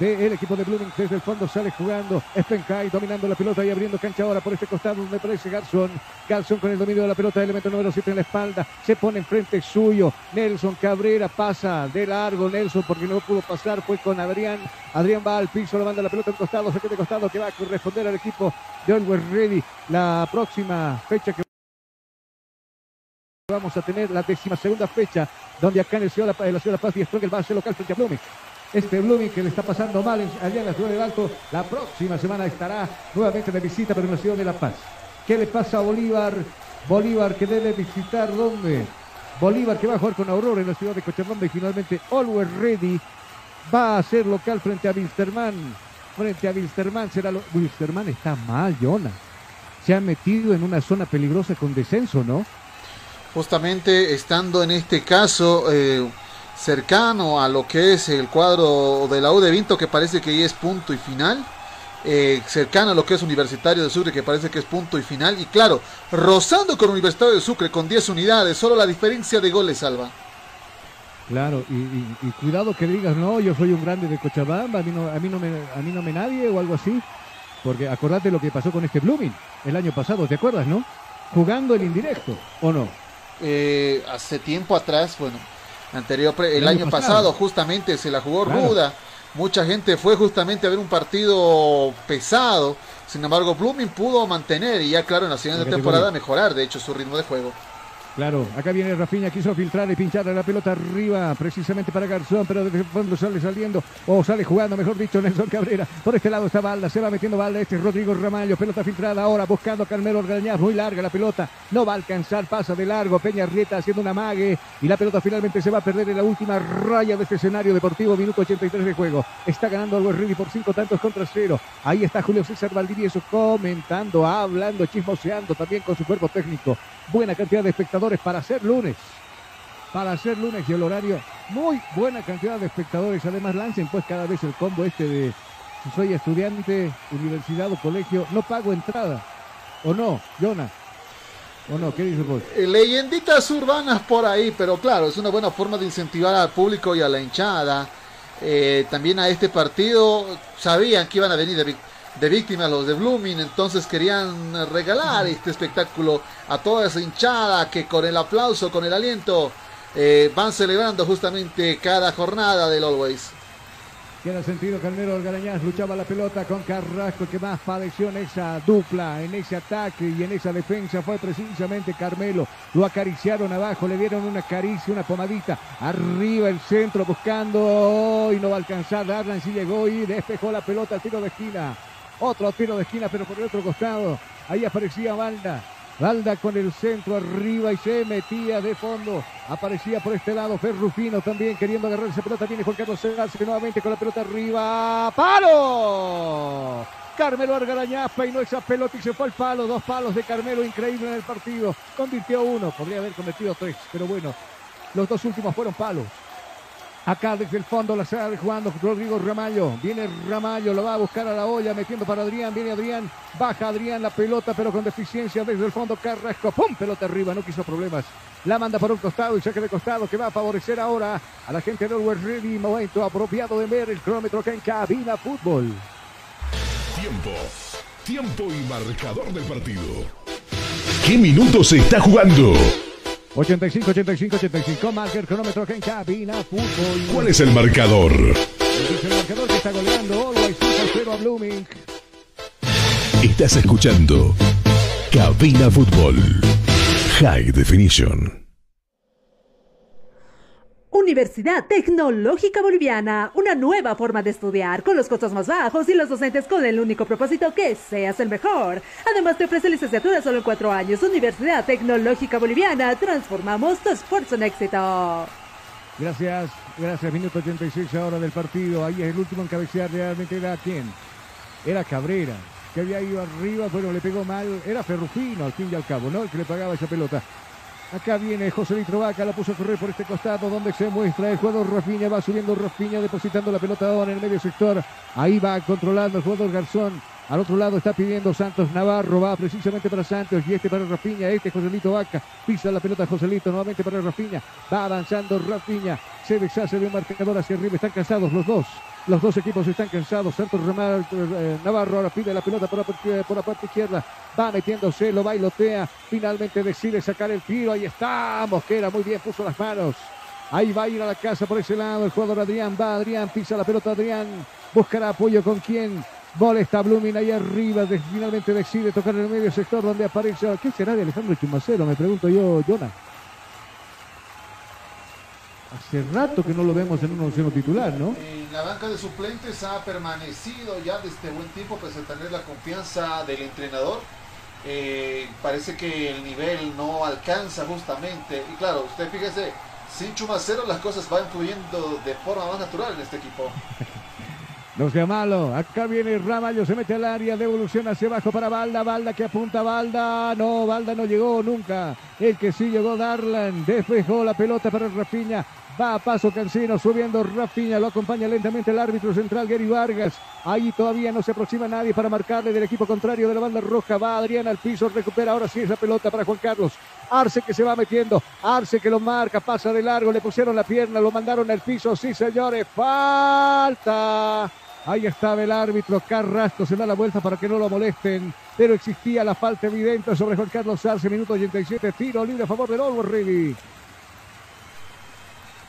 del equipo de Blooming. Desde el fondo sale jugando. Spenkai dominando la pelota y abriendo cancha ahora por este costado. Me parece Garzón. Garzón con el dominio de la pelota. Elemento número 7 en la espalda. Se pone enfrente suyo. Nelson Cabrera pasa de largo. Nelson porque no pudo pasar. Fue con Adrián. Adrián va al piso. Le manda la pelota costado. Se queda de costado que va a corresponder al equipo de Always Ready. La próxima fecha que vamos a tener la décima segunda fecha, donde acá en, el ciudad, en la ciudad de La Paz y Strongel va a ser local frente a Blooming. Este Blooming que le está pasando mal allá en la ciudad del Alto, la próxima semana estará nuevamente de visita, en la ciudad de La Paz. ¿Qué le pasa a Bolívar? Bolívar que debe visitar dónde? Bolívar que va a jugar con Aurora en la ciudad de Cochabamba y finalmente Always Ready va a ser local frente a Wilstermann. Frente a Wilstermann será lo... Wilstermann está mal, Jonah. Se ha metido en una zona peligrosa con descenso, ¿no? Justamente estando en este caso eh, cercano a lo que es el cuadro de la U de Vinto, que parece que ya es punto y final. eh, cercano a lo que es Universitario de Sucre, que parece que es punto y final. Y claro, rozando con Universitario de Sucre con 10 unidades, solo la diferencia de goles salva. Claro, y, y- y cuidado que digas, no, yo soy un grande de Cochabamba, a mí no, a mí no, me, a mí no me nadie o algo así. Porque acordate lo que pasó con este Blooming el año pasado, ¿te acuerdas, no? Jugando el indirecto, ¿o no? Eh, hace tiempo atrás, bueno, anterior, el, El año año pasado. pasado, justamente se la jugó Claro. ruda. Mucha gente fue justamente a ver un partido pesado. Sin embargo, Blooming pudo mantener y ya, claro, en la siguiente La temporada mejorar, de hecho, su ritmo de juego. Claro, acá viene Rafinha, quiso filtrar y pincharle la pelota arriba, precisamente para Garzón, pero el fondo sale saliendo, o sale jugando, mejor dicho, Nelson Cabrera. Por este lado está Balda, se va metiendo Balda, este es Rodrigo Ramallo, pelota filtrada ahora, buscando a Carmelo Orgañaz, muy larga la pelota, no va a alcanzar, pasa de largo, Peña Rieta haciendo una mague, y la pelota finalmente se va a perder en la última raya de este escenario deportivo, minuto 83 de juego. Está ganando Always Ready por cinco tantos contra cero. Ahí está Julio César Valdivieso comentando, hablando, chismoseando también con su cuerpo técnico. Buena cantidad de espectadores para ser lunes. Para ser lunes y el horario, muy buena cantidad de espectadores. Además, lancen pues cada vez el combo este de si soy estudiante, universidad o colegio, no pago entrada. ¿O no, Jonah? ¿O no? ¿Qué dices vos? Eh, Leyenditas urbanas por ahí, pero claro, es una buena forma de incentivar al público y a la hinchada. Eh, también a este partido sabían que iban a venir de, vic- de víctimas los de Blooming, entonces querían regalar este espectáculo a toda esa hinchada que con el aplauso, con el aliento, eh, van celebrando justamente cada jornada del Always. Queda sentido Carmelo Algarañaz, luchaba la pelota con Carrasco, que más padeció en esa dupla, en ese ataque y en esa defensa fue precisamente Carmelo. Lo acariciaron abajo, le dieron una caricia, una pomadita, arriba el centro buscando y no va a alcanzar. Darlan sí llegó y despejó la pelota al tiro de esquina. Otro tiro de esquina, pero por el otro costado. Ahí aparecía Valda. Valda con el centro arriba y se metía de fondo. Aparecía por este lado Ferrufino también queriendo agarrar esa pelota. Viene Juan Carlos Segarce nuevamente con la pelota arriba. ¡Palo! Carmelo Argarañaz peinó esa pelota y se fue al palo. Dos palos de Carmelo increíble en el partido. Convirtió uno. Podría haber convertido tres. Pero bueno, los dos últimos fueron palos. Acá desde el fondo la sale jugando Rodrigo Ramallo. Viene Ramallo, lo va a buscar a la olla, metiendo para Adrián. Viene Adrián, baja Adrián la pelota, pero con deficiencia desde el fondo. Carrasco, ¡pum! Pelota arriba, no quiso problemas. La manda por un costado y saque de costado que va a favorecer ahora a la gente de Always Ready. Momento apropiado de ver el cronómetro que en cabina fútbol. Tiempo. Tiempo y marcador del partido. ¿Qué minutos se está jugando? 85, 85, 85. Marca el cronómetro que en cabina fútbol. ¿Cuál es el marcador? El marcador que está goleando. Always 5 0 a Blooming. Estás escuchando Cabina Fútbol. High Definition. Universidad Tecnológica Boliviana, una nueva forma de estudiar con los costos más bajos y los docentes con el único propósito que seas el mejor. Además te ofrece licenciatura solo en cuatro años. Universidad Tecnológica Boliviana, transformamos tu esfuerzo en éxito. Gracias, gracias. Minuto 86 ahora del partido. Ahí es el último en cabecear realmente era quién. Era Cabrera, que había ido arriba, bueno, le pegó mal. Era Ferrufino al fin y al cabo, ¿no? El que le pagaba esa pelota. Acá viene José Litro Vaca, la puso a correr por este costado donde se muestra el jugador Rafiña, va subiendo Rafiña, depositando la pelota en el medio sector. Ahí va controlando el jugador Garzón. Al otro lado está pidiendo Santos Navarro, va precisamente para Santos y este para Rafiña, este Joselito Vaca, pisa la pelota Joselito, nuevamente para Rafiña, va avanzando Rafiña, se deshace de un marcador hacia arriba, están cansados los dos. Los dos equipos están cansados. Santos eh, Navarro pide la pelota por la, la parte izquierda. Va metiéndose, lo bailotea. Finalmente decide sacar el tiro. Ahí está. Mosquera muy bien, puso las manos. Ahí va a ir a la casa por ese lado. El jugador Adrián va. Adrián pisa la pelota. Adrián buscará apoyo con quién. Molesta Blooming ahí arriba. finalmente decide tocar en el medio sector donde aparece. ¿Qué será de Alejandro Chumacero? Me pregunto yo, Jonah. Hace rato que no lo vemos en un onceno titular, ¿no? En la banca de suplentes ha permanecido ya desde buen tiempo, pese a tener la confianza del entrenador. Eh, parece que el nivel no alcanza justamente. Y claro, usted fíjese, sin Chumacero las cosas van fluyendo de forma más natural en este equipo. <laughs> No sea malo. Acá viene Ramallo, se mete al área, devolución hacia abajo para Balda. Balda que apunta Balda. No, Balda no llegó nunca. El que sí llegó Darlan. Despejó la pelota para Rafiña. Va a paso Cancino subiendo Rafiña, lo acompaña lentamente el árbitro central Gary Vargas. Ahí todavía no se aproxima nadie para marcarle del equipo contrario de la banda roja. Va Adrián al piso, recupera ahora sí esa pelota para Juan Carlos. Arce que se va metiendo, Arce que lo marca, pasa de largo, le pusieron la pierna, lo mandaron al piso. Sí, señores, falta. Ahí estaba el árbitro Carrasco, se da la vuelta para que no lo molesten, pero existía la falta evidente sobre Juan Carlos Arce, minuto 87, tiro libre a favor del Olmo Ready.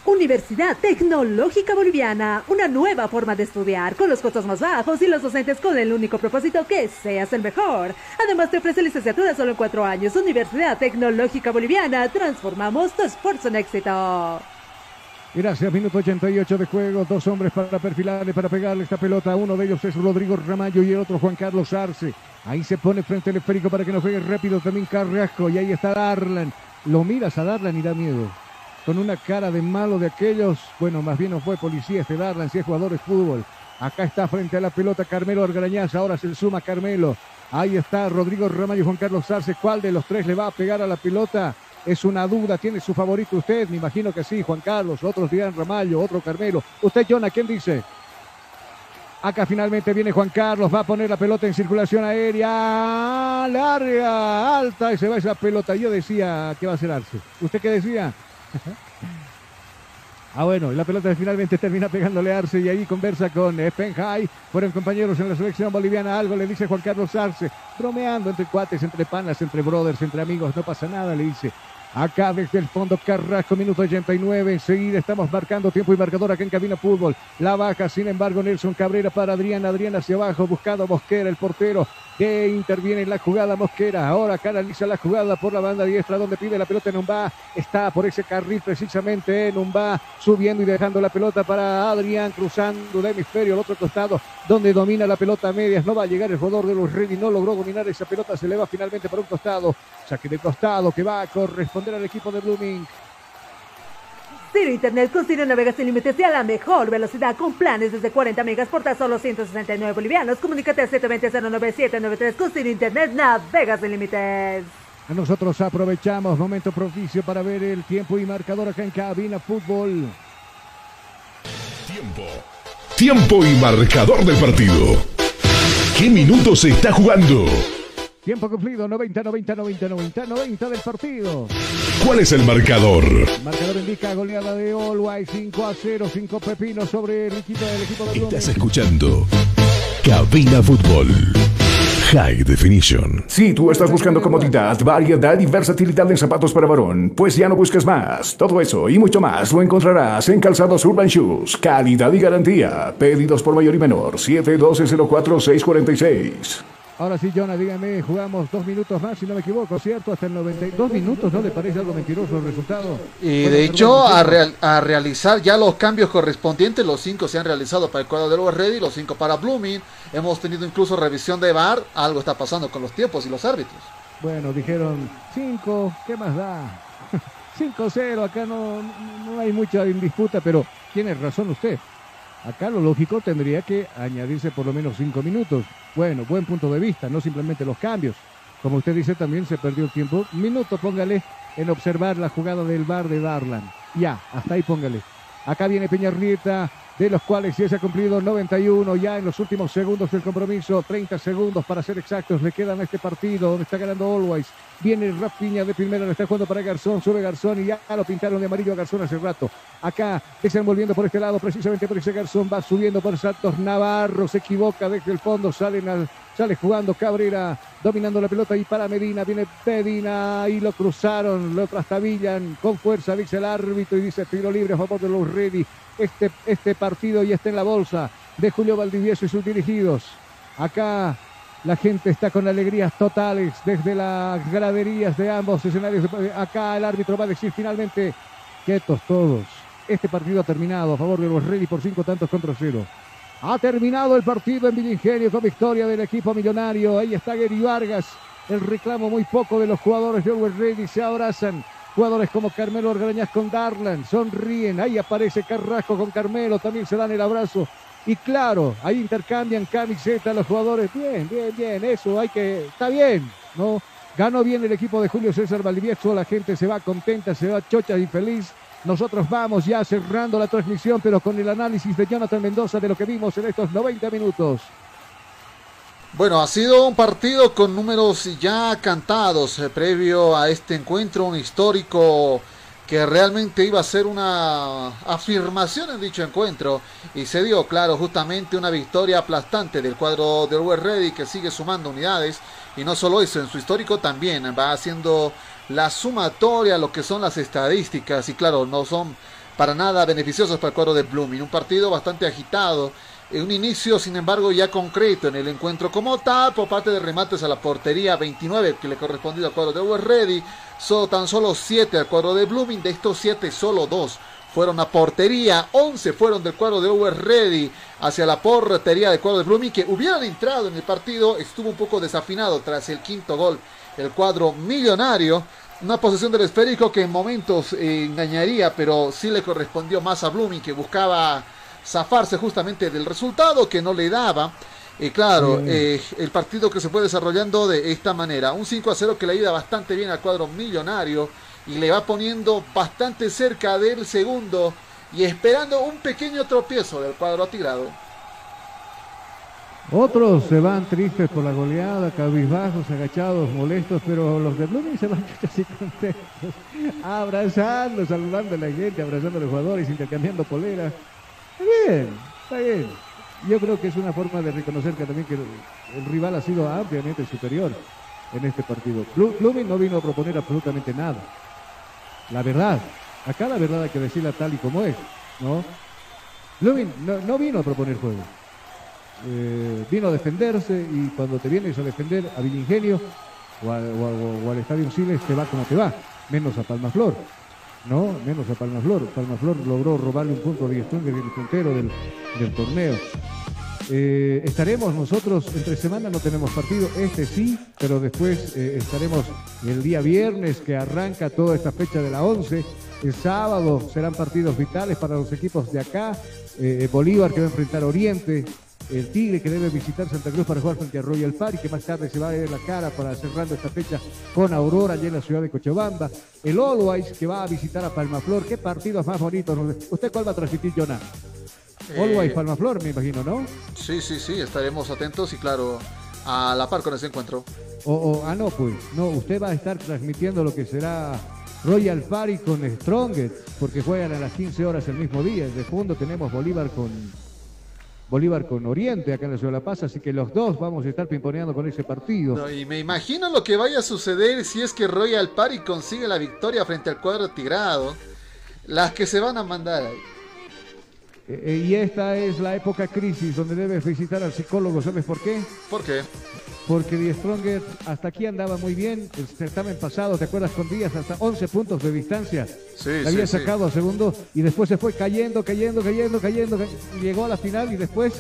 Universidad Tecnológica Boliviana, una nueva forma de estudiar con los costos más bajos y los docentes con el único propósito que seas el mejor. Además te ofrece licenciatura solo en cuatro años. Universidad Tecnológica Boliviana, transformamos tu esfuerzo en éxito. Gracias, minuto 88 de juego. Dos hombres para perfilarle, para pegarle esta pelota. Uno de ellos es Rodrigo Ramallo y el otro Juan Carlos Arce. Ahí se pone frente al esférico para que no juegue rápido también Carrasco. Y ahí está Darlan. Lo miras a Darlan y da miedo con una cara de malo de aquellos, bueno, más bien no fue policía este Darlan, si es jugador de fútbol. Acá está frente a la pelota Carmelo Argarañaz, ahora se suma Carmelo. Ahí está Rodrigo Ramallo y Juan Carlos Arce. ¿Cuál de los tres le va a pegar a la pelota? Es una duda. ¿Tiene su favorito usted? Me imagino que sí, Juan Carlos. Otros dirán Ramallo, otro Carmelo. Usted, Jonah, ¿quién dice? Acá finalmente viene Juan Carlos, va a poner la pelota en circulación aérea, larga, alta y se va esa pelota. Yo decía que va a ser Arce. ¿Usted qué decía? <laughs> Ah, bueno, y la pelota finalmente termina pegándole Arce y ahí conversa con Spenhai. Fueron compañeros en la selección boliviana. Algo le dice Juan Carlos Arce, bromeando entre cuates, entre panas, entre brothers, entre amigos. No pasa nada, le dice. Acá desde el fondo Carrasco, minuto 89. Enseguida estamos marcando tiempo y marcador acá en Cabina Fútbol. La baja, sin embargo, Nelson Cabrera para Adrián. Adrián hacia abajo, buscado Mosquera, el portero que interviene en la jugada Mosquera. Ahora canaliza la jugada por la banda diestra donde pide la pelota Numba. Está por ese carril precisamente en Numba subiendo y dejando la pelota para Adrián cruzando de hemisferio al otro costado donde domina la pelota a medias. No va a llegar el jugador de los Ready. No logró dominar esa pelota. Se eleva finalmente por un costado. Saque de costado que va a corresponder al equipo de Blooming. Ciro Internet con Ciro Navegas sin límites y a la mejor velocidad con planes desde 40 megas por tan solo 169 bolivianos. Comunícate al 720-09793 con Ciro Internet Navegas sin límites. Nosotros aprovechamos momento propicio para ver el tiempo y marcador acá en Cabina Fútbol. Tiempo. Tiempo y marcador del partido. ¿Qué minutos se está jugando? Tiempo cumplido, 90, 90, 90, 90, 90 del partido. ¿Cuál es el marcador? El marcador indica goleada de Olway 5 a 0, 5 pepinos sobre el equipo del equipo de Estás escuchando Cabina Fútbol. High Definition. Si tú estás buscando comodidad, variedad y versatilidad en zapatos para varón, pues ya no busques más. Todo eso y mucho más lo encontrarás en Calzados Urban Shoes. Calidad y garantía. Pedidos por mayor y menor. 712 04 646. Ahora sí, Jonah, dígame, jugamos dos minutos más, si no me equivoco, ¿cierto? Hasta el 92 minutos, ¿no le parece algo mentiroso el resultado? Y de hecho, a, a, realizar ya los cambios correspondientes, los cinco se han realizado para el cuadro de Lower Ready, los cinco para Blooming. Hemos tenido incluso revisión de VAR, algo está pasando con los tiempos y los árbitros. Bueno, dijeron cinco, ¿qué más da? <laughs> 5-0, acá no, no hay mucha disputa, pero tiene razón usted. Acá lo lógico tendría que añadirse por lo menos cinco minutos. Bueno, buen punto de vista, no simplemente los cambios. Como usted dice, también se perdió el tiempo. Minuto, póngale en observar la jugada del bar de Darlan. Ya, hasta ahí póngale. Acá viene Peñarrieta, de los cuales ya se ha cumplido 91 ya en los últimos segundos del compromiso, 30 segundos para ser exactos, le quedan a este partido donde está ganando Always. Viene Rapiña de primera, le está jugando para Garzón, sube Garzón y ya lo pintaron de amarillo a Garzón hace rato. Acá desenvolviendo por este lado, precisamente por ese Garzón, va subiendo por Santos Navarro, se equivoca desde el fondo, salen al, sale jugando Cabrera, dominando la pelota y para Medina, viene Medina y lo cruzaron, lo trastabillan con fuerza, dice el árbitro y dice tiro libre a favor de los Ready este, este partido ya está en la bolsa de Julio Valdivieso y sus dirigidos. Acá la gente está con alegrías totales desde las graderías de ambos escenarios. Acá el árbitro va a decir finalmente, quietos todos. Este partido ha terminado a favor de los Ready por cinco tantos contra cero. Ha terminado el partido en Villingenio con victoria del equipo millonario. Ahí está Gary Vargas. El reclamo muy poco de los jugadores de Always Ready se abrazan. Jugadores como Carmelo Orgañas con Darlan sonríen. Ahí aparece Carrasco con Carmelo, también se dan el abrazo. Y claro, ahí intercambian camiseta los jugadores. Bien, bien, bien, eso hay que. Está bien, ¿no? Ganó bien el equipo de Julio César Valdivieso. La gente se va contenta, se va chocha y feliz. Nosotros vamos ya cerrando la transmisión, pero con el análisis de Jonathan Mendoza de lo que vimos en estos 90 minutos. Bueno, ha sido un partido con números ya cantados eh, previo a este encuentro, un histórico que realmente iba a ser una afirmación en dicho encuentro. Y se dio, claro, justamente una victoria aplastante del cuadro del West Ready que sigue sumando unidades. Y no solo eso, en su histórico también va haciendo la sumatoria, lo que son las estadísticas. Y claro, no son para nada beneficiosos para el cuadro de Blooming, un partido bastante agitado un inicio, sin embargo, ya concreto en el encuentro como tal, por parte de remates a la portería 29 que le correspondió al cuadro de West Ready, solo, tan solo 7 al cuadro de Blooming, de estos 7 solo 2 fueron a portería, 11 fueron del cuadro de Over Ready hacia la portería del cuadro de Blooming que hubieran entrado en el partido, estuvo un poco desafinado tras el quinto gol, el cuadro millonario, una posesión del esférico que en momentos eh, engañaría, pero sí le correspondió más a Blooming que buscaba zafarse justamente del resultado que no le daba. Y claro, eh, el partido que se fue desarrollando de esta manera. Un 5 a 0 que le ayuda bastante bien al cuadro millonario y le va poniendo bastante cerca del segundo y esperando un pequeño tropiezo del cuadro tirado. Otros se van tristes por la goleada, cabizbajos, agachados, molestos, pero los de Blooming se van <laughs> casi contentos, abrazando, saludando a la gente, abrazando a los jugadores, intercambiando poleras. Está bien, está bien. Yo creo que es una forma de reconocer que también que el, rival ha sido ampliamente superior en este partido. Blooming no vino a proponer absolutamente nada. La verdad, acá la verdad hay que decirla tal y como es, ¿no? Blooming no, vino a proponer juego. Eh, vino a defenderse y cuando te vienes a defender a Villingenio o, o, al Estadio Siles te va como te va, menos a Palmaflor. ¿No? Menos a Palmaflor. Palmaflor logró robarle un punto a Díaz en el puntero del, torneo. Eh, estaremos nosotros entre semana, no tenemos partido, este sí, pero después eh, estaremos el día viernes que arranca toda esta fecha de la 11. El sábado serán partidos vitales para los equipos de acá. Eh, Bolívar que va a enfrentar Oriente, el Tigre que debe visitar Santa Cruz para jugar frente a Royal Party, que más tarde se va a ver la cara para cerrando esta fecha con Aurora allá en la ciudad de Cochabamba. El Always que va a visitar a Palmaflor. ¿Qué partidos más bonitos? ¿Usted cuál va a transmitir, Jonah? Eh, Always Palmaflor, me imagino, ¿no? Sí, sí, sí, estaremos atentos y claro, a la par con ese encuentro. O, ah, no, pues, no, usted va a estar transmitiendo lo que será Royal Party con Strongest, porque juegan a las 15 horas el mismo día. De fondo tenemos Bolívar con Bolívar con Oriente acá en la Ciudad de La Paz, así que los dos vamos a estar pimponeando con ese partido. y me imagino lo que vaya a suceder si es que Royal Party consigue la victoria frente al cuadro tigrado. Las que se van a mandar ahí. Eh, y esta es la época crisis donde debes visitar al psicólogo. ¿Sabes por qué? ¿Por qué? Porque Die Stronger hasta aquí andaba muy bien. El certamen pasado, ¿te acuerdas? Con días hasta 11 puntos de distancia. Sí, había sí, sacado a segundo y después se fue cayendo, cayendo, cayendo, cayendo. cay- Llegó a la final y después,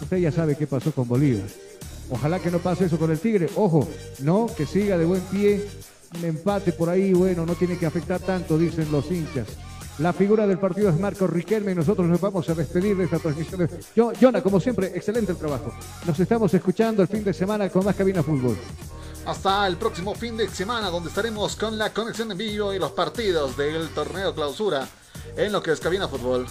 usted ya sabe qué pasó con Bolívar. Ojalá que no pase eso con el Tigre. Ojo, no, que siga de buen pie. Un empate por ahí, bueno, no tiene que afectar tanto, dicen los hinchas. La figura del partido es Marco Riquelme y nosotros nos vamos a despedir de esta transmisión. Yo, Jonah, como siempre, excelente el trabajo. Nos estamos escuchando el fin de semana con más Cabina Fútbol. Hasta el próximo fin de semana donde estaremos con la conexión en vivo y los partidos del torneo clausura en lo que es Cabina Fútbol.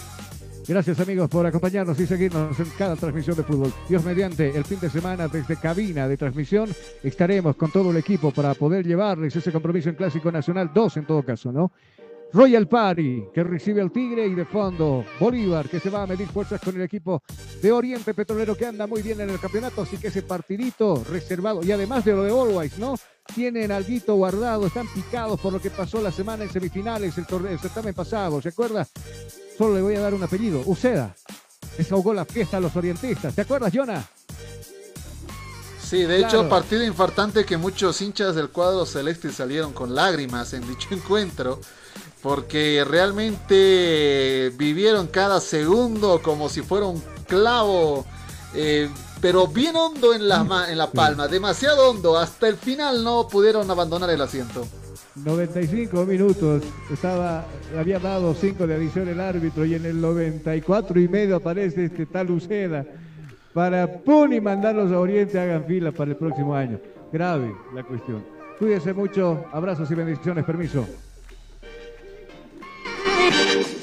Gracias amigos por acompañarnos y seguirnos en cada transmisión de fútbol. Dios mediante, el fin de semana desde cabina de transmisión estaremos con todo el equipo para poder llevarles ese compromiso en Clásico Nacional 2 en todo caso, ¿no? Royal Party, que recibe al Tigre y de fondo Bolívar, que se va a medir fuerzas con el equipo de Oriente Petrolero, que anda muy bien en el campeonato, así que ese partidito reservado, y además de lo de Always, ¿no? Tienen alguito guardado, están picados por lo que pasó la semana en semifinales, el, torneo, el certamen pasado, ¿se acuerda? Solo le voy a dar un apellido, Uceda. Desahogó la fiesta a los orientistas. ¿Te acuerdas, Jonah? Sí, de Claro. hecho, partido infartante que muchos hinchas del cuadro celeste salieron con lágrimas en dicho <laughs> encuentro, porque realmente vivieron cada segundo como si fuera un clavo, eh, pero bien hondo en la, en la palma, demasiado hondo, hasta el final no pudieron abandonar el asiento. 95 minutos. Estaba, había dado 5 de adición el árbitro y en el 94 y medio aparece este tal Uceda para pum y mandarlos a Oriente hagan fila para el próximo año. Grave la cuestión. Cuídense mucho. Abrazos y bendiciones. Permiso. thank you.